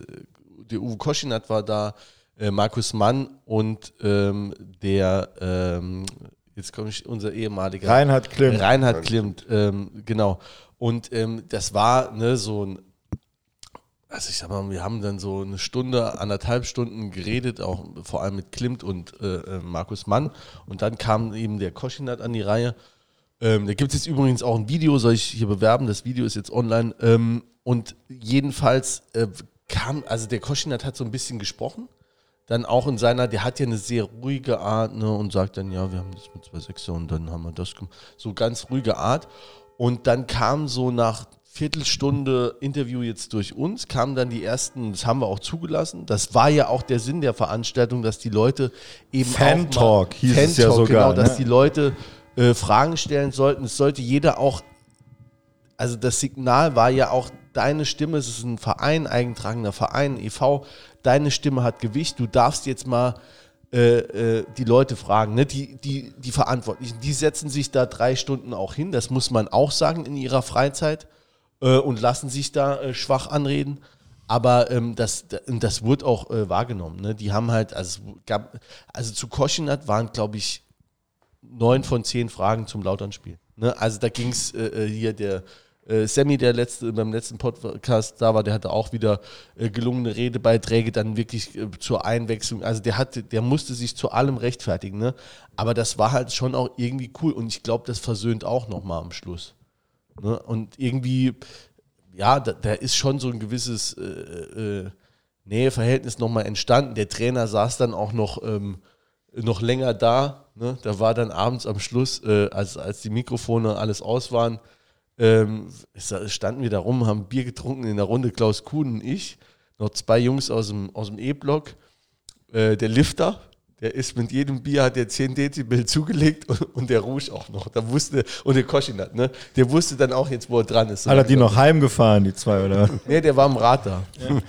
der Uwe Koschinat war da, äh, Markus Mann und ähm, der, ähm, jetzt komme ich, unser ehemaliger
Reinhard Klimt.
Reinhard Klimt, ähm, genau. Und ähm, das war ne, so ein also ich sag mal, wir haben dann so eine Stunde, anderthalb Stunden geredet, auch vor allem mit Klimt und äh, äh, Markus Mann. Und dann kam eben der Koschinat an die Reihe. Ähm, da gibt es jetzt übrigens auch ein Video, soll ich hier bewerben? Das Video ist jetzt online. Ähm, und jedenfalls äh, kam, also der Koschinat hat so ein bisschen gesprochen. Dann auch in seiner, der hat ja eine sehr ruhige Art ne, und sagt dann, ja, wir haben das mit 2,6 und dann haben wir das gemacht. So ganz ruhige Art. Und dann kam so nach Viertelstunde Interview jetzt durch uns, kamen dann die ersten, das haben wir auch zugelassen. Das war ja auch der Sinn der Veranstaltung, dass die Leute eben
Fan Talk hieß es ja sogar,
genau, dass
ne?
die Leute äh, Fragen stellen sollten. Es sollte jeder auch also das Signal war ja auch, deine Stimme, es ist ein Verein, eingetragener Verein, e.V., deine Stimme hat Gewicht, du darfst jetzt mal äh, äh, die Leute fragen, ne? die, die, die Verantwortlichen, die setzen sich da drei Stunden auch hin, das muss man auch sagen in ihrer Freizeit äh, und lassen sich da äh, schwach anreden. Aber ähm, das, das wurde auch äh, wahrgenommen. Ne? Die haben halt, also, gab, also zu Koschinat waren, glaube ich, neun von zehn Fragen zum Lauternspiel. Ne? Also da ging es äh, hier der äh, Sammy, der letzte, beim letzten Podcast da war, der hatte auch wieder äh, gelungene Redebeiträge, dann wirklich äh, zur Einwechslung. Also der hatte, der musste sich zu allem rechtfertigen, ne? Aber das war halt schon auch irgendwie cool und ich glaube, das versöhnt auch nochmal am Schluss. Ne? Und irgendwie, ja, da, da, ist schon so ein gewisses äh, äh, Näheverhältnis nochmal entstanden. Der Trainer saß dann auch noch, ähm, noch länger da. Ne? Da war dann abends am Schluss, äh, als, als die Mikrofone alles aus waren, ähm, standen wir da rum, haben Bier getrunken in der Runde, Klaus Kuhn und ich, noch zwei Jungs aus dem, aus dem E-Block. Äh, der Lifter, der ist mit jedem Bier, hat der 10 Dezibel zugelegt und, und der Rouge auch noch. Da wusste, und der Koschinat, ne? Der wusste dann auch jetzt, wo er dran ist.
Hat er die noch heimgefahren, die zwei, oder?
nee, der war im Rad da. Ja.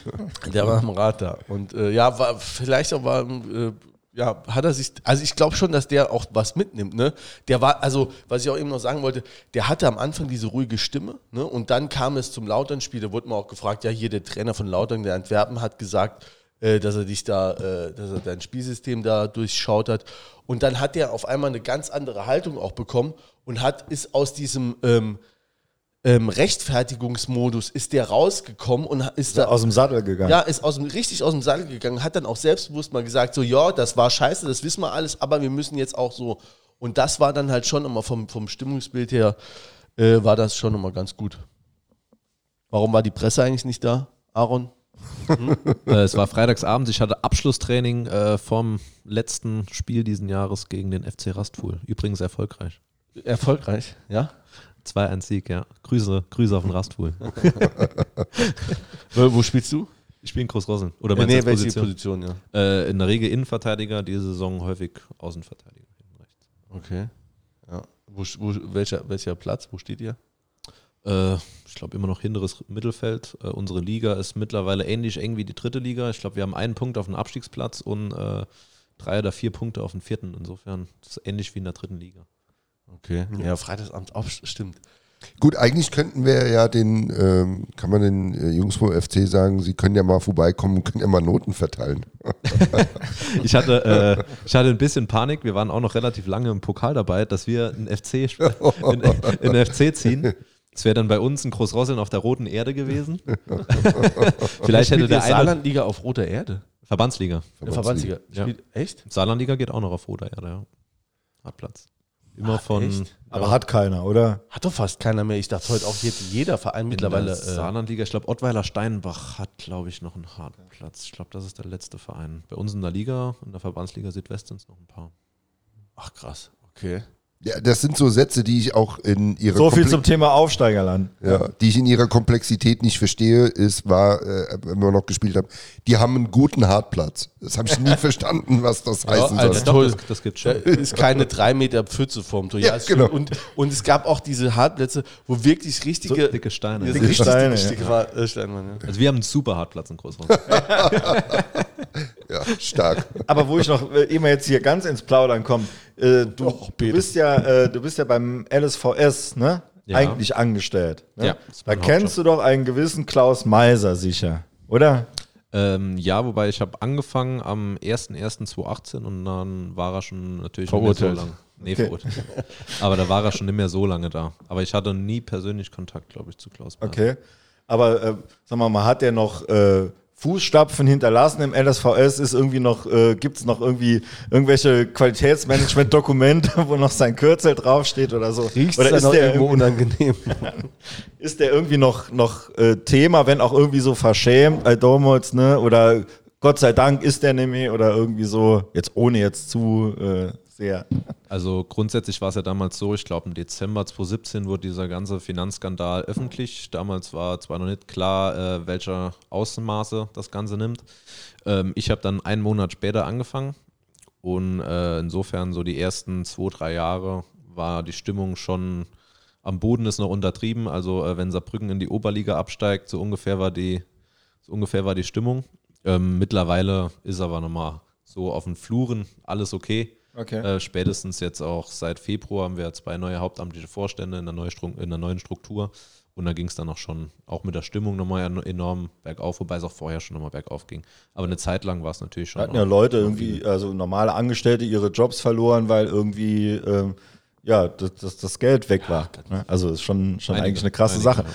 Der war im Rad da. Und äh, ja, war vielleicht auch war äh, ja, hat er sich, also ich glaube schon, dass der auch was mitnimmt, ne? Der war, also, was ich auch eben noch sagen wollte, der hatte am Anfang diese ruhige Stimme, ne? Und dann kam es zum Lautern-Spiel, da wurde man auch gefragt, ja, hier der Trainer von Lautern, der Antwerpen, hat gesagt, äh, dass er dich da, äh, dass er dein Spielsystem da durchschaut hat. Und dann hat er auf einmal eine ganz andere Haltung auch bekommen und hat, ist aus diesem, ähm, ähm, Rechtfertigungsmodus ist der rausgekommen und ist da
aus dem Sattel gegangen.
Ja, ist aus dem, richtig aus dem Sattel gegangen, hat dann auch selbstbewusst mal gesagt, so ja, das war scheiße, das wissen wir alles, aber wir müssen jetzt auch so. Und das war dann halt schon immer vom, vom Stimmungsbild her, äh, war das schon immer ganz gut. Warum war die Presse eigentlich nicht da, Aaron?
Hm? Äh, es war freitagsabends, ich hatte Abschlusstraining äh, vom letzten Spiel diesen Jahres gegen den FC Rastful. Übrigens erfolgreich.
Erfolgreich, ja?
2-1-Sieg, ja. Grüße, Grüße auf den Rastpool.
wo, wo spielst du?
Ich spiele in Großrosseln. Oder
ja, nee, welche Position, ja?
Äh, in der Regel Innenverteidiger, diese Saison häufig Außenverteidiger.
Okay. Ja. Wo, wo, welcher, welcher Platz? Wo steht ihr?
Äh, ich glaube immer noch hinteres Mittelfeld. Äh, unsere Liga ist mittlerweile ähnlich eng wie die dritte Liga. Ich glaube, wir haben einen Punkt auf dem Abstiegsplatz und äh, drei oder vier Punkte auf dem vierten. Insofern ist es ähnlich wie in der dritten Liga.
Okay. Ja, Freitagsabend auch, stimmt.
Gut, eigentlich könnten wir ja den, ähm, kann man den äh, Jungs vom FC sagen, sie können ja mal vorbeikommen und können ja mal Noten verteilen.
ich, hatte, äh, ich hatte ein bisschen Panik, wir waren auch noch relativ lange im Pokal dabei, dass wir einen FC, in, in FC ziehen. Das wäre dann bei uns ein Großrosseln auf der roten Erde gewesen.
Vielleicht hätte der Saarlandliga auf roter Erde.
Verbandsliga.
Verbandsliga.
Verbandsliga. Ja. Echt? Saarlandliga geht auch noch auf roter Erde, ja. Hat Platz. Immer Ach, von. Echt?
Aber ja. hat keiner, oder?
Hat doch fast keiner mehr. Ich dachte heute auch jetzt jeder Verein mittlerweile. In
der äh, Saarlandliga, ich glaube, Ottweiler Steinbach hat, glaube ich, noch einen harten Platz. Ich glaube, das ist der letzte Verein. Bei uns in der Liga, in der Verbandsliga Südwest sind es noch ein paar.
Ach krass, okay.
Ja, das sind so Sätze, die ich auch in ihrer
So viel zum Thema Aufsteigerland.
Ja, die ich in ihrer Komplexität nicht verstehe, ist, war, äh, wenn wir noch gespielt haben, die haben einen guten Hartplatz. Das habe ich nie verstanden, was das heißen
ja,
soll.
Doch, das, das gibt schon. ist keine drei Meter Pfütze vorm Tor. Ja, genau. und, und es gab auch diese Hartplätze, wo wirklich richtige
so dicke Steine.
Ja, dicke Steine, dicke ja. Steine
ja. Also wir haben einen super Hartplatz in Großraum.
ja, stark.
Aber wo ich noch äh, immer jetzt hier ganz ins Plaudern komme, äh, du, Och, du, bist ja, äh, du bist ja beim LSVS, ne? Ja. Eigentlich angestellt. Ne? Ja, da kennst du doch einen gewissen Klaus Meiser sicher, oder?
Ähm, ja, wobei ich habe angefangen am 01.01.2018 und dann war er schon natürlich
verurteilt.
so lange. Nee, okay. verurteilt. Aber da war er schon nicht mehr so lange da. Aber ich hatte nie persönlich Kontakt, glaube ich, zu Klaus
Meiser. Okay. Aber äh, sag mal, man hat der noch äh, Fußstapfen hinterlassen im LSVS ist irgendwie noch, äh, gibt es noch irgendwie irgendwelche Qualitätsmanagement-Dokumente, wo noch sein Kürzel draufsteht oder so.
Riecht's
oder
ist der irgendwo unangenehm?
ist der irgendwie noch, noch äh, Thema, wenn auch irgendwie so verschämt, I damals, ne? Oder Gott sei Dank ist der nämlich oder irgendwie so, jetzt ohne jetzt zu äh, sehr.
Also grundsätzlich war es ja damals so, ich glaube im Dezember 2017 wurde dieser ganze Finanzskandal öffentlich. Damals war zwar noch nicht klar, äh, welcher Außenmaße das Ganze nimmt. Ähm, ich habe dann einen Monat später angefangen und äh, insofern so die ersten zwei, drei Jahre war die Stimmung schon am Boden ist noch untertrieben. Also äh, wenn Saarbrücken in die Oberliga absteigt, so ungefähr war die, so ungefähr war die Stimmung. Ähm, mittlerweile ist aber nochmal so auf den Fluren alles okay.
Okay.
Äh, spätestens jetzt auch seit Februar haben wir zwei neue hauptamtliche Vorstände in der, neue Stru- in der neuen Struktur. Und da ging es dann auch schon, auch mit der Stimmung nochmal en- enorm bergauf, wobei es auch vorher schon nochmal bergauf ging. Aber eine Zeit lang war es natürlich schon.
hatten ja Leute irgendwie, also normale Angestellte, ihre Jobs verloren, weil irgendwie ähm, ja das, das, das Geld weg war. ne? Also ist schon, schon
Einige,
eigentlich eine krasse
einige,
Sache.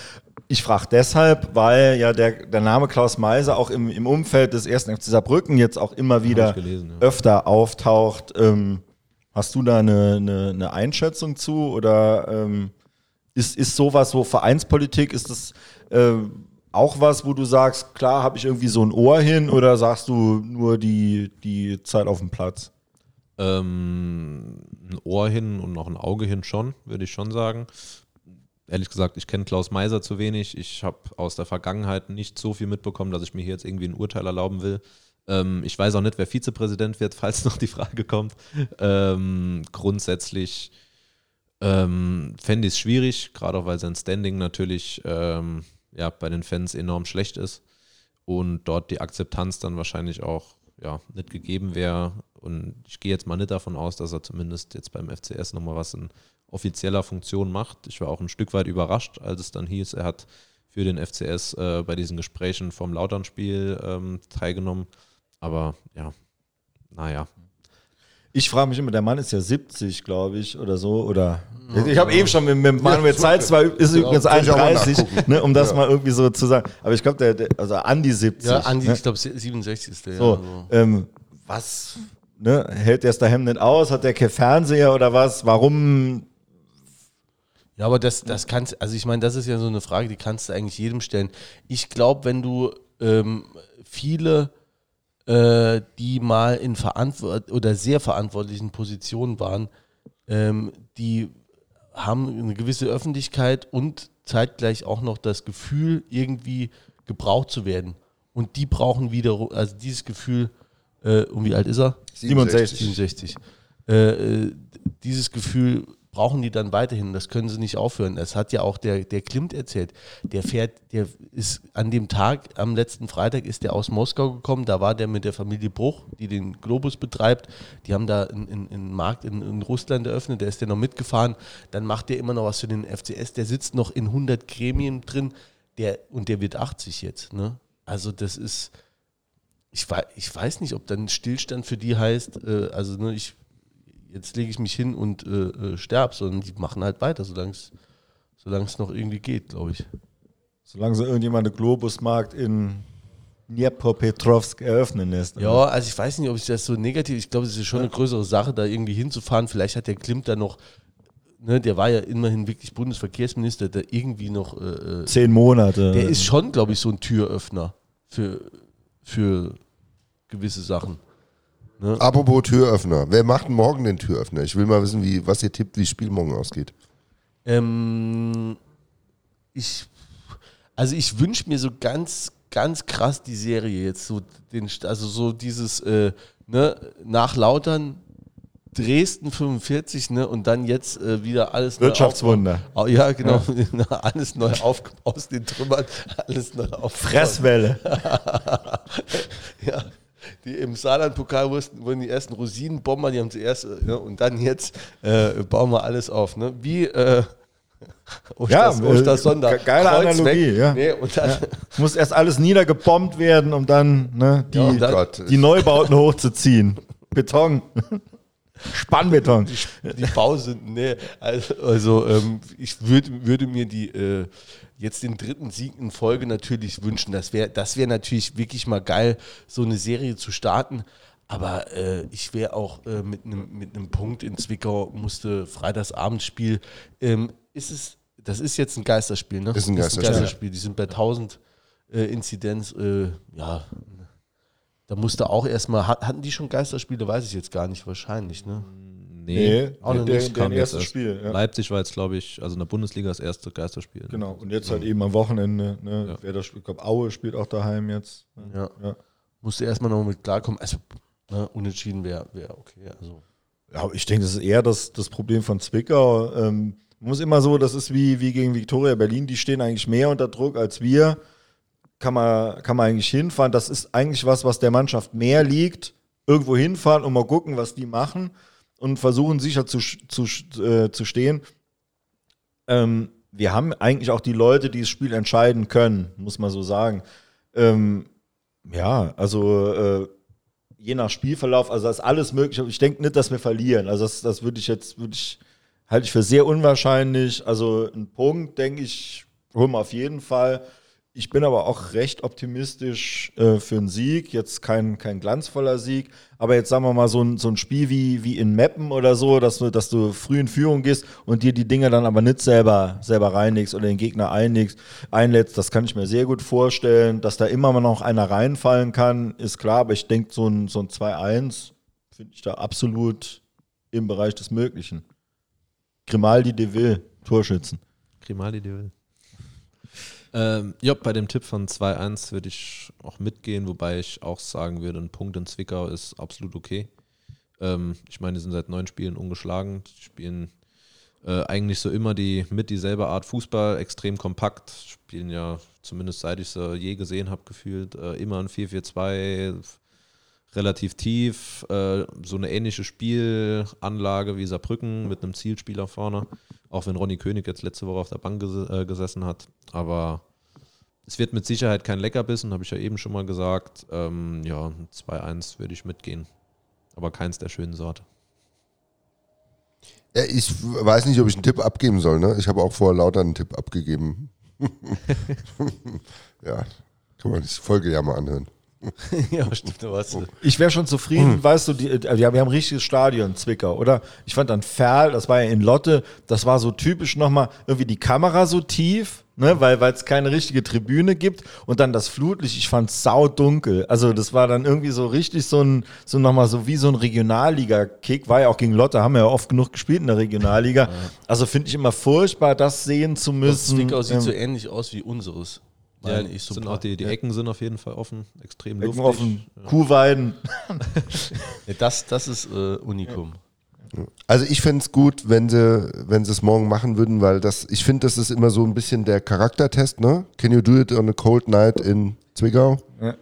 Ich frage deshalb, weil ja der, der Name Klaus Meiser auch im, im Umfeld des ersten FC Saarbrücken jetzt auch immer wieder
gelesen, ja.
öfter auftaucht. Ähm, hast du da eine, eine, eine Einschätzung zu oder ähm, ist, ist sowas so Vereinspolitik, ist das ähm, auch was, wo du sagst, klar, habe ich irgendwie so ein Ohr hin oder sagst du nur die, die Zeit auf dem Platz?
Ähm, ein Ohr hin und noch ein Auge hin schon, würde ich schon sagen. Ehrlich gesagt, ich kenne Klaus Meiser zu wenig. Ich habe aus der Vergangenheit nicht so viel mitbekommen, dass ich mir hier jetzt irgendwie ein Urteil erlauben will. Ähm, ich weiß auch nicht, wer Vizepräsident wird, falls noch die Frage kommt. Ähm, grundsätzlich ähm, fände ich es schwierig, gerade auch weil sein Standing natürlich ähm, ja, bei den Fans enorm schlecht ist und dort die Akzeptanz dann wahrscheinlich auch ja, nicht gegeben wäre. Und ich gehe jetzt mal nicht davon aus, dass er zumindest jetzt beim FCS nochmal was in offizieller Funktion macht. Ich war auch ein Stück weit überrascht, als es dann hieß, er hat für den FCS äh, bei diesen Gesprächen vom Lauternspiel ähm, teilgenommen. Aber ja, naja.
Ich frage mich immer, der Mann ist ja 70, glaube ich, oder so. Oder ich habe eben schon mit, mit Manuel Zeit, zwar ist übrigens
auch mal
31,
nachgucken.
ne, um das
Ja.
mal irgendwie so zu sagen. Aber ich glaube, der, der, also an die 70.
Ja, Andi,
ne?
ich glaube 67 ist der.
So,
ja, so.
ähm, was ne, hält der daheim nicht aus? Hat der kein Fernseher oder was? Warum?
Ja, aber das, das kannst, also ich meine, das ist ja so eine Frage, die kannst du eigentlich jedem stellen. Ich glaube, wenn du ähm, viele, äh, die mal in verantwort oder sehr verantwortlichen Positionen waren, ähm, die haben eine gewisse Öffentlichkeit und zeitgleich auch noch das Gefühl, irgendwie gebraucht zu werden. Und die brauchen wieder, also dieses Gefühl, äh, um wie alt ist er?
67.
67. Äh, äh, dieses Gefühl brauchen die dann weiterhin. Das können sie nicht aufhören. Das hat ja auch der, der Klimt erzählt. Der fährt, der ist an dem Tag, am letzten Freitag, ist der aus Moskau gekommen. Da war der mit der Familie Bruch, die den Globus betreibt. Die haben da einen, einen, Markt in, in Russland eröffnet. Der ist der noch mitgefahren. Dann macht der immer noch was für den FCS. Der sitzt noch in 100 Gremien drin. Der, und der wird 80 jetzt. Ne? Also, das ist ich, wei- ich weiß nicht, ob dann Stillstand für die heißt, äh, also ne, ich, jetzt lege ich mich hin und äh, äh, sterb, sondern die machen halt weiter, solange es solange es noch irgendwie geht, glaube ich.
Solange so irgendjemand einen Globusmarkt in Dnipropetrovsk eröffnen lässt.
Ja, also ich weiß nicht, ob ich das so negativ, ich glaube, es ist schon eine größere Sache, da irgendwie hinzufahren. Vielleicht hat der Klimt da noch, ne, der war ja immerhin wirklich Bundesverkehrsminister, der irgendwie noch, äh, äh,
Zehn Monate.
der ist schon, glaube ich, so ein Türöffner für, für gewisse Sachen.
Apropos Türöffner. Wer macht morgen den Türöffner? Ich will mal wissen, wie, was ihr tippt, wie das Spiel morgen ausgeht.
Ähm, ich, also ich wünsche mir so ganz, ganz krass die Serie jetzt, so den, also so dieses, äh, ne, nach Lautern Dresden 45, ne, und dann jetzt äh, wieder alles neu
Wirtschaftswunder.
aufbauen. Oh, ja, genau, alles neu auf, aus den Trümmern, alles neu auf.
Fresswelle.
Ja, die im Saarland-Pokal wurden, wurden die ersten Rosinenbomber, die haben zuerst, äh, ne, und dann jetzt äh, bauen wir alles auf, ne? Wie äh,
Ja,
Osters,
äh,
Ostersonntag.
ge- geile
Kreuz
Analogie, ja.
Nee, und dann,
Muss erst alles niedergebombt werden, um dann ne, die,
Ja, und dann-
die Neubauten hochzuziehen. Beton. Spannbeton.
die Pause, nee, also, also ähm, ich würd, würde mir die äh, jetzt den dritten Sieg in Folge natürlich wünschen. Das wäre das wär natürlich wirklich mal geil, so eine Serie zu starten. Aber äh, ich wäre auch äh, mit einem mit Punkt in Zwickau, musste Freitagsabendspiel. Ähm, ist es, das ist jetzt ein Geisterspiel, ne?
Ist ein Geisterspiel.
Die sind bei 1000 äh, Inzidenz, äh, ja. Da musste auch erstmal, hat- hatten die schon Geisterspiele, weiß ich jetzt gar nicht, wahrscheinlich, ne?
Nee,
auch noch
der,
nicht.
der,
kam
der
jetzt
erste
erst.
Spiel. Ja.
Leipzig war jetzt, glaube ich, also in der Bundesliga das erste Geisterspiel.
Genau. Und jetzt halt eben am Wochenende. Ne,
Ja.
Wer das spielt, ich glaube, Aue spielt auch daheim jetzt.
Ja.
Ja.
Musste erstmal noch mit klarkommen. Also, ne, unentschieden wäre wär okay. Also.
Ja, ich denke, das ist eher das, das Problem von Zwickau. Ähm, muss immer so, das ist wie, wie gegen Viktoria Berlin, die stehen eigentlich mehr unter Druck als wir. Kann man, kann man eigentlich hinfahren. Das ist eigentlich was, was der Mannschaft mehr liegt. Irgendwo hinfahren und mal gucken, was die machen und versuchen sicher zu, zu, äh, zu stehen. Ähm, wir haben eigentlich auch die Leute, die das Spiel entscheiden können, muss man so sagen. Ähm, ja, also äh, je nach Spielverlauf, also das ist alles möglich. Ich denke nicht, dass wir verlieren. Also das, das würde ich jetzt, würde ich, halte ich für sehr unwahrscheinlich. Also ein Punkt, denke ich, holen wir auf jeden Fall. Ich bin aber auch recht optimistisch äh, für einen Sieg. Jetzt kein, kein glanzvoller Sieg, aber jetzt sagen wir mal so ein, so ein Spiel wie, wie in Meppen oder so, dass du, dass du früh in Führung gehst und dir die Dinge dann aber nicht selber, selber reinigst oder den Gegner einlegst, einlädst. Das kann ich mir sehr gut vorstellen. Dass da immer noch einer reinfallen kann, ist klar, aber ich denke, so ein, so ein 2-1 finde ich da absolut im Bereich des Möglichen. Grimaldi de Ville, Torschützen.
Grimaldi de Ville. Ähm, ja, bei dem Tipp von 2-1 würde ich auch mitgehen, wobei ich auch sagen würde, ein Punkt in Zwickau ist absolut okay. Ähm, ich meine, die sind seit neun Spielen ungeschlagen, die spielen äh, eigentlich so immer die mit dieselbe Art Fußball, extrem kompakt, spielen ja zumindest seit ich sie je gesehen habe, gefühlt äh, immer ein 4-4-2, relativ tief, äh, so eine ähnliche Spielanlage wie Saarbrücken mit einem Zielspieler vorne. Auch wenn Ronny König jetzt letzte Woche auf der Bank ges äh, gesessen hat. Aber es wird mit Sicherheit kein Leckerbissen, habe ich ja eben schon mal gesagt. Ähm, ja, 2-1 würde ich mitgehen. Aber keins der schönen Sorte.
Ja, ich weiß nicht, ob ich einen Tipp abgeben soll. Ne? Ich habe auch vorher lauter einen Tipp abgegeben. ja, kann man die Folge ja mal anhören.
ja, stimmt, da warst du.
Ich wäre schon zufrieden, weißt du, die, äh, ja, wir haben ein richtiges Stadion, Zwickau, oder? Ich fand dann Ferl, das war ja in Lotte, das war so typisch nochmal irgendwie die Kamera so tief, ne, weil es keine richtige Tribüne gibt und dann das Flutlicht, ich fand saudunkel. Also das war dann irgendwie so richtig so ein, so nochmal so wie so ein Regionalliga-Kick, war ja auch gegen Lotte, haben wir ja oft genug gespielt in der Regionalliga. Also finde ich immer furchtbar, das sehen zu müssen.
Zwickau sieht
Ähm,
so ähnlich aus wie unseres.
Ja,
ich
sind auch die, die Ecken sind auf jeden Fall offen, extrem
Ecken
luftig.
offen, Kuhweiden.
Ja, das, das ist äh, Unikum.
Also ich fände es gut, wenn sie, wenn sie es morgen machen würden, weil das, ich finde, das ist immer so ein bisschen der Charaktertest, ne? Can you do it on a cold night in Zwickau?
Ja.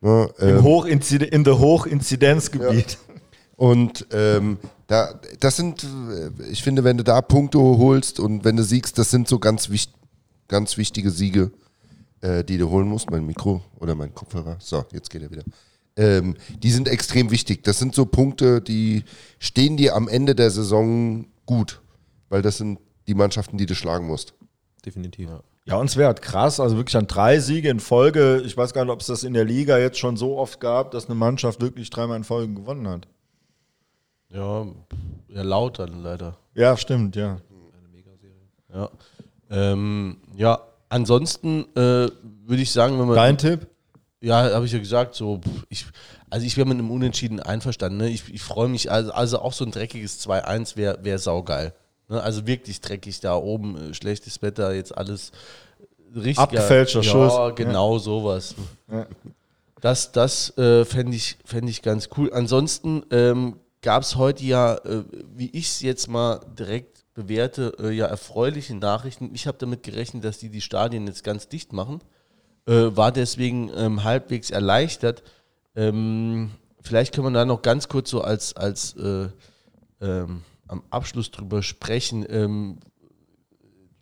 Ne,
Im
ähm,
Hochinzid in der Hochinzidenzgebiet.
Und ähm, da, das sind, äh, ich finde, wenn du da Punkte holst und wenn du siegst, das sind so ganz, wicht, ganz wichtige Siege, äh, die du holen musst. Mein Mikro oder mein Kopfhörer. So, jetzt geht er wieder. Ähm, die sind extrem wichtig. Das sind so Punkte, die stehen dir am Ende der Saison gut, weil das sind die Mannschaften, die du schlagen musst.
Definitiv.
Ja, und es wäre halt krass, also wirklich an drei Siege in Folge. Ich weiß gar nicht, ob es das in der Liga jetzt schon so oft gab, dass eine Mannschaft wirklich dreimal in Folge gewonnen hat.
Ja, ja, laut dann leider.
Ja, stimmt, ja.
Ja, ähm, ja ansonsten äh, würde ich sagen, wenn man.
Dein Tipp?
Ja, habe ich ja gesagt, so, ich, also ich wäre mit einem Unentschieden einverstanden. Ne? Ich, ich freue mich, also, also auch so ein dreckiges 2-1 wäre wär saugeil. Ne? Also wirklich dreckig da oben, äh, schlechtes Wetter, jetzt alles richtig.
Abgefälschter
ja,
Schuss.
Ja, genau sowas.
Ja.
Das, das äh, fände ich, fänd ich ganz cool. Ansonsten ähm, gab es heute ja, äh, wie ich es jetzt mal direkt bewerte, äh, ja erfreuliche Nachrichten. Ich habe damit gerechnet, dass die die Stadien jetzt ganz dicht machen äh, war deswegen ähm, halbwegs erleichtert. Ähm, vielleicht können wir da noch ganz kurz so als, als äh, ähm, am Abschluss drüber sprechen. Ähm,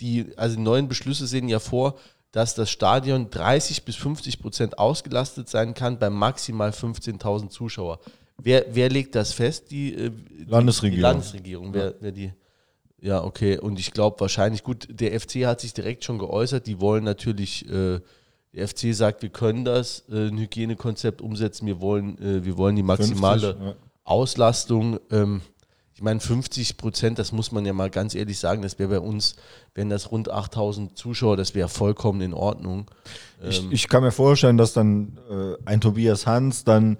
die, also die neuen Beschlüsse sehen ja vor, dass das Stadion 30 bis 50 Prozent ausgelastet sein kann bei maximal 15.000 Zuschauer. Wer, wer legt das fest? Die, äh,
Landesregierung.
Die Landesregierung. Wer, wer die, ja, okay. Und ich glaube wahrscheinlich, gut, der FC hat sich direkt schon geäußert. Die wollen natürlich, äh, der FC sagt, wir können das, äh, ein Hygienekonzept umsetzen. Wir wollen, äh, wir wollen die maximale
50, ja.
Auslastung. Ähm, ich meine, 50 Prozent, das muss man ja mal ganz ehrlich sagen, das wäre bei uns, wenn das rund 8000 Zuschauer, das wäre vollkommen in Ordnung.
Ich, ich kann mir vorstellen, dass dann äh, ein Tobias Hans dann,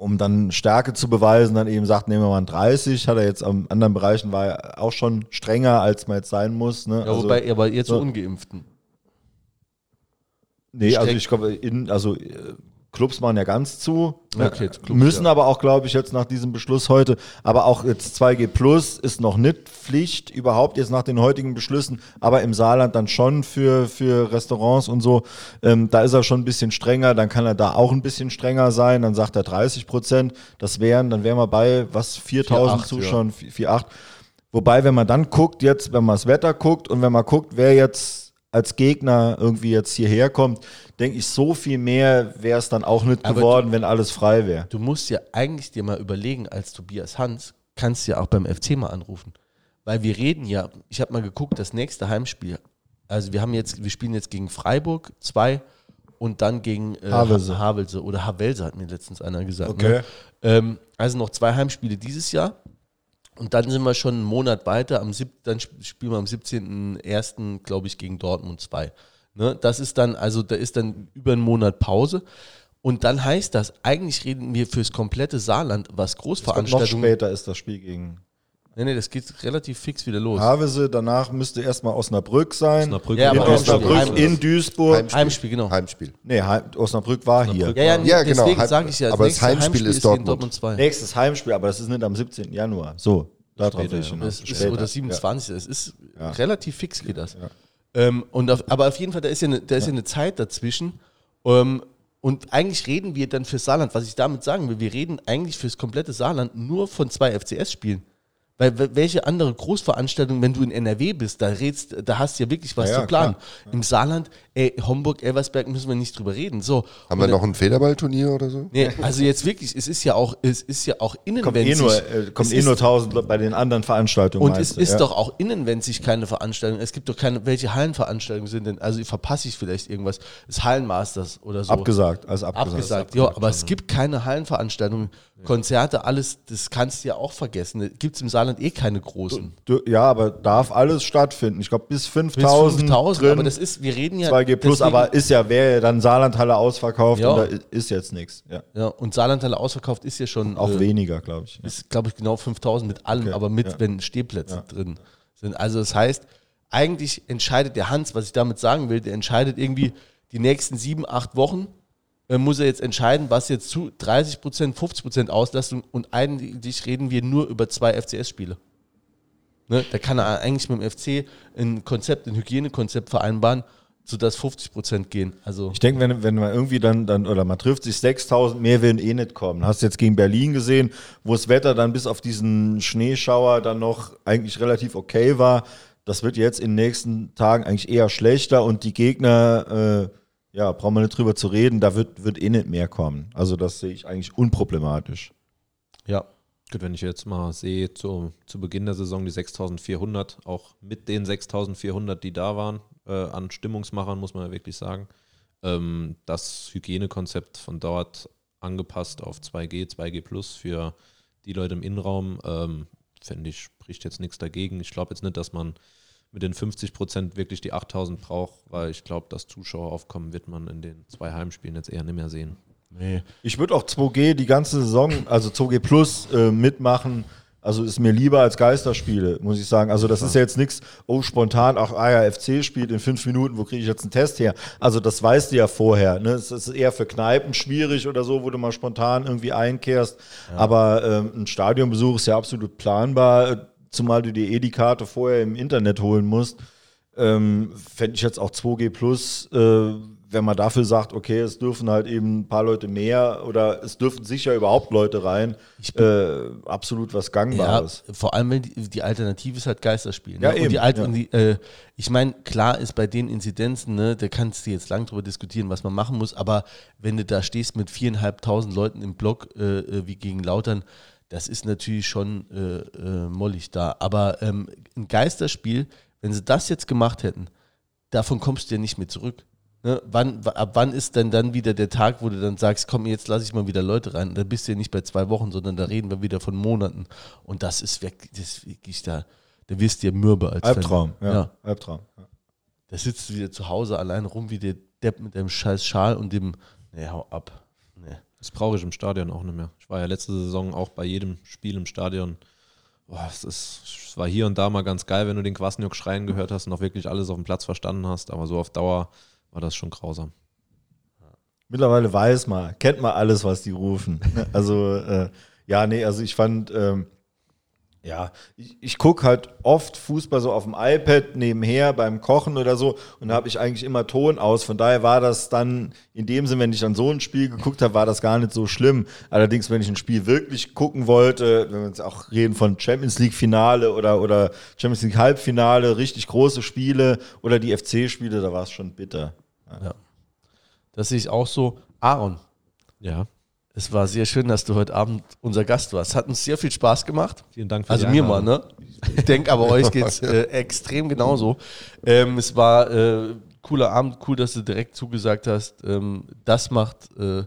um dann Stärke zu beweisen, dann eben sagt, nehmen wir mal ein 30. Hat er jetzt an anderen Bereichen war er auch schon strenger, als man jetzt sein muss. Ne?
Ja, wobei, aber jetzt
so-
so Ungeimpften.
Nee, also
Streng-
ich glaube, in, also äh, Clubs machen ja ganz zu.
Okay, Clubs,
müssen
ja.
aber auch, glaube ich, jetzt nach diesem Beschluss heute, aber auch jetzt 2G Plus ist noch nicht Pflicht, überhaupt jetzt nach den heutigen Beschlüssen, aber im Saarland dann schon für, für Restaurants und so. Ähm, da ist er schon ein bisschen strenger, dann kann er da auch ein bisschen strenger sein, dann sagt er 30 Prozent. Das wären, dann wären wir bei, was, 4000
4,8,
Zuschauern, 4,8. Wobei, wenn man dann guckt, jetzt, wenn man das Wetter guckt und wenn man guckt, wer jetzt als Gegner irgendwie jetzt hierher kommt, denke ich, so viel mehr wäre es dann auch nicht
Aber
geworden, wenn alles frei wäre.
Du musst ja eigentlich dir mal überlegen, als Tobias Hans, kannst du ja auch beim FC mal anrufen. Weil wir reden ja, ich habe mal geguckt, das nächste Heimspiel, also wir haben jetzt, wir spielen jetzt gegen Freiburg 2 und dann gegen äh,
Havelse.
Ha- Havelse oder Havelse hat mir letztens einer gesagt.
Okay.
Ne? Ähm, also noch zwei Heimspiele dieses Jahr. Und dann sind wir schon einen Monat weiter. Am sieb, dann sp- spielen wir am 17.01. glaube ich, gegen Dortmund 2. Ne? Das ist dann, also da ist dann über einen Monat Pause. Und dann heißt das, eigentlich reden wir fürs komplette Saarland, was
Und noch
Großveranstaltungen.
später ist das Spiel gegen
Nee, nee, das geht relativ fix wieder los.
Havese. Danach müsste erstmal Osnabrück sein.
Osnabrück
Ja,
in
aber
Heimspiel.
Heimspiel.
Osnabrück,
Heimspiel.
in Duisburg.
Heimspiel.
Heimspiel, genau.
Heimspiel.
Nee, Heim, Osnabrück war hier.
Osnabrück.
Ja, ja, nee,
Ja, genau.
deswegen sage ich ja,
aber das
nächste
Heimspiel ist Dortmund.
Dortmund 2.
Nächstes Heimspiel, aber das ist nicht am 17. Januar. So, darauf
Später,
will ich
ja.
hinaus.
Das ist, oder 27. Es ist
Ja.
relativ fix geht das. Ähm, und auf, aber auf jeden Fall, da ist ja eine, da ist ja. eine Zeit dazwischen. Ähm, und eigentlich reden wir dann fürs Saarland, was ich damit sagen will, wir reden eigentlich fürs komplette Saarland nur von zwei FCS-Spielen. Weil wel- welche andere Großveranstaltung, wenn du in NRW bist, da redst, da hast du ja wirklich was
Ja,
zu planen.
klar.
Im Saarland, ey, Homburg, Elversberg müssen wir nicht drüber reden. So.
Haben wir noch ein Federballturnier oder so?
Nee, also jetzt wirklich, es ist ja auch, es ist ja auch
Kommt eh
innenwenzig.
nur, äh, kommt
Es
eh
ist-
nur 1000 Leute bei den anderen Veranstaltungen.
und es
du,
ist
ja.
doch auch innenwenzig keine Veranstaltung. Es gibt doch keine, welche Hallenveranstaltungen sind denn? Also verpasse ich vielleicht irgendwas. Das Hallenmasters oder so.
abgesagt, also abgesagt.
Abgesagt, ja, aber es gibt keine Hallenveranstaltungen, Konzerte, alles, das kannst du ja auch vergessen. Gibt es im Saarland eh keine großen.
Du- Ja, aber darf alles stattfinden. Ich glaube bis
Bis
5000
5000,
drin,
aber das ist, wir reden ja.
2G Plus, aber ist ja, wäre ja dann Saarlandhalle ausverkauft
Ja.
und da ist jetzt nichts. Ja.
Ja, und Saarlandhalle ausverkauft ist ja schon.
Auch
äh,
weniger, glaube ich. Ja.
ist, glaube ich, genau 5000 mit allem,
Okay,
aber mit, wenn Stehplätze drin sind. Also das heißt, eigentlich entscheidet der Hans, was ich damit sagen will, der entscheidet irgendwie die nächsten sieben, acht Wochen, muss er jetzt entscheiden, was jetzt zu 30 Prozent, 50 Prozent Auslastung und eigentlich reden wir nur über zwei FCS-Spiele. Ne? Da kann er eigentlich mit dem FC ein Konzept, ein Hygienekonzept vereinbaren, sodass 50 Prozent gehen. Also
Ich denke, wenn, wenn man irgendwie dann, dann, oder man trifft sich 6000, mehr werden eh nicht kommen. Hast jetzt gegen Berlin gesehen, wo das Wetter dann bis auf diesen Schneeschauer dann noch eigentlich relativ okay war. Das wird jetzt in den nächsten Tagen eigentlich eher schlechter und die Gegner, äh, ja, brauchen wir nicht drüber zu reden, da wird, wird eh nicht mehr kommen. Also das sehe ich eigentlich unproblematisch.
ja,
Gut, wenn ich jetzt mal sehe, zu, zu Beginn der Saison die 6400, auch mit den 6400, die da waren, äh, an Stimmungsmachern, muss man ja wirklich sagen, ähm, das Hygienekonzept von dort angepasst auf 2G, 2G Plus für die Leute im Innenraum, ähm, finde ich, spricht jetzt nichts dagegen. Ich glaube jetzt nicht, dass man mit den 50 Prozent wirklich die 8000 braucht, weil ich glaube, das Zuschaueraufkommen wird man in den zwei Heimspielen jetzt eher nicht mehr sehen.
nee.
Ich würde auch 2G die ganze Saison, also 2G Plus äh, mitmachen. Also ist mir lieber als Geisterspiele, muss ich sagen. Also das ist ja jetzt nichts, oh, spontan, ach, ARFC spielt in fünf Minuten, wo kriege ich jetzt einen Test her? Also das weißt du ja vorher. Ne? Es ist eher für Kneipen schwierig oder so, wo du mal spontan irgendwie einkehrst. Aber ähm, ein Stadionbesuch ist ja absolut planbar, zumal du dir eh die Karte vorher im Internet holen musst. Ähm, Fände ich jetzt auch 2G Plus, äh, wenn man dafür sagt, okay, es dürfen halt eben ein paar Leute mehr oder es dürfen sicher überhaupt Leute rein, äh, absolut was
Ja,
Gangbares.
vor allem, wenn die, die Alternative ist halt Geisterspiel. Ne?
Ja,
und
eben,
die Alte,
ja.
und die, äh, ich meine, klar ist bei den Inzidenzen, ne, da kannst du jetzt lang drüber diskutieren, was man machen muss, aber wenn du da stehst mit viereinhalbtausend Leuten im Block äh, äh, wie gegen Lautern, das ist natürlich schon äh, äh, mollig da. Aber ähm, ein Geisterspiel, wenn sie das jetzt gemacht hätten, davon kommst du ja nicht mehr zurück. Ne? Wann, ab wann ist denn dann wieder der Tag, wo du dann sagst, komm, jetzt lasse ich mal wieder Leute rein? Da bist du ja nicht bei zwei Wochen, sondern da reden wir wieder von Monaten. Und das ist wirklich, das ist wirklich da, da wirst du ja mürbe als
Albtraum,
Fan.
ja, Albtraum. Ja.
Da sitzt du wieder zu Hause allein rum wie der Depp mit dem scheiß Schal und dem, ne, hau ab.
Das brauche ich im Stadion auch nicht mehr. Ich war ja letzte Saison auch bei jedem Spiel im Stadion. Boah, es, ist, es war hier und da mal ganz geil, wenn du den Kwasniok schreien gehört hast und auch wirklich alles auf dem Platz verstanden hast. Aber so auf Dauer war das schon grausam.
mittlerweile weiß man, kennt man alles, was die rufen. Also, äh, ja, nee, also ich fand, ähm, ja, ich, ich gucke halt oft Fußball so auf dem iPad nebenher beim Kochen oder so und da habe ich eigentlich immer Ton aus. Von daher war das dann in dem Sinne, wenn ich dann so ein Spiel geguckt habe, war das gar nicht so schlimm. Allerdings, wenn ich ein Spiel wirklich gucken wollte, wenn wir jetzt auch reden von Champions League Finale oder, oder Champions League Halbfinale, richtig große Spiele oder die FC-Spiele, da war es schon bitter.
Das sehe ich auch so. Aaron,
Ja,
es war sehr schön, dass du heute Abend unser Gast warst. Hat uns sehr viel Spaß gemacht.
vielen Dank für
Also mir mal, ne? Ich denke aber euch geht's äh, extrem genauso. Ähm, es war äh, cooler Abend, cool, dass du direkt zugesagt hast. Ähm, das macht äh,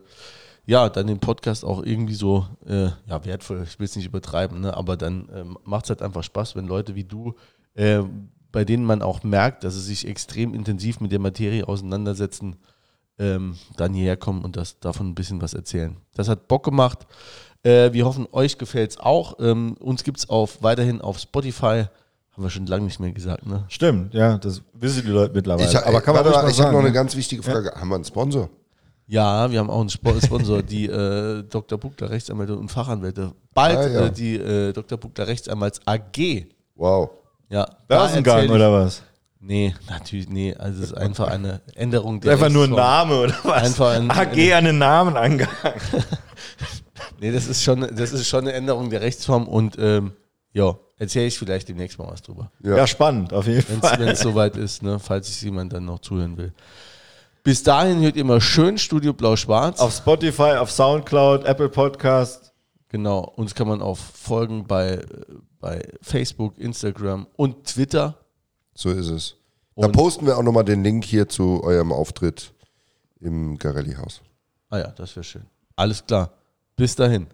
ja dann den Podcast auch irgendwie so äh, ja, wertvoll. Ich will es nicht übertreiben, ne? aber dann ähm, macht es halt einfach Spaß, wenn Leute wie du, äh, bei denen man auch merkt, dass sie sich extrem intensiv mit der Materie auseinandersetzen, ähm, dann hierher kommen und das davon ein bisschen was erzählen. Das hat Bock gemacht. Äh, wir hoffen, euch gefällt es auch. Ähm, uns gibt es auf, weiterhin auf Spotify. Haben wir schon lange nicht mehr gesagt, ne?
Stimmt, ja, das wissen die Leute mittlerweile.
Ich,
Aber kann man
warte mal, ich habe noch eine
ne?
ganz wichtige Frage. Haben wir einen Sponsor?
Ja, wir haben auch einen Spo- Sponsor, die äh, Dr. Buckler Rechtsanwälte und Fachanwälte. Bald
Ah, ja.
äh, die äh, Dr. Buckler Rechtsanwalts AG.
Wow.
Ja, da
Börsengang
erzähl ich-
oder was?
Nee, natürlich, nee. Also es ist einfach eine Änderung der
Einfach nur ein. Name oder was?
Einfach ein-
AG an den Namen angehangen.
Nee, das ist schon, das ist schon eine Änderung der Rechtsform und ähm, ja, erzähle ich vielleicht demnächst mal was drüber.
Ja.
Ja, spannend, auf jeden Fall.
wenn es soweit ist, ne, falls sich jemand dann noch zuhören will. Bis dahin hört ihr mal schön Studio Blau-Schwarz.
Auf Spotify, auf Soundcloud, Apple Podcast.
Genau, uns kann man auch folgen bei, äh, bei Facebook, Instagram und Twitter.
So ist es. Da
Und-
posten wir auch nochmal den Link hier zu eurem Auftritt im Garelli-Haus.
Ah ja, das wäre schön. Alles klar. Bis dahin.